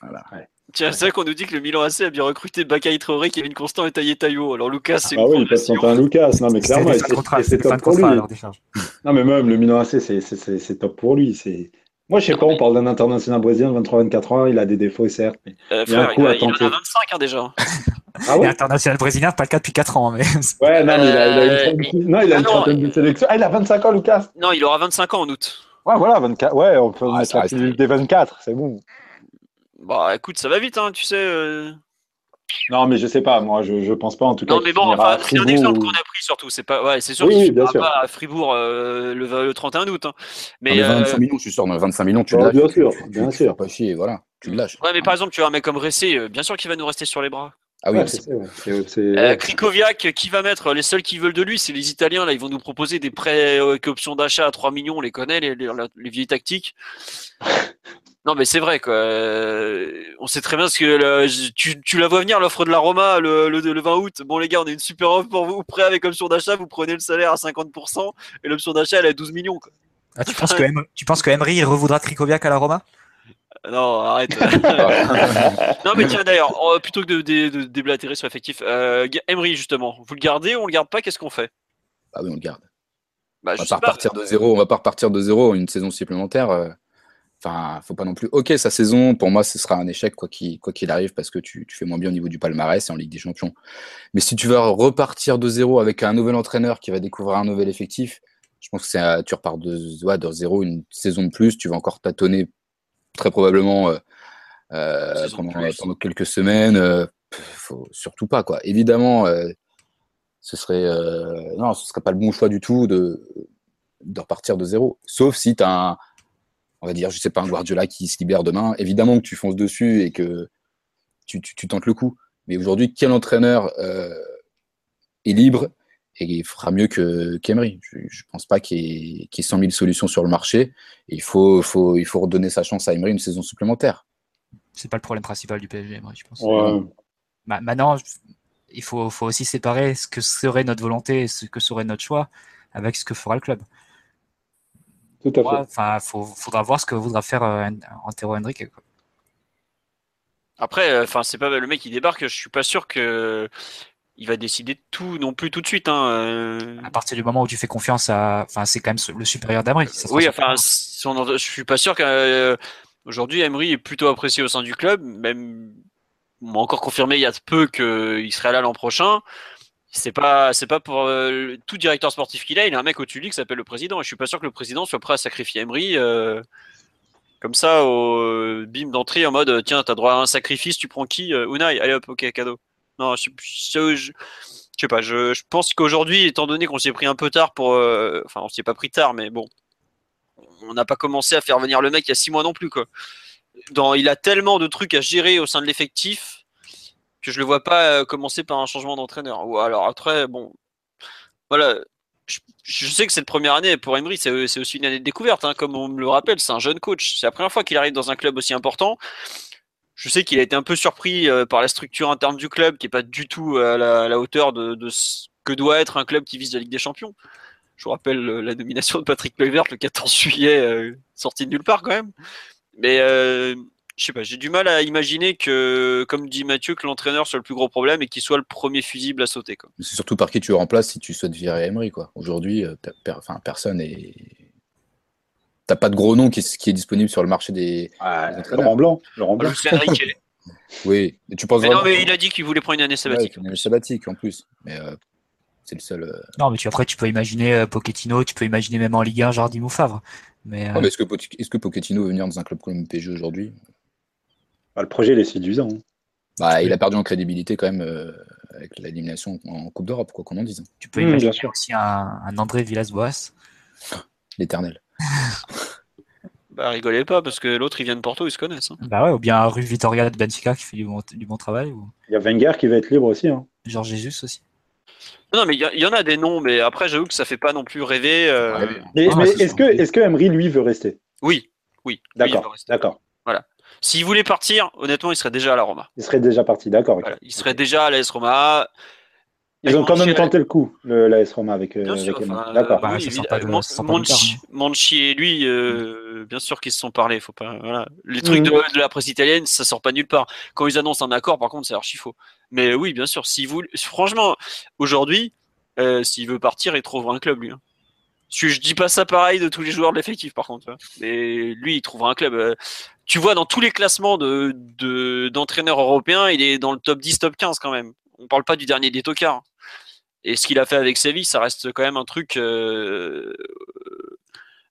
Voilà. Tiens, c'est vrai qu'on nous dit que le Milan AC a bien recruté Bakay Traoré, Kevin Constant et Taillé Taillot. Alors Lucas, c'est Ah oui, progression. tenter un Lucas. Non, mais clairement, c'est top pour lui. Non, mais même le Milan AC, c'est top pour lui. C'est Moi, je sais pas, on parle d'un international brésilien de 23-24 ans, il a des défauts, certes. mais- Euh, Il a un coup il, à a, il en a tenter. 25 hein, déjà. Ah ouais? International brésilien, pas le cas depuis 4 ans. Mais... Ouais, non, mais il a, il a Euh, une trentaine- non, il a ah une trentaine de euh, sélections. Ah, il a 25 ans, Lucas Non, il aura 25 ans en août. Ouais, voilà, 24. Ouais, on peut Ah, mettre la des 24, c'est bon. Bah écoute, ça va vite, hein, tu sais. euh. Non, mais je sais pas, moi, je, je pense pas en tout cas. Non, mais bon, enfin, c'est un exemple ou- qu'on a pris surtout. C'est pas, ouais, c'est sûr Oui, bien sûr. pas à Fribourg euh, le, le 31 août. hein. Mais, les euh, 25 millions, je suis sûr, dans les 25 millions, tu Bah, lâches. bien tu- sûr, tu- bien tu sûr. fais pas chier, voilà, tu le lâches. ouais, mais par exemple, tu as un mec comme Ressé, euh, bien sûr qu'il va nous rester sur les bras. Ah oui, Ouais, c'est Euh. Krikoviak, qui va mettre Les seuls qui veulent de lui, c'est les Italiens. Là, ils vont nous proposer des prêts euh, avec option d'achat à 3 millions. On les connaît, les, les, les vieilles tactiques. Non, mais c'est vrai, quoi. Euh, On sait très bien ce que tu, tu la vois venir, l'offre de la Roma le, le, le 20 août. Bon, les gars, on a une super offre pour vous. Prêt avec option d'achat, vous prenez le salaire à 50% et l'option d'achat, elle est à 12 millions. Quoi. Ah, tu, penses que tu penses que Emery il revoudra Krikoviak à la Roma? Non, arrête. non, mais tiens, d'ailleurs, plutôt que de, de, de déblatérer sur l'effectif, euh, Emery, justement, vous le gardez ou on le garde pas? Qu'est-ce qu'on fait? Ah oui, on le garde. bah, On va pas repartir de zéro. On va pas repartir de zéro une saison supplémentaire. euh, Enfin, faut pas non plus. Ok, sa saison, pour moi, ce sera un échec quoi qu'il quoi qu'il arrive parce que tu, tu fais moins bien au niveau du palmarès et en Ligue des Champions. Mais si tu vas repartir de zéro avec un nouvel entraîneur qui va découvrir un nouvel effectif, je pense que c'est tu repars de, ouais, de zéro une saison de plus. Tu vas encore tâtonner très probablement euh, euh, pendant, quelques semaines. euh, faut surtout pas quoi. Évidemment, ce serait non, ce serait pas le bon choix du tout de de repartir de zéro. Sauf si tu as un, on va dire, je sais pas, un Guardiola qui se libère demain. Évidemment que tu fonces dessus et que tu, tu, tu tentes le coup. Mais aujourd'hui, quel entraîneur est libre et fera mieux que qu'Emery Je ne pense pas qu'il y, ait- qu'il y ait 100 000 solutions sur le marché. Il, faut, faut, il faut redonner sa chance à Emery une saison supplémentaire. C'est pas le problème principal du PSG, Emery, je pense. Ouais. Maintenant, il faut, faut aussi séparer ce que serait notre volonté et ce que serait notre choix avec ce que fera le club. Tout à fait. Moi, Enfin, faut, faudra voir ce que voudra faire euh, Antero Henrique. quoi. Après, euh, enfin, c'est pas le mec qui débarque. Je suis pas sûr que il va décider de tout non plus tout de suite. Hein. euh. À partir du moment où tu fais confiance à, enfin, c'est quand même le supérieur d'Emery. Oui, enfin, je suis pas sûr qu'aujourd'hui Emery est plutôt apprécié au sein du club. Même, on m'a encore confirmé il y a peu qu'il serait là l'an prochain. C'est pas, c'est pas pour euh, tout directeur sportif qu'il a. Il a un mec au-dessus de lui qui s'appelle le président. Et je suis pas sûr que le président soit prêt à sacrifier Emery euh, comme ça au euh, bim d'entrée en mode tiens, t'as droit à un sacrifice, tu prends qui Euh, Unai, allez hop, ok, cadeau. Non, je, sais pas. Je, pense qu'aujourd'hui, étant donné qu'on s'y est pris un peu tard pour, euh, enfin, on s'y est pas pris tard, mais bon, on n'a pas commencé à faire venir le mec il y a six mois non plus quoi. Il a tellement de trucs à gérer au sein de l'effectif que je le vois pas euh, commencer par un changement d'entraîneur. Ou alors après, bon, voilà. Je, sais que cette première année pour Emery, c'est c'est aussi une année de découverte, hein, comme on me le rappelle, c'est un jeune coach. C'est la première fois qu'il arrive dans un club aussi important. Je sais qu'il a été un peu surpris euh, par la structure interne du club, qui est pas du tout à la, à la hauteur de, ce que doit être un club qui vise la Ligue des Champions. Je vous rappelle euh, la nomination de Patrick Kluivert le 14 juillet, euh, sorti de nulle part quand même. Mais euh, je sais pas, j'ai du mal à imaginer que, comme dit Mathieu, que l'entraîneur soit le plus gros problème et qu'il soit le premier fusible à sauter. C'est surtout par qui tu remplaces si tu souhaites virer Emery. quoi. Aujourd'hui, euh, personne est. T'as pas de gros nom qui, est disponible sur le marché des. Ah, entraîneurs. Laurent Blanc. Laurent Blanc. Enrique. Oui, mais tu penses mais non, mais il a dit qu'il voulait prendre une année Ouais, sabbatique. une année sabbatique en plus. Mais euh, c'est le seul. euh, Non, mais tu, après, tu peux imaginer euh, Pochettino, tu peux imaginer même en Ligue 1 Jardim ou Favre. Mais, euh, Ah, mais est-ce que, que Pochettino veut venir dans un club comme PSG aujourd'hui? Bah, le projet, il est séduisant. hein. bah, Il a perdu en crédibilité quand même euh, avec l'élimination en Coupe d'Europe, quoi qu'on en dise. tu peux Mmh, imaginer bien sûr. aussi un, un André Villas-Boas? L'éternel. Bah, rigolez pas, parce que l'autre, il vient de Porto, ils se connaissent. hein. Bah ouais, ou bien Rue Vitoria de Benfica qui fait du bon, du bon travail, ou Il y a Wenger qui va être libre aussi. hein. Georges Jesus aussi. Non, mais il y, en a des noms, mais après, j'avoue que ça fait pas non plus rêver. euh, Ouais, mais- Ah, est-ce que, est-ce que Emery, lui, veut rester? Oui, oui. D'accord, d'accord. S'il voulait partir, honnêtement, il serait déjà à la Roma. Il serait déjà parti, d'accord. Voilà, il serait déjà à l'AS Roma. Ils ont quand même tenté le coup, le, l'AS Roma avec, euh, Bien avec enfin, D'accord. Bah, oui, Monchi et lui, euh, bien sûr qu'ils se sont parlé. Faut pas, voilà. Les trucs de, de la presse italienne, ça sort pas nulle part. Quand ils annoncent un accord, par contre, c'est archi faux. Mais oui, bien sûr, s'il voulait, franchement, aujourd'hui, euh, s'il veut partir, il trouvera un club, lui. hein. Je, dis pas ça pareil de tous les joueurs de l'effectif, par contre. hein. Mais lui, il trouvera un club. euh, tu vois, dans tous les classements de, de- d'entraîneurs européens, il est dans le top 10, top 15 quand même. On parle pas du dernier des tocards. Et ce qu'il a fait avec Séville, ça reste quand même un truc euh,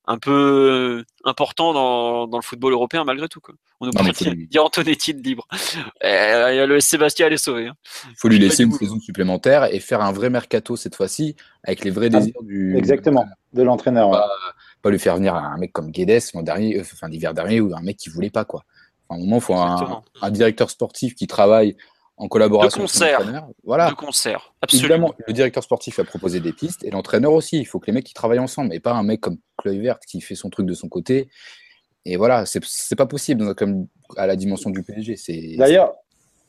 un peu important dans, dans le football européen malgré tout. Quoi. On nous parle dire Antonetti de libre. Euh, le Sébastien est sauvé. hein. Il faut lui laisser une saison supplémentaire et faire un vrai mercato cette fois-ci avec les vrais Ah, désirs du. Exactement, de l'entraîneur. ouais. Pas lui faire venir un mec comme Guedes l'an dernier, euh, enfin l'hiver dernier, ou un mec qui voulait pas quoi. Enfin, à un moment, il faut un directeur sportif qui travaille en collaboration De avec concert. Voilà. De concert. Absolument. Évidemment, le directeur sportif a proposé des pistes et l'entraîneur aussi. Il faut que les mecs qui travaillent ensemble et pas un mec comme Kluivert qui fait son truc de son côté. Et voilà, c'est c'est pas possible comme à la dimension du PSG. C'est D'ailleurs,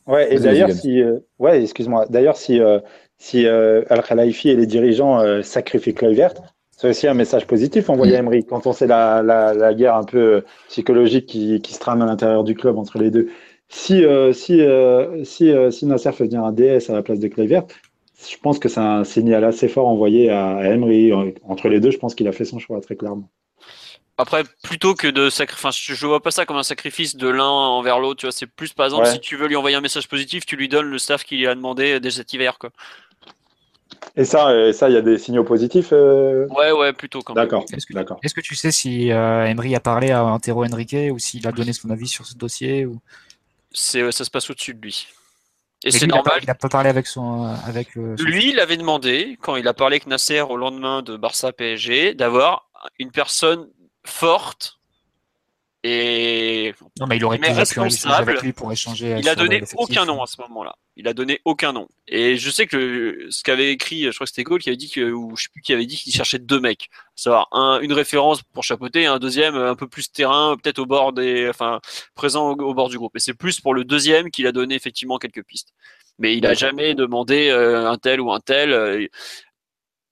ouais, et d'ailleurs, si, euh, ouais, excuse-moi. D'ailleurs, si, euh, si euh, Al Khelaifi et les dirigeants euh, sacrifient Kluivert, c'est aussi un message positif envoyé à Emery. Quand on sait la, la, la guerre un peu psychologique qui, qui se trame à l'intérieur du club entre les deux. Si, euh, si, euh, si, euh, si Nasser fait venir un DS à la place de Kluivert, je pense que c'est un signal assez fort envoyé à, à Emery. Entre les deux, je pense qu'il a fait son choix très clairement. Après, plutôt que de sacrifier, enfin, je vois pas ça comme un sacrifice de l'un envers l'autre. Tu vois, c'est plus par exemple Ouais. si tu veux lui envoyer un message positif, tu lui donnes le staff qu'il a demandé dès cet hiver, quoi. Et ça, ça, il y a des signaux positifs. euh, Ouais, ouais, plutôt quand même. D'accord, Est-ce que, d'accord. est-ce que tu sais si euh, Emery a parlé à Antero Henrique ou s'il a donné son avis sur ce dossier ou... C'est, ça se passe au-dessus de lui. Et c'est lui, il a pas- normal. Il n'a pas parlé avec son. euh, Avec, euh, son- Lui, il avait demandé, quand il a parlé avec Nasser au lendemain de Barça PSG, d'avoir une personne forte et Non, mais il aurait mais responsable. avec lui pour échanger. il a donné l'effectif. aucun nom à ce moment-là. Il a donné aucun nom. Et je sais que ce qu'avait écrit, je crois que c'était Gaulle qui avait dit que, ou je sais plus qui avait dit qu'il cherchait deux mecs. À savoir un, une référence pour chapeauter, un deuxième un peu plus terrain, peut-être au bord des, enfin, présent au, au bord du groupe. Et c'est plus pour le deuxième qu'il a donné effectivement quelques pistes. Mais il a jamais demandé euh, un tel ou un tel. euh,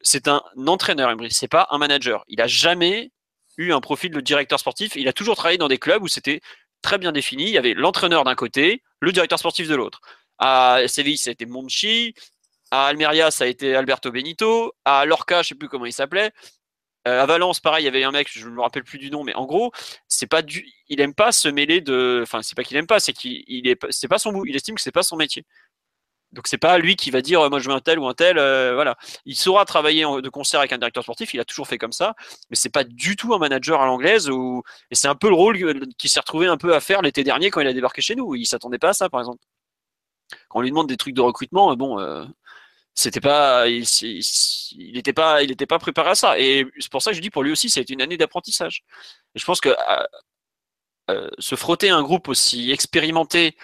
c'est un entraîneur, Emery. C'est pas un manager. Il a jamais un profil de directeur sportif. Il a toujours travaillé dans des clubs où c'était très bien défini. Il y avait l'entraîneur d'un côté, le directeur sportif de l'autre. À Séville, c'était Monchi. À Almeria, ça a été Alberto Benito. À Lorca, je sais plus comment il s'appelait. Euh, à Valence, pareil, il y avait un mec, je ne me rappelle plus du nom, mais en gros, c'est pas du, il aime pas se mêler de, enfin, c'est pas qu'il aime pas, c'est qu'il, il est, c'est pas son bout, il estime que c'est pas son métier. Donc c'est pas lui qui va dire, moi je veux un tel ou un tel, euh, voilà. Il saura travailler de concert avec un directeur sportif, il a toujours fait comme ça, mais c'est pas du tout un manager à l'anglaise ou, et c'est un peu le rôle qu'il s'est retrouvé un peu à faire l'été dernier quand il a débarqué chez nous. Il s'attendait pas à ça, par exemple. Quand on lui demande des trucs de recrutement, bon, euh, c'était pas, il, il, était pas, il était pas préparé à ça. Et c'est pour ça que je dis pour lui aussi, c'est une année d'apprentissage. Je pense que euh, euh, se frotter un groupe aussi expérimenté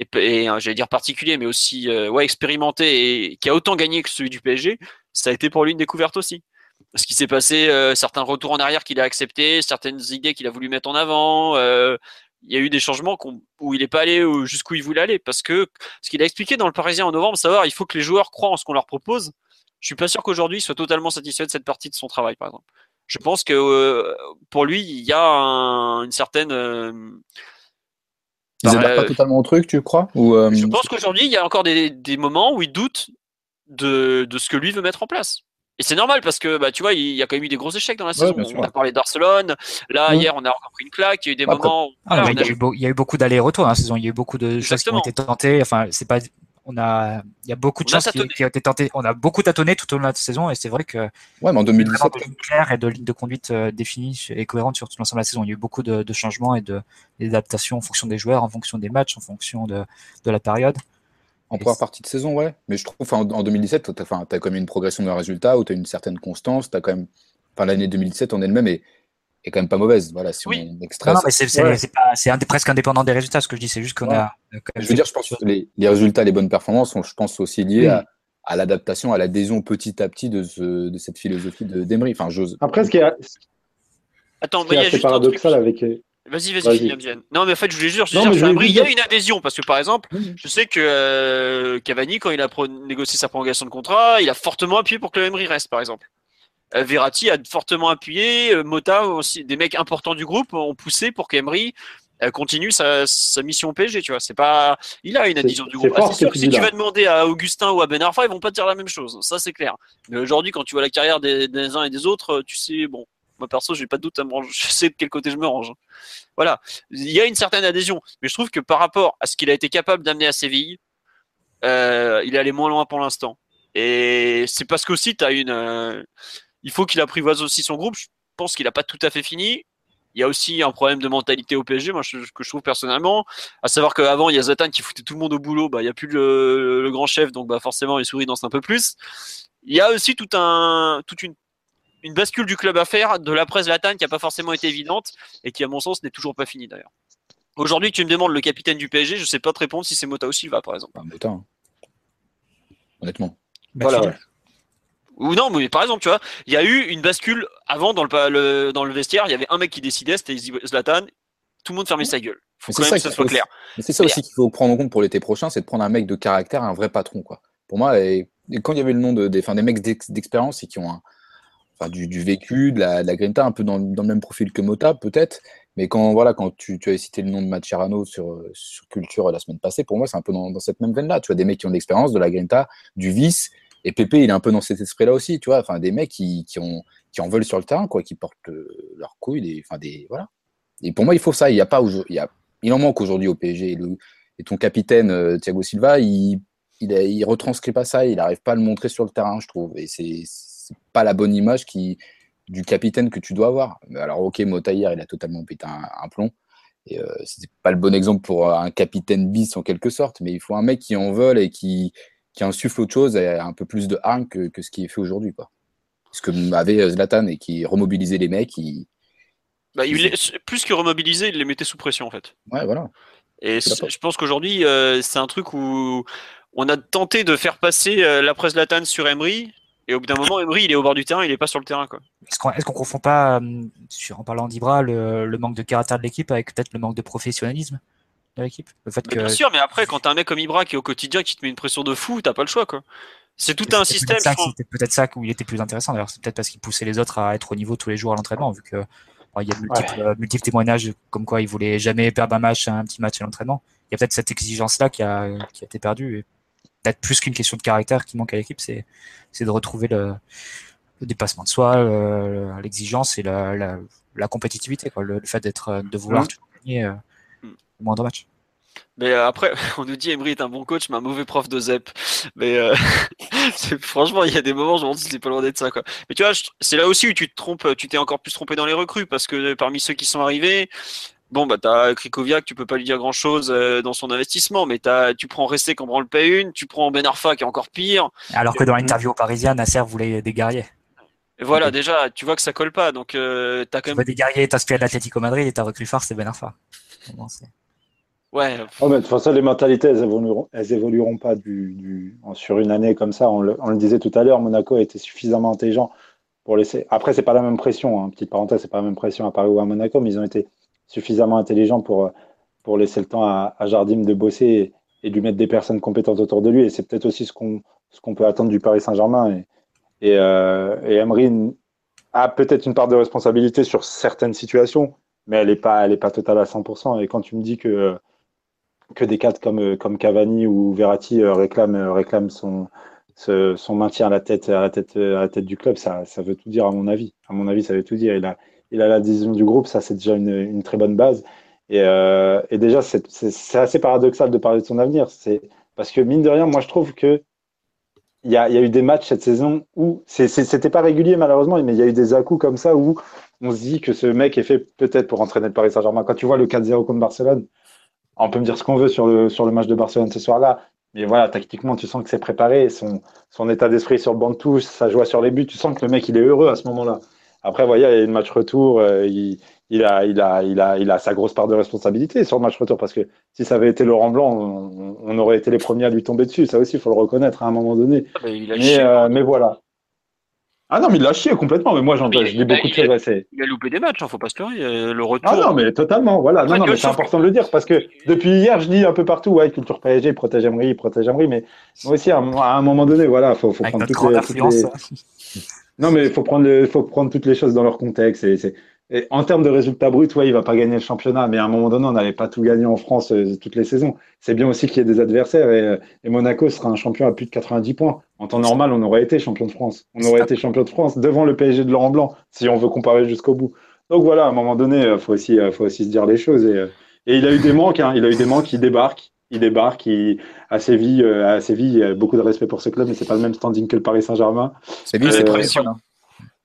et, et j'allais dire particulier, mais aussi euh, ouais expérimenté et qui a autant gagné que celui du PSG, ça a été pour lui une découverte aussi. Ce qui s'est passé, certains retours en arrière qu'il a accepté, certaines idées qu'il a voulu mettre en avant, il y a eu des changements où il n'est pas allé jusqu'où il voulait aller. Parce que ce qu'il a expliqué dans le Parisien en novembre, savoir il faut que les joueurs croient en ce qu'on leur propose. Je suis pas sûr qu'aujourd'hui il soit totalement satisfait de cette partie de son travail, par exemple. Je pense que euh, pour lui, il y a une certaine. Euh, ils n'adhèrent pas totalement au truc, tu crois Ou euh, Je pense qu'aujourd'hui, il y a encore des, des, moments où il doute de, de ce que lui veut mettre en place. Et c'est normal parce que bah, tu vois, il y a quand même eu des gros échecs dans la saison. On a parlé d'Arcelone. Là, hier, on a encore pris une claque. Il y a eu des moments. Ah, il, y a eu beaucoup d'allers-retours dans la saison. Il y a eu beaucoup de choses qui ont été tentées. Enfin, c'est pas. On a, il y a beaucoup de choses qui, ont été tentées. On a beaucoup tâtonné tout au long de la saison et c'est vrai que. Ouais, mais en 2017. De claire et de ligne de conduite euh, définie et cohérente sur tout l'ensemble de la saison. Il y a eu beaucoup de, de changements et d'adaptations en fonction des joueurs, en fonction des matchs, en fonction de, de la période. En première partie de saison, ouais. Mais je trouve, en, en 2017, tu as, as, quand même une progression de résultats où tu as une certaine constance. As quand même, enfin, l'année 2017 en elle-même est, est, quand même pas mauvaise. Voilà, si oui. on extrait. Non, mais c'est presque indépendant des résultats. Ce que je dis, c'est juste qu'on a. Je veux dire, je pense que les, les, résultats, les bonnes performances sont, je pense, aussi liés à, à l'adaptation, à l'adhésion petit à petit de, ce, de cette philosophie d'Emery. Enfin, j'ose. Après, ce qui est, Attends, ce qui est assez paradoxal avec, Vas-y, vas-y, vas Non, mais en fait, je voulais juste dire, il y a une adhésion parce que par exemple, je sais que euh, Cavani, quand il a négocié sa prolongation de contrat, il a fortement appuyé pour que le Emery reste, par exemple. Euh, Verratti a fortement appuyé, euh, Mota aussi, des mecs importants du groupe ont poussé pour qu'Emery continue sa, mission au PSG, tu vois. C'est pas, il a une adhésion du groupe. Ah, sûr si tu vas demander à Augustin ou à Ben Arfa, ils vont pas te dire la même chose. Ça, c'est clair. Mais aujourd'hui, quand tu vois la carrière des, des uns et des autres, tu sais, bon, moi perso, j'ai pas de doute à me ranger. Je sais de quel côté je me range. Voilà. Il y a une certaine adhésion. Mais je trouve que par rapport à ce qu'il a été capable d'amener à Séville, euh, il est allé moins loin pour l'instant. Et c'est parce qu'aussi, tu as une. Euh, il faut qu'il apprivoise aussi son groupe. Je pense qu'il n'a pas tout à fait fini. Il y a aussi un problème de mentalité au PSG, moi, que je trouve personnellement. À savoir qu'avant, il y a Zatan qui foutait tout le monde au boulot. Bah, il n'y a plus le, grand chef, donc bah, forcément, les souris dansent un peu plus. Il y a aussi tout un, toute une une bascule du club à faire, de la presse latane qui n'a pas forcément été évidente et qui, à mon sens, n'est toujours pas finie d'ailleurs. Aujourd'hui, tu me demandes le capitaine du PSG, je ne sais pas te répondre si c'est Mota ou Silva, par exemple. Ah, Mota, hein. honnêtement. Bah, voilà. Ou non, mais par exemple, tu vois, il y a eu une bascule avant dans le, dans le vestiaire, il y avait un mec qui décidait, c'était Zlatan, tout le monde fermait sa gueule. Faut quand même que ça soit clair. c'est ça aussi qu'il faut prendre en compte pour l'été prochain, c'est de prendre un mec de caractère, un vrai patron, quoi. Pour moi, et, quand il y avait le nom de, des, des mecs d'expérience et qui ont un, du, vécu, de la, de la, grinta, un peu dans, dans, le même profil que Mota, peut-être. Mais quand, voilà, quand tu, tu as cité le nom de Macerano sur, sur Culture la semaine passée, pour moi, c'est un peu dans, dans cette même veine-là. Tu as des mecs qui ont de l'expérience, de la grinta, du vice. Et Pépé, il est un peu dans cet esprit-là aussi, tu vois. Enfin, des mecs qui, ont, qui en veulent sur le terrain, quoi, qui portent leur couille. Des, enfin, des, voilà. Et pour moi, il faut ça. Il, y a pas, il, y il en manque aujourd'hui au PSG. et ton capitaine, euh, Thiago Silva, il, il, retranscrit pas ça. Il n'arrive pas à le montrer sur le terrain, je trouve. Et c'est pas la bonne image qui, du capitaine que tu dois avoir. Alors, ok, Motaïr, il a totalement pété un, plomb. Et euh, pas le bon exemple pour un capitaine bis en quelque sorte, mais il faut un mec qui en vole et qui, qui insuffle autre chose et un peu plus de hargne que, que ce qui est fait aujourd'hui. Quoi. Ce que avait Zlatan et qui remobilisait les mecs. Bah, plus que remobiliser, il les mettait sous pression en fait. Ouais, voilà. Et je pense qu'aujourd'hui, euh, c'est un truc où on a tenté de faire passer euh, la presse Zlatan sur Emery, et au bout d'un moment, Emery, il est au bord du terrain, il n'est pas sur le terrain. Est-ce qu'on ne confond pas, euh, sur, en parlant d'Ibra, le, manque de caractère de l'équipe avec peut-être le manque de professionnalisme? De l'équipe Bien sûr, mais après, quand tu as un mec comme Ibra qui est au quotidien, qui te met une pression de fou, tu pas le choix. quoi. C'est tout un système. C'était peut-être ça où il était plus intéressant. D'ailleurs, c'est peut-être parce qu'il poussait les autres à être au niveau tous les jours à l'entraînement, vu que il y a multiples, euh, multiples, témoignages comme quoi il voulait jamais perdre un match, un petit match à l'entraînement. Il y a peut-être cette exigence-là qui a, qui a été perdue. peut-être plus qu'une question de caractère qui manque à l'équipe, c'est c'est de retrouver le, le dépassement de soi, l'exigence et la, la, la compétitivité, quoi, le, fait d'être de vouloir Mmh. gagner euh, moindre match. Mais euh, après, on nous dit Emery est un bon coach, mais un mauvais prof de ZEP. Mais euh, franchement, il y a des moments, je me demande si c'est pas loin d'être ça. Quoi. Mais tu vois, c'est là aussi où tu te trompes, tu t'es encore plus trompé dans les recrues, parce que parmi ceux qui sont arrivés, bon, bah, t'as Krikoviak, tu peux pas lui dire grand chose dans son investissement, mais t'as, tu prends Resté qui en branle pas une, tu prends Ben Arfa qui est encore pire. Alors que dans l'interview au Parisien, Nasser voulait des guerriers. Et voilà, déjà, tu vois que ça colle pas, donc euh, t'as quand Tu même. veux des guerriers, t'as inspiré de l'Atlético Madrid et t'as recru phare, c'est Ben Arfa. Bon, Ouais, Oh, mais de toute façon, les mentalités, elles évolueront, elles évolueront pas du, du, sur une année comme ça. On le, on le disait tout à l'heure, Monaco a été suffisamment intelligent pour laisser. Après, c'est pas la même pression. Hein. Petite parenthèse, c'est pas la même pression à Paris ou à Monaco, mais ils ont été suffisamment intelligents pour, pour laisser le temps à, à Jardim de bosser et, et lui mettre des personnes compétentes autour de lui. Et c'est peut-être aussi ce qu'on ce qu'on peut attendre du Paris Saint-Germain. Et, et, euh, et Emery a peut-être une part de responsabilité sur certaines situations, mais elle n'est pas, elle pas totale à 100%. Et quand tu me dis que que des cadres comme, euh, comme Cavani ou Verratti euh, réclament, euh, réclament son, son maintien à la tête, à la tête, à la tête du club, ça, ça veut tout dire à mon avis. À mon avis, ça veut tout dire. Il a, il a l'adhésion du groupe, ça c'est déjà une, une très bonne base. Et, et déjà, c'est assez paradoxal de parler de son avenir. C'est parce que mine de rien, moi je trouve que il y a, y a eu des matchs cette saison où c'était pas régulier malheureusement, mais il y a eu des à-coups comme ça où on se dit que ce mec est fait peut-être pour entraîner le Paris Saint-Germain. Quand tu vois le 4-0 contre Barcelone, on peut me dire ce qu'on veut sur le, sur le match de Barcelone ce soir-là, mais voilà, tactiquement, tu sens que c'est préparé. Son, son état d'esprit sur le banc de touche, sa joie sur les buts, tu sens que le mec, il est heureux à ce moment-là. Après, voilà, il y a le match retour, euh, il, il, a, il, a, il, a, il a sa grosse part de responsabilité sur le match retour, parce que si ça avait été Laurent Blanc, on, on aurait été les premiers à lui tomber dessus. Ça aussi, il faut le reconnaître à un moment donné. Ah, il a Mais, chié, euh, mais voilà. Ah non, mais il l'a chié complètement. Mais moi, j'en je dis beaucoup de choses. c'est- il a loupé des matchs, hein, faut pas se leurrer. Le retour. Ah non, mais totalement, voilà. Non, non, mais c'est important de le dire parce que depuis hier, je dis un peu partout, ouais, culture PSG, protège Emery, il protège Emery, mais moi aussi, à un, à un moment donné, voilà, faut, faut Avec prendre toutes les, toutes les- Non, mais il faut prendre, le- faut prendre toutes les choses dans leur contexte. Et, et en termes de résultats bruts, ouais, il va pas gagner le championnat, mais à un moment donné, on n'allait pas tout gagner en France euh, toutes les saisons. C'est bien aussi qu'il y ait des adversaires et, euh, et Monaco sera un champion à plus de 90 points. En temps normal, on aurait été champion de France. On aurait été champion de France devant le PSG de Laurent Blanc, si on veut comparer jusqu'au bout. Donc voilà, à un moment donné, il faut aussi, euh, faut aussi se dire les choses. Et, euh, et il a eu des manques, hein, il a eu des manques, il débarque. Il débarque, il, à Séville, euh, à Séville, beaucoup de respect pour ce club, mais c'est pas le même standing que le Paris Saint-Germain. C'est bien, Euh, c'est sûr.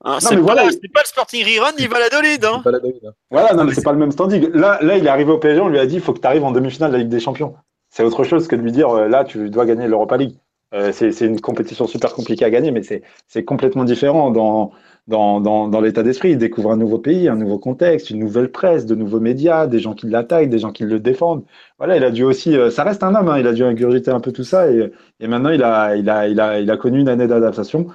Hein. Non, c'est voilà. c'est pas le Sporting Rerun ni Valladolid. Hein. David, hein. Voilà, non, mais c'est pas le même standing. Là, là, il est arrivé au PSG, on lui a dit, il faut que tu arrives en demi-finale de la Ligue des Champions. C'est autre chose que de lui dire, euh, là, tu dois gagner l'Europa League. Euh, c'est c'est une compétition super compliquée à gagner, mais c'est c'est complètement différent dans, dans, dans, dans l'état d'esprit. Il découvre un nouveau pays, un nouveau contexte, une nouvelle presse, de nouveaux médias, des gens qui l'attaquent, des gens qui le défendent. Voilà, il a dû aussi, euh, ça reste un homme, hein, il a dû ingurgiter un peu tout ça et, et maintenant il a, il, a, il, a, il a connu une année d'adaptation.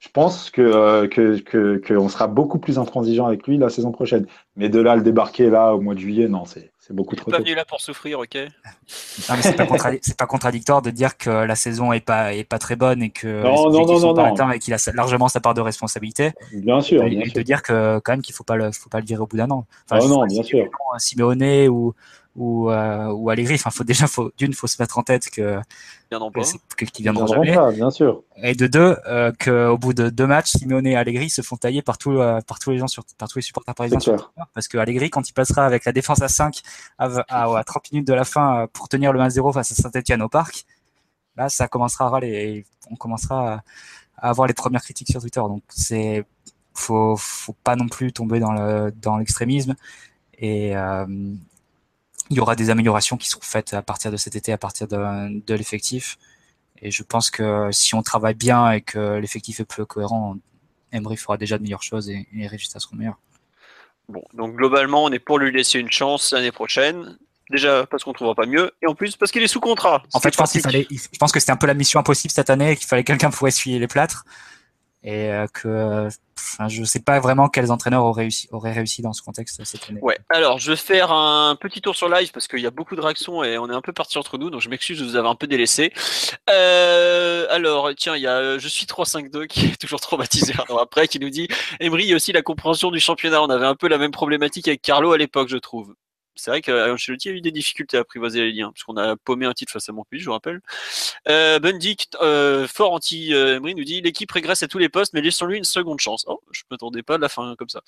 Je pense que, euh, que, que, que on sera beaucoup plus intransigeant avec lui la saison prochaine. Mais de là à le débarquer là au mois de juillet, non, c'est c'est beaucoup Il est trop pas venu là pour souffrir, ok Non, mais c'est pas, pas contradictoire de dire que la saison est pas, est pas très bonne et que Non, les non, objectifs non, sont non, pas non. atteints et qu'il a largement sa part de responsabilité. Bien sûr, et bien et sûr. de dire que quand même qu'il faut pas le, faut pas le virer au bout d'un an. Ah je non, bien sûr. vraiment, Simeone ou ou euh, ou Allegri. Enfin, faut déjà, faut d'une, faut se mettre en tête que, qu'ils Ils viendront viendront jamais. pas, bien sûr. Et de deux, euh, qu'au bout de deux matchs, Simeone et Allegri se font tailler par, tout, euh, par tous les gens sur, par tous les supporters parisiens sur. Twitter. Parce que Allegri, quand il passera avec la défense à 5 à, à, à 30 minutes de la fin euh, pour tenir le 1-0 face à Saint-Etienne au parc, là, ça commencera à râler et on commencera à, à avoir les premières critiques sur Twitter. Donc, c'est, faut, faut pas non plus tomber dans le, dans l'extrémisme et, euh, il y aura des améliorations qui seront faites à partir de cet été, à partir de, de l'effectif. Et je pense que si on travaille bien et que l'effectif est plus cohérent, Emery fera déjà de meilleures choses et, et les résultats seront meilleurs. Bon, donc globalement, on est pour lui laisser une chance l'année prochaine. Déjà parce qu'on trouvera pas mieux, et en plus parce qu'il est sous contrat. En fait, je pense fallait, je pense que c'était un peu la mission impossible cette année et qu'il fallait quelqu'un pour essuyer les plâtres. Et euh, que, enfin, je sais pas vraiment quels entraîneurs auraient réussi, auraient réussi dans ce contexte cette année. Ouais, alors je vais faire un petit tour sur live parce qu'il y a beaucoup de réactions et on est un peu parti entre nous, donc je m'excuse de vous avoir un peu délaissé. Euh, alors, tiens, il y a Je suis 352 qui est toujours traumatisé après, qui nous dit Emery, il y a aussi la compréhension du championnat. On avait un peu la même problématique avec Carlo à l'époque, je trouve. C'est vrai qu'Ancelotti a eu des difficultés à apprivoiser les liens, parce qu'on a paumé un titre face à Montpellier, je vous rappelle. Euh, Bundy, euh, fort anti-Emery, nous dit l'équipe régresse à tous les postes, mais laissons-lui une seconde chance. Oh, je ne m'attendais pas à la fin comme ça.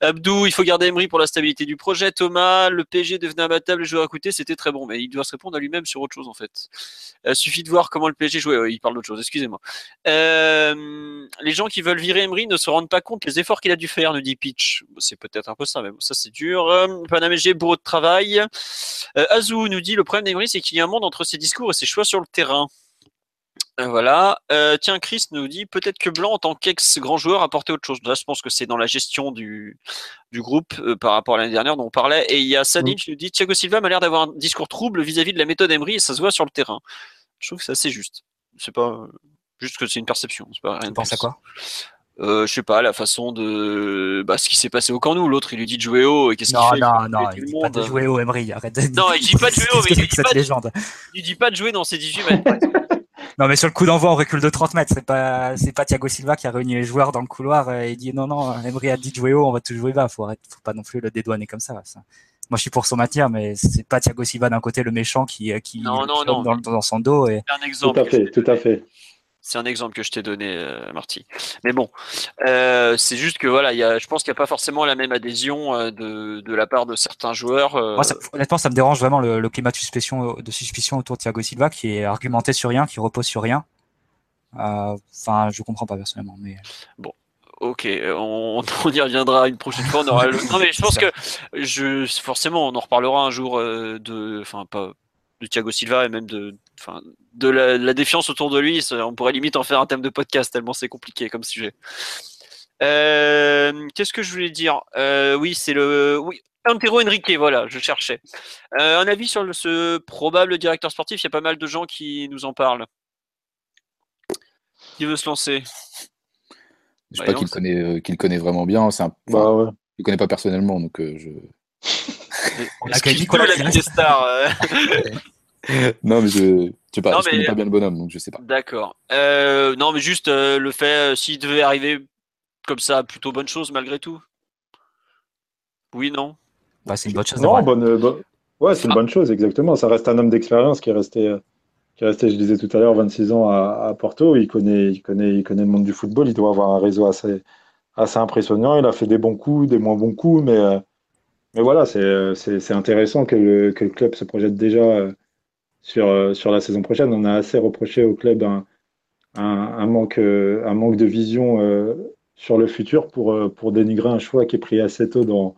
Abdou, il faut garder Emery pour la stabilité du projet. Thomas, le PSG devenait imbattable, le joueur à coûter, c'était très bon, mais il doit se répondre à lui-même sur autre chose en fait. Euh, suffit de voir comment le PSG jouait. il parle d'autre chose, excusez-moi. Euh, les gens qui veulent virer Emery ne se rendent pas compte des efforts qu'il a dû faire, nous dit Pitch. C'est peut-être un peu ça, mais ça c'est dur. Euh, travail. Euh, Azou nous dit le problème d'Emery, c'est qu'il y a un monde entre ses discours et ses choix sur le terrain. Euh, voilà. Euh, tiens, Chris nous dit peut-être que Blanc, en tant qu'ex-grand joueur, a apporté autre chose. Là, je pense que c'est dans la gestion du, du groupe euh, par rapport à l'année dernière dont on parlait. Et il y a Sadic qui nous dit Thiago Silva m'a l'air d'avoir un discours trouble vis-à-vis de la méthode Emery et ça se voit sur le terrain. Je trouve que c'est assez juste. C'est pas juste que c'est une perception. C'est pas rien Tu penses à quoi? Euh, je sais pas, la façon de. Bah, ce qui s'est passé au camp nous. L'autre, il lui dit de jouer haut et qu'est-ce qu'il Non, fait? Il non, non, tout il le dit pas de jouer au Emery. Arrête de Non, il dit pas de jouer au, Qu'est-ce mais il c'est dit pas cette de- légende Il dit pas de jouer dans ses 18 mètres. Non, mais sur le coup d'envoi, on recule de 30 mètres. C'est pas, c'est pas Thiago Silva qui a réuni les joueurs dans le couloir et dit non, non, Emery a dit de jouer haut, on va tout jouer bas. Faut arrêter, faut pas non plus le dédouaner comme ça. ça. Moi, je suis pour son maintien, mais c'est pas Thiago Silva d'un côté le méchant qui, qui Non, non, chope non. Dans, dans son dos et C'est un Tout exemple. à fait, tout à fait. C'est un exemple que je t'ai donné, euh, Marty. Mais bon, euh, c'est juste que voilà, il y a, je pense qu'il n'y a pas forcément la même adhésion euh, de, de la part de certains joueurs. euh, Moi, ça- honnêtement, ça me dérange vraiment le, le climat de suspicion, de suspicion autour de Thiago Silva qui est argumenté sur rien, qui repose sur rien. Euh, Enfin, je comprends pas personnellement, mais Ok, on, on y reviendra une prochaine fois. On aura le- Non mais je pense que je forcément on en reparlera un jour de, enfin pas de Thiago Silva et même de, enfin de la, la défiance autour de lui. On pourrait limite en faire un thème de podcast tellement c'est compliqué comme sujet. Euh, Qu'est-ce que je voulais dire? Euh, Oui, c'est le, oui. Antero Henrique, voilà, je cherchais. Euh, un avis sur le- ce probable directeur sportif, il y a pas mal de gens qui nous en parlent. Qui veut se lancer? Je sais Ouais, pas non, qu'il connaît, euh, qu'il connaît vraiment bien. Un, enfin, Bah ouais. je le connais pas personnellement, donc euh, je. On a Nicolas la reste. des stars Non, mais je, sais pas. Non, je connais mais- pas bien le bonhomme, donc je sais pas. D'accord. Euh, non, mais juste euh, le fait, euh, s'il devait arriver comme ça, plutôt bonne chose malgré tout? Oui, non? bah, c'est une bonne chose. Non, bonne, bo- ouais, c'est une bonne chose, exactement. Ça reste un homme d'expérience qui est resté, euh, qui est resté, je disais tout à l'heure, 26 ans à, à Porto. Il connaît, il connaît, il connaît le monde du football. Il doit avoir un réseau assez, assez impressionnant. Il a fait des bons coups, des moins bons coups, mais, euh, mais voilà, c'est, euh, c'est, intéressant que le, que le club se projette déjà euh, sur, euh, sur la saison prochaine. On a assez reproché au club un, un, manque, un manque de vision sur le futur pour, pour dénigrer un choix qui est pris assez tôt dans,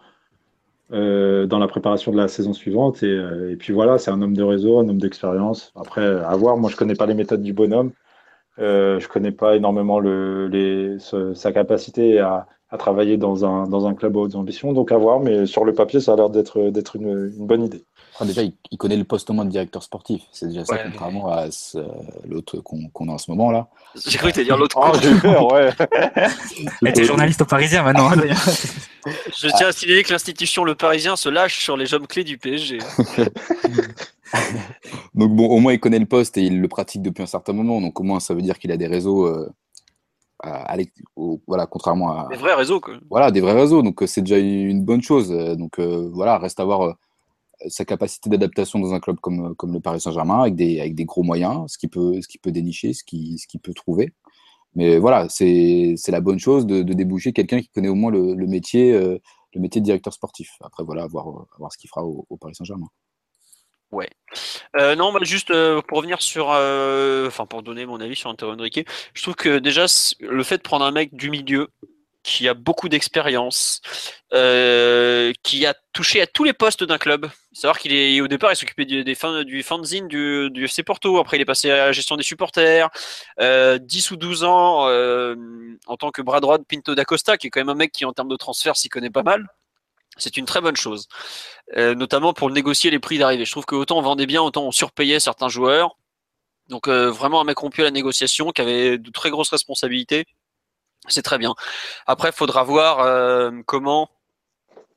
dans la préparation de la saison suivante. Et, et puis voilà, c'est un homme de réseau, un homme d'expérience. Après, à voir, moi je connais pas les méthodes du bonhomme. Euh, je connais pas énormément le, les, sa capacité à, à travailler dans un, dans un club à hautes ambitions. Donc à voir, mais sur le papier, ça a l'air d'être d'être une, une bonne idée. Enfin, déjà, il, il connaît le poste au moins de directeur sportif. C'est déjà ça, Ouais. contrairement à ce- l'autre qu'on qu'on a en ce moment là. J'ai cru que t'allais dire l'autre Oh, j'ai eu peur, ouais. T'es journaliste au Parisien maintenant. hein. Je tiens à signaler que l'institution Le Parisien se lâche sur les hommes clés du PSG. Donc bon, au moins il connaît le poste et il le pratique depuis un certain moment. Donc au moins ça veut dire qu'il a des réseaux, euh, à- à l'ex- au- voilà, contrairement à Des vrais réseaux, quoi. voilà des vrais réseaux. Donc euh, c'est déjà une bonne chose. Euh, Donc euh, voilà, reste à voir euh, sa capacité d'adaptation dans un club comme comme le Paris Saint-Germain avec des avec des gros moyens, ce qu'il peut ce peut dénicher, ce qu'il ce peut trouver. Mais voilà, c'est c'est la bonne chose de, de déboucher quelqu'un qui connaît au moins le, le métier euh, le métier de directeur sportif. Après voilà, à voir à voir ce qu'il fera au, au Paris Saint-Germain. Euh, non, bah, juste euh, pour revenir sur, euh, enfin pour donner mon avis sur Antero Henrique, je trouve que déjà le fait de prendre un mec du milieu qui a beaucoup d'expérience, qui a touché à tous les postes d'un club. Savoir qu'il est au départ il s'occupait du, des du fanzine du, du FC Porto, après il est passé à la gestion des supporters, euh, 10 ou 12 ans en tant que bras droit de Pinto da Costa, qui est quand même un mec qui en termes de transfert s'y connaît pas mal. C'est une très bonne chose, Euh, notamment pour négocier les prix d'arrivée. Je trouve que autant on vendait bien, autant on surpayait certains joueurs. Donc euh, vraiment un mec rompu à la négociation, qui avait de très grosses responsabilités. C'est très bien. Après, il faudra voir euh, comment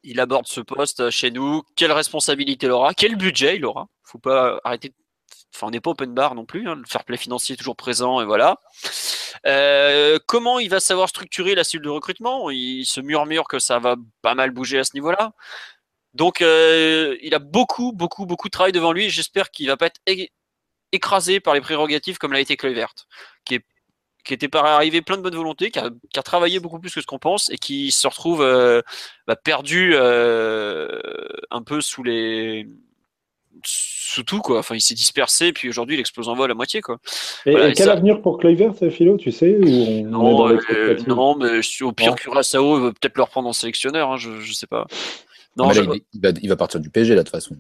il aborde ce poste chez nous, quelle responsabilité il aura, quel budget il aura. faut pas arrêter. de- Enfin, on n'est pas open bar non plus. hein. Le fair play financier est toujours présent et voilà. Euh, comment il va savoir structurer la cellule de recrutement? Il se murmure que ça va pas mal bouger à ce niveau-là. Donc, euh, il a beaucoup, beaucoup, beaucoup de travail devant lui. J'espère qu'il va pas être écrasé par les prérogatives comme l'a été Kluivert, qui qui était par arrivé plein de bonne volonté, qui a, travaillé beaucoup plus que ce qu'on pense et qui se retrouve euh, bah, perdu un peu sous les sous tout quoi. Enfin, il s'est dispersé puis aujourd'hui il explose en vol à moitié quoi. Et, Voilà, et et quel ça- avenir pour Kluivert, Philo, tu sais on, Non, euh, non, mais au pire Non. Curaçao veut peut-être le reprendre en sélectionneur, hein, je, je sais pas. Non, Mais là, je- il, il va, il va partir du PSG là de toute façon.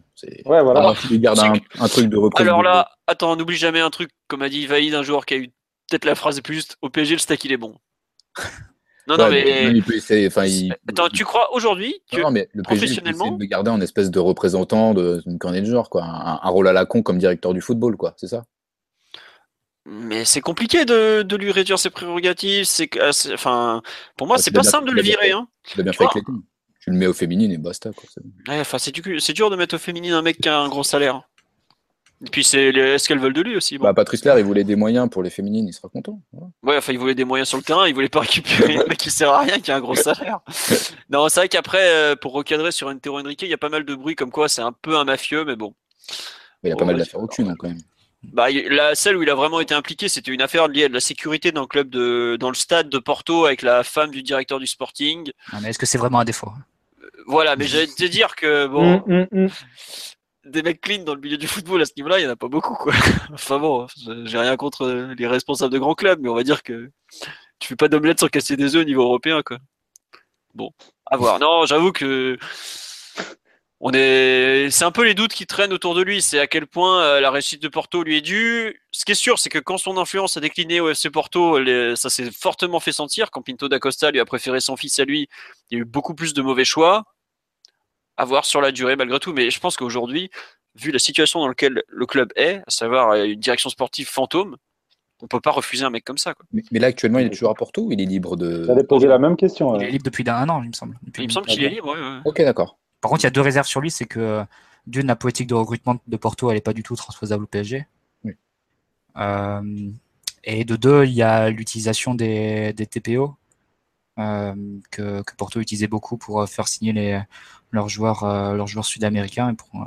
Ouais, voilà. Qu'il lui garde un, un truc de reprise. Alors de- là, attends, n'oublie jamais un truc, comme a dit Vaïd, un joueur qui a eu peut-être la phrase la plus juste au PSG, le stack il est bon. Non, non, Ouais, mais. il peut essayer, enfin, il- Attends, tu crois aujourd'hui que. Non, mais le peut professionnellement- essayer de garder en espèce de représentant de- d'une cornée de genre, quoi. Un, un rôle à la con comme directeur du football, quoi. C'est ça? Mais c'est compliqué de, de lui réduire ses prérogatives. C'est, euh, enfin, pour moi, Ouais, c'est pas bien- simple de le virer. Hein. Tu l'as bien Tu fait avec les. Tu le mets au féminine et basta, quoi. Ouais, enfin, c'est, du- c'est dur de mettre au féminin un mec qui a un gros salaire. Et puis, c'est, est-ce qu'elles veulent de lui aussi bon. Bah, Patrice Lair, il voulait des moyens pour les féminines, il sera content. Voilà. Ouais, enfin, il voulait des moyens sur le terrain, il voulait pas récupérer un mec qui sert à rien, qui a un gros salaire. non, c'est vrai qu'après, euh, pour recadrer sur Entero Henrique, il y a pas mal de bruit comme quoi c'est un peu un mafieux, mais bon. Mais il a Oh, pas mal d'affaires au cul, non, quand même. Bah, la celle où il a vraiment été impliqué, c'était une affaire liée à de la sécurité dans le club de, dans le stade de Porto avec la femme du directeur du Sporting. Ah, mais est-ce que c'est vraiment un défaut? Voilà, mais j'allais te dire que bon, Hum, hum, hum. Des mecs clean dans le milieu du football à ce niveau-là, il y en a pas beaucoup, quoi. Enfin bon, j'ai rien contre euh, les responsables de grands clubs, mais on va dire que tu fais pas d'omelette sans casser des œufs au niveau européen, quoi. Bon, à voir. Non, j'avoue que est, c'est un peu les doutes qui traînent autour de lui. C'est à quel point euh, la réussite de Porto lui est due. Ce qui est sûr, c'est que quand son influence a décliné au FC Porto, ça s'est fortement fait sentir. Quand Pinto da Costa lui a préféré son fils à lui, il y a eu beaucoup plus de mauvais choix. À voir sur la durée malgré tout. Mais je pense qu'aujourd'hui, vu la situation dans laquelle le club est, à savoir euh, une direction sportive fantôme, on peut pas refuser un mec comme ça. Quoi. Mais, mais là, actuellement, il est toujours à Porto ou il est libre de. J'allais poser la même question. Il est libre depuis un an, il me semble. Depuis- Il me semble qu'il est libre. ouais, ouais. Ok, d'accord. Par contre, il y a deux réserves sur lui, c'est que euh, d'une, la politique de recrutement de Porto, elle n'est pas du tout transposable au PSG. Oui. Euh, et de deux, il y a l'utilisation des, des TPO que, que Porto utilisait beaucoup pour euh, faire signer les, leurs joueurs, euh, leurs joueurs sud-américains et pour, euh,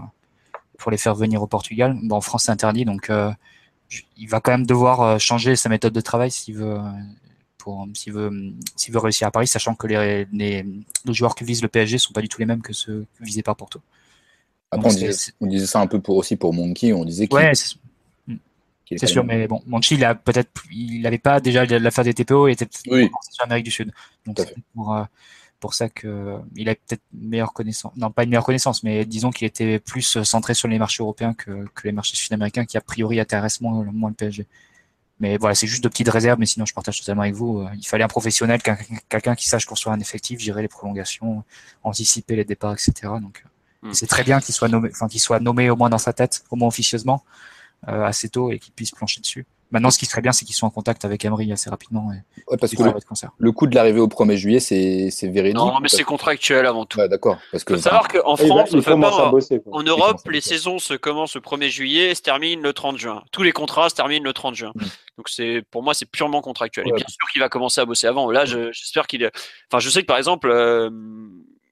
pour les faire venir au Portugal. Bon, en France, c'est interdit, donc euh, il va quand même devoir euh, changer sa méthode de travail s'il veut, euh, pour, s'il veut, veut réussir à Paris, sachant que les, les, les joueurs qui visent le PSG sont pas du tout les mêmes que ceux visés par Porto. Après, Donc, on disait, on disait ça un peu pour, aussi pour Monkey. On disait qu'il Ouais, c'est c'est sûr, mais bon, Monchi, il a peut-être, il n'avait pas déjà l'affaire des TPO, il était peut-être Oui. encore sur l'Amérique du Sud. Donc c'est pour, euh, pour ça que il a peut-être une meilleure connaissance, non pas une meilleure connaissance, mais disons qu'il était plus euh, centré sur les marchés européens que, que les marchés sud-américains qui a priori intéressent moins, moins le PSG. Mais voilà, c'est juste de petites réserves, mais sinon je partage totalement avec vous. Euh, Il fallait un professionnel, quelqu'un qui sache construire un effectif, gérer les prolongations, anticiper les départs, etc. Donc euh, Hmm. c'est très bien qu'il soit nommé, enfin qu'il soit nommé au moins dans sa tête, au moins officieusement, assez tôt et qu'il puisse plancher dessus. Maintenant, ce qui serait bien, c'est qu'ils soient en contact avec Emery assez rapidement et Ouais, parce qu'ils que le, travaillent de concert. le coup de l'arrivée au 1er juillet, c'est c'est véridique. Non, mais c'est contractuel avant tout. Ouais, d'accord. Parce que Il faut savoir qu'en il va- France, pas- à bosser. En Europe, les saisons se commencent le 1er juillet et se terminent le 30 juin. Tous les contrats se terminent le 30 juin. Mm. Donc c'est pour moi c'est purement contractuel. Et bien sûr qu'il va commencer à bosser avant. Là, je- j'espère qu'il. est- Enfin, je sais que par exemple, euh,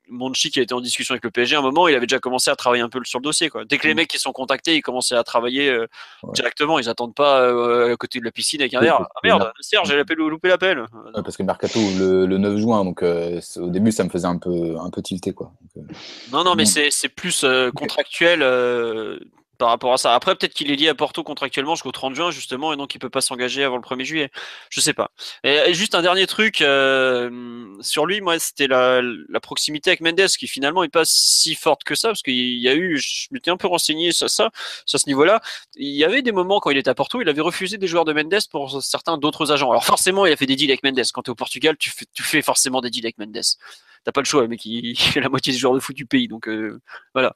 Monchi qui a été en discussion avec le PSG, à un moment, il avait déjà commencé à travailler un peu sur le dossier. Quoi. Dès que les Mm. mecs qui sont contactés, ils commençaient à travailler euh, Ouais. directement. Ils attendent pas euh, à côté de la piscine avec un verre. Ah merde, Serge, j'ai loupé l'appel. Ouais, parce que Mercato le, le 9 juin, donc euh, au début ça me faisait un peu un peu tilter quoi. Donc, Non, non, mais c'est c'est plus contractuel par rapport à ça. Après, peut-être qu'il est lié à Porto contractuellement jusqu'au 30 juin, justement, et donc il peut pas s'engager avant le 1er juillet. Je sais pas. Et, juste un dernier truc euh, sur lui, moi, c'était la, la proximité avec Mendes, qui finalement est pas si forte que ça, parce qu'il y a eu, je m'étais un peu renseigné sur ça, sur ce niveau-là. Il y avait des moments quand il était à Porto, il avait refusé des joueurs de Mendes pour certains d'autres agents. Alors forcément, il a fait des deals avec Mendes. Quand tu es au Portugal, tu fais, tu fais forcément des deals avec Mendes. T'as pas le choix, il, il fait la moitié des joueurs de foot du pays, donc euh, voilà.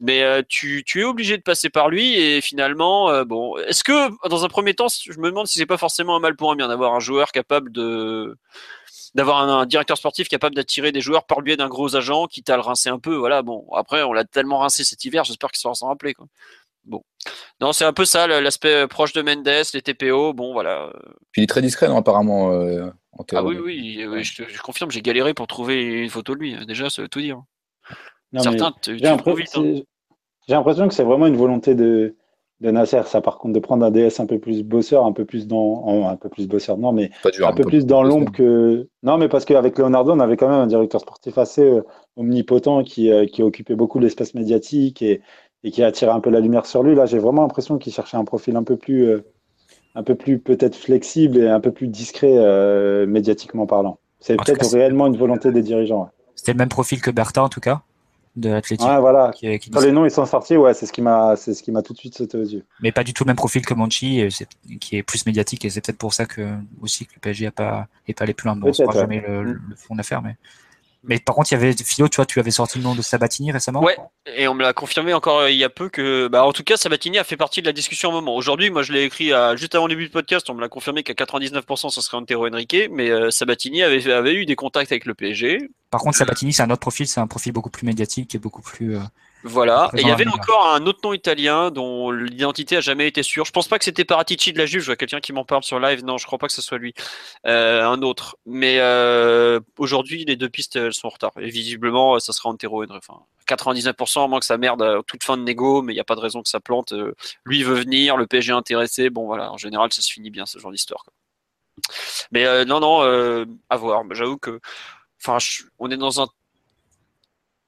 Mais euh, tu, es obligé de passer par lui et finalement, euh, bon, est-ce que dans un premier temps, je me demande si c'est pas forcément un mal pour un bien d'avoir un joueur capable de d'avoir un, directeur sportif capable d'attirer des joueurs par le biais d'un gros agent qui t'a le rincé un peu. Voilà, bon, après on l'a tellement rincé cet hiver, j'espère qu'il saura s'en rappeler. Quoi. Bon, non, c'est un peu ça l'aspect proche de Mendes, les TPO. Bon, voilà. Puis il est très discret non, apparemment euh, en Ah oui, oui, oui, je, confirme, j'ai galéré pour trouver une photo de lui. Déjà, ça veut tout dire. Non, Certains, tu, J'ai hein. j'ai l'impression que c'est vraiment une volonté de, de Nasser, ça par contre, de prendre un DS un peu plus bosseur, un peu plus dans. un peu plus bosseur, non, mais Pas dur, un peu plus dans l'ombre que. Non, mais parce qu'avec Leonardo, on avait quand même un directeur sportif assez euh, omnipotent qui, euh, qui occupait beaucoup l'espace médiatique et, et qui attirait un peu la lumière sur lui. Là, j'ai vraiment l'impression qu'il cherchait un profil un peu plus, euh, un peu plus peut-être flexible et un peu plus discret euh, médiatiquement parlant. C'est peut-être réellement une volonté des dirigeants. ouais. C'était le même profil que Bertha, en tout cas, de l'Athletic. Ouais, voilà. qui- qui Quand les noms ils sont sortis, ouais, c'est ce qui m'a, c'est ce qui m'a tout de suite sauté aux yeux. mais pas du tout le même profil que c'est- qui est plus médiatique, et c'est peut-être pour ça que aussi que le PSG a pas est pas allé plus loin. Bon, on saura Peut-être, jamais le, le fond d'affaires, mais mais par contre, il y avait Philo, tu vois, tu avais sorti le nom de Sabatini récemment. Ouais, et on me l'a confirmé encore euh, il y a peu que, bah, en tout cas, Sabatini a fait partie de la discussion un moment. Aujourd'hui, moi, je l'ai écrit à, juste avant le début du podcast, on me l'a confirmé qu'à 99%, ce serait Antero Henrique, mais euh, Sabatini avait, avait eu des contacts avec le PSG. Par contre, Sabatini, c'est un autre profil, c'est un profil beaucoup plus médiatique et beaucoup plus. euh, Voilà. Et il y avait encore un autre nom italien dont l'identité a jamais été sûre. Je pense pas que c'était Paratici de la Juve. Je vois quelqu'un qui m'en parle sur live. Non, je crois pas que ce soit lui. Euh, un autre. Mais euh, aujourd'hui, les deux pistes elles sont en retard. Et visiblement, ça sera Antero. Enfin, 99%, à moins que ça merde à toute fin de négo, mais il n'y a pas de raison que ça plante. Euh, lui veut venir, le PSG est intéressé. Bon, voilà. En général, ça se finit bien ce genre d'histoire. Mais euh, non, non, euh, à voir. J'avoue que, enfin, je- on est dans un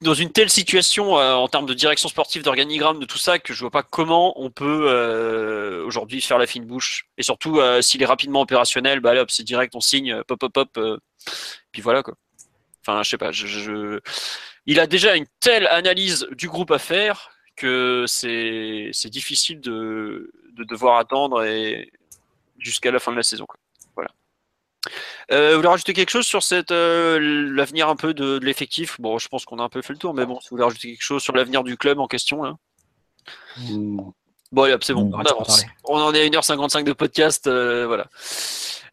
dans une telle situation euh, en termes de direction sportive, d'organigramme, de tout ça, que je vois pas comment on peut euh, aujourd'hui faire la fine bouche. Et surtout, euh, s'il est rapidement opérationnel, bah hop, c'est direct, on signe, pop, pop, pop, puis voilà quoi. Enfin, je sais pas. Il a déjà une telle analyse du groupe à faire que c'est difficile de, de devoir attendre et jusqu'à la fin de la saison. Voilà. Euh, vous voulez rajouter quelque chose sur cette euh, l'avenir un peu de, de l'effectif? Bon, je pense qu'on a un peu fait le tour, mais bon, si vous voulez rajouter quelque chose sur l'avenir du club en question là. Hmm. Bon, c'est bon, On on avance. On en est à 1h55 de podcast, euh, voilà.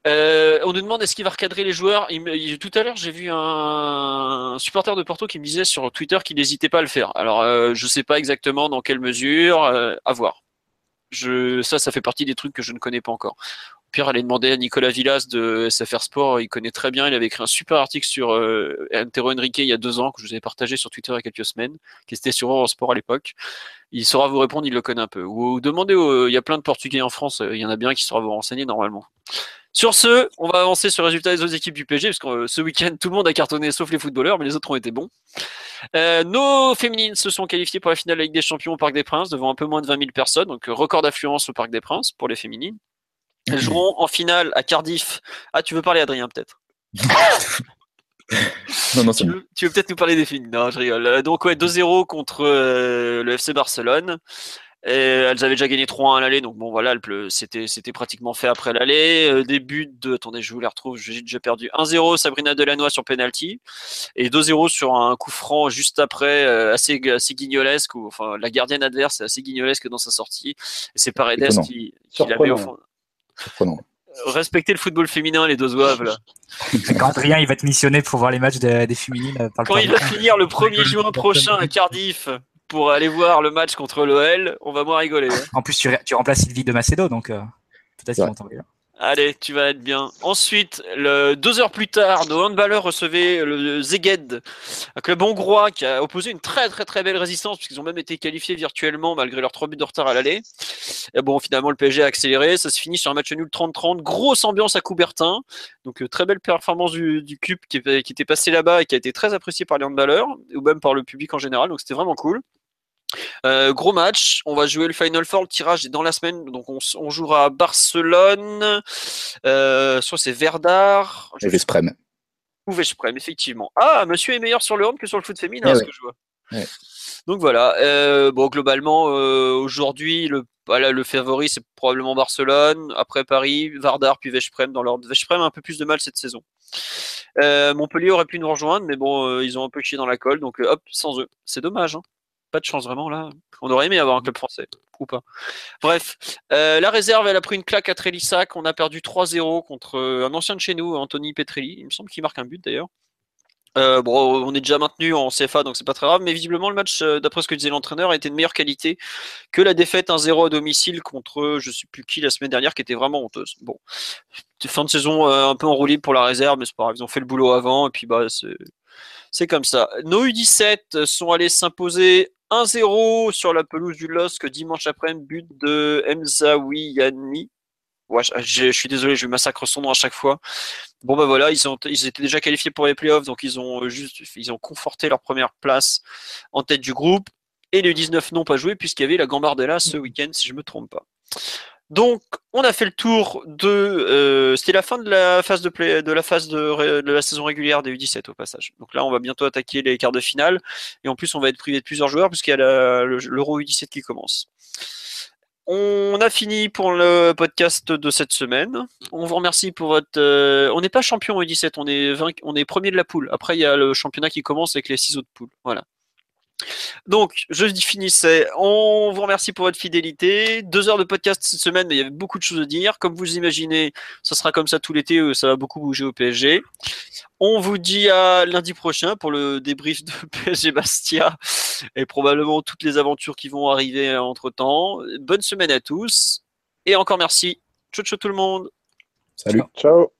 Euh, on nous demande est-ce qu'il va recadrer les joueurs? Il me- il- tout à l'heure, j'ai vu un, supporter de Porto qui me disait sur Twitter qu'il n'hésitait pas à le faire. Alors, euh, je sais pas exactement dans quelle mesure, à voir. Je, ça, ça fait partie des trucs que je ne connais pas encore. Pire, allez demander à Nicolas Villas de SFR Sport, il connaît très bien. Il avait écrit un super article sur euh, Antero Henrique il y a deux ans, que je vous avais partagé sur Twitter il y a quelques semaines, qui était sur Eurosport à l'époque. Il saura vous répondre, il le connaît un peu. Ou demandez, au- il y a plein de Portugais en France, euh, il y en a bien qui saura vous renseigner normalement. Sur ce, on va avancer sur le résultat des autres équipes du PSG, parce que euh, ce week-end, tout le monde a cartonné sauf les footballeurs, mais les autres ont été bons. Euh, nos féminines se sont qualifiées pour la finale de la Ligue des Champions au Parc des Princes, devant un peu moins de 20 000 personnes, donc record d'affluence au Parc des Princes pour les féminines. Elles joueront en finale à Cardiff. Ah, tu veux parler, Adrien, peut-être Non, non, c'est tu veux, peut-être nous parler des féminines Non, je rigole. Euh, Donc, ouais, 2-0 contre euh, le FC Barcelone. Et elles avaient déjà gagné 3-1 à l'aller, donc bon voilà, c'était pratiquement fait après l'aller. Euh, début de, attendez, je vous les retrouve, j'ai déjà perdu. 1-0 Sabrina Delannoy sur penalty et 2-0 sur un coup franc juste après, assez assez guignolesque. Ou, enfin, la gardienne adverse est assez guignolesque dans sa sortie. Et c'est Paredes qui, qui la met au fond. Surprenant. Respectez le football féminin, les deux oeufs là. Quand Adrien il va être missionné pour voir les matchs de- des féminines euh, par le Quand il va finir le 1er juin prochain à Cardiff pour aller voir le match contre l'OL, on va moins rigoler. hein. En plus, tu, tu remplaces Sylvie de Macedo, donc euh, peut-être qu'ils Ouais. vont là. Allez, tu vas être bien. Ensuite, deux heures plus tard, nos handballeurs recevaient le Zeged, un club hongrois qui a opposé une très très très belle résistance puisqu'ils ont même été qualifiés virtuellement malgré leurs trois buts de retard à l'aller. Et bon, finalement, le PSG a accéléré. Ça se finit sur un match nul 30-30. Grosse ambiance à Coubertin. Donc, euh, très belle performance du, CUP qui, était passé là-bas et qui a été très apprécié par les handballeurs ou même par le public en général. Donc, c'était vraiment cool. Euh, gros match, on va jouer le Final Four, le tirage est dans la semaine, donc on, jouera à Barcelone, euh, soit c'est Verdar, je Et Vesprem. ou Veszprem, effectivement. Ah, monsieur est meilleur sur le hand que sur le foot féminin, Eh ce ouais. que je vois. Ouais. Donc voilà, euh, bon globalement, aujourd'hui, le, voilà, le favori c'est probablement Barcelone, après Paris, Vardar, puis Veszprem dans l'ordre. Veszprem a un peu plus de mal cette saison. Montpellier aurait pu nous rejoindre, mais bon, ils ont un peu chié dans la colle, donc hop, sans eux. C'est dommage, hein. Pas de chance vraiment là. On aurait aimé avoir un club français, ou pas. Bref, euh, la réserve, elle a pris une claque à Trélissac. On a perdu 3-0 contre euh, un ancien de chez nous, Anthony Petrelli. Il me semble qu'il marque un but d'ailleurs. Euh, bon, on est déjà maintenu en CFA, donc c'est pas très grave. Mais visiblement, le match, d'après ce que disait l'entraîneur, a été de meilleure qualité que la défaite 1-0 à domicile contre je sais plus qui la semaine dernière, qui était vraiment honteuse. Bon, fin de saison un peu enroulée pour la réserve, mais c'est pas grave. Ils ont fait le boulot avant, et puis bah c'est C'est comme ça. Nos U17 sont allés s'imposer 1-0 sur la pelouse du LOSC dimanche après-midi, but de Mzawi Yanni. Ouais, je, je suis désolé, je massacre son nom à chaque fois. Bon bah voilà, ils, ont, ils étaient déjà qualifiés pour les playoffs, donc ils ont juste ils ont conforté leur première place en tête du groupe. Et les 19 n'ont pas joué puisqu'il y avait la Gambardella ce week-end, si je me trompe pas. Donc, on a fait le tour de. Euh, C'était la fin de la phase de play, de la phase de, la saison régulière des U17 au passage. Donc là, on va bientôt attaquer les quarts de finale, et en plus, on va être privé de plusieurs joueurs puisqu'il y a l'Euro U17 qui commence. On a fini pour le podcast de cette semaine. On vous remercie pour votre. Euh, on n'est pas champion U17, on est 20... on est premier de la poule. Après, il y a le championnat qui commence avec les six autres poules. Voilà. Donc, je finissais. On vous remercie pour votre fidélité. Deux heures de podcast cette semaine, mais il y avait beaucoup de choses à dire. Comme vous imaginez, ça sera comme ça tout l'été, euh, ça va beaucoup bouger au PSG. On vous dit à lundi prochain pour le débrief de PSG Bastia et probablement toutes les aventures qui vont arriver entre temps. Bonne semaine à tous et encore merci. Ciao, ciao tout le monde. Salut. Ciao.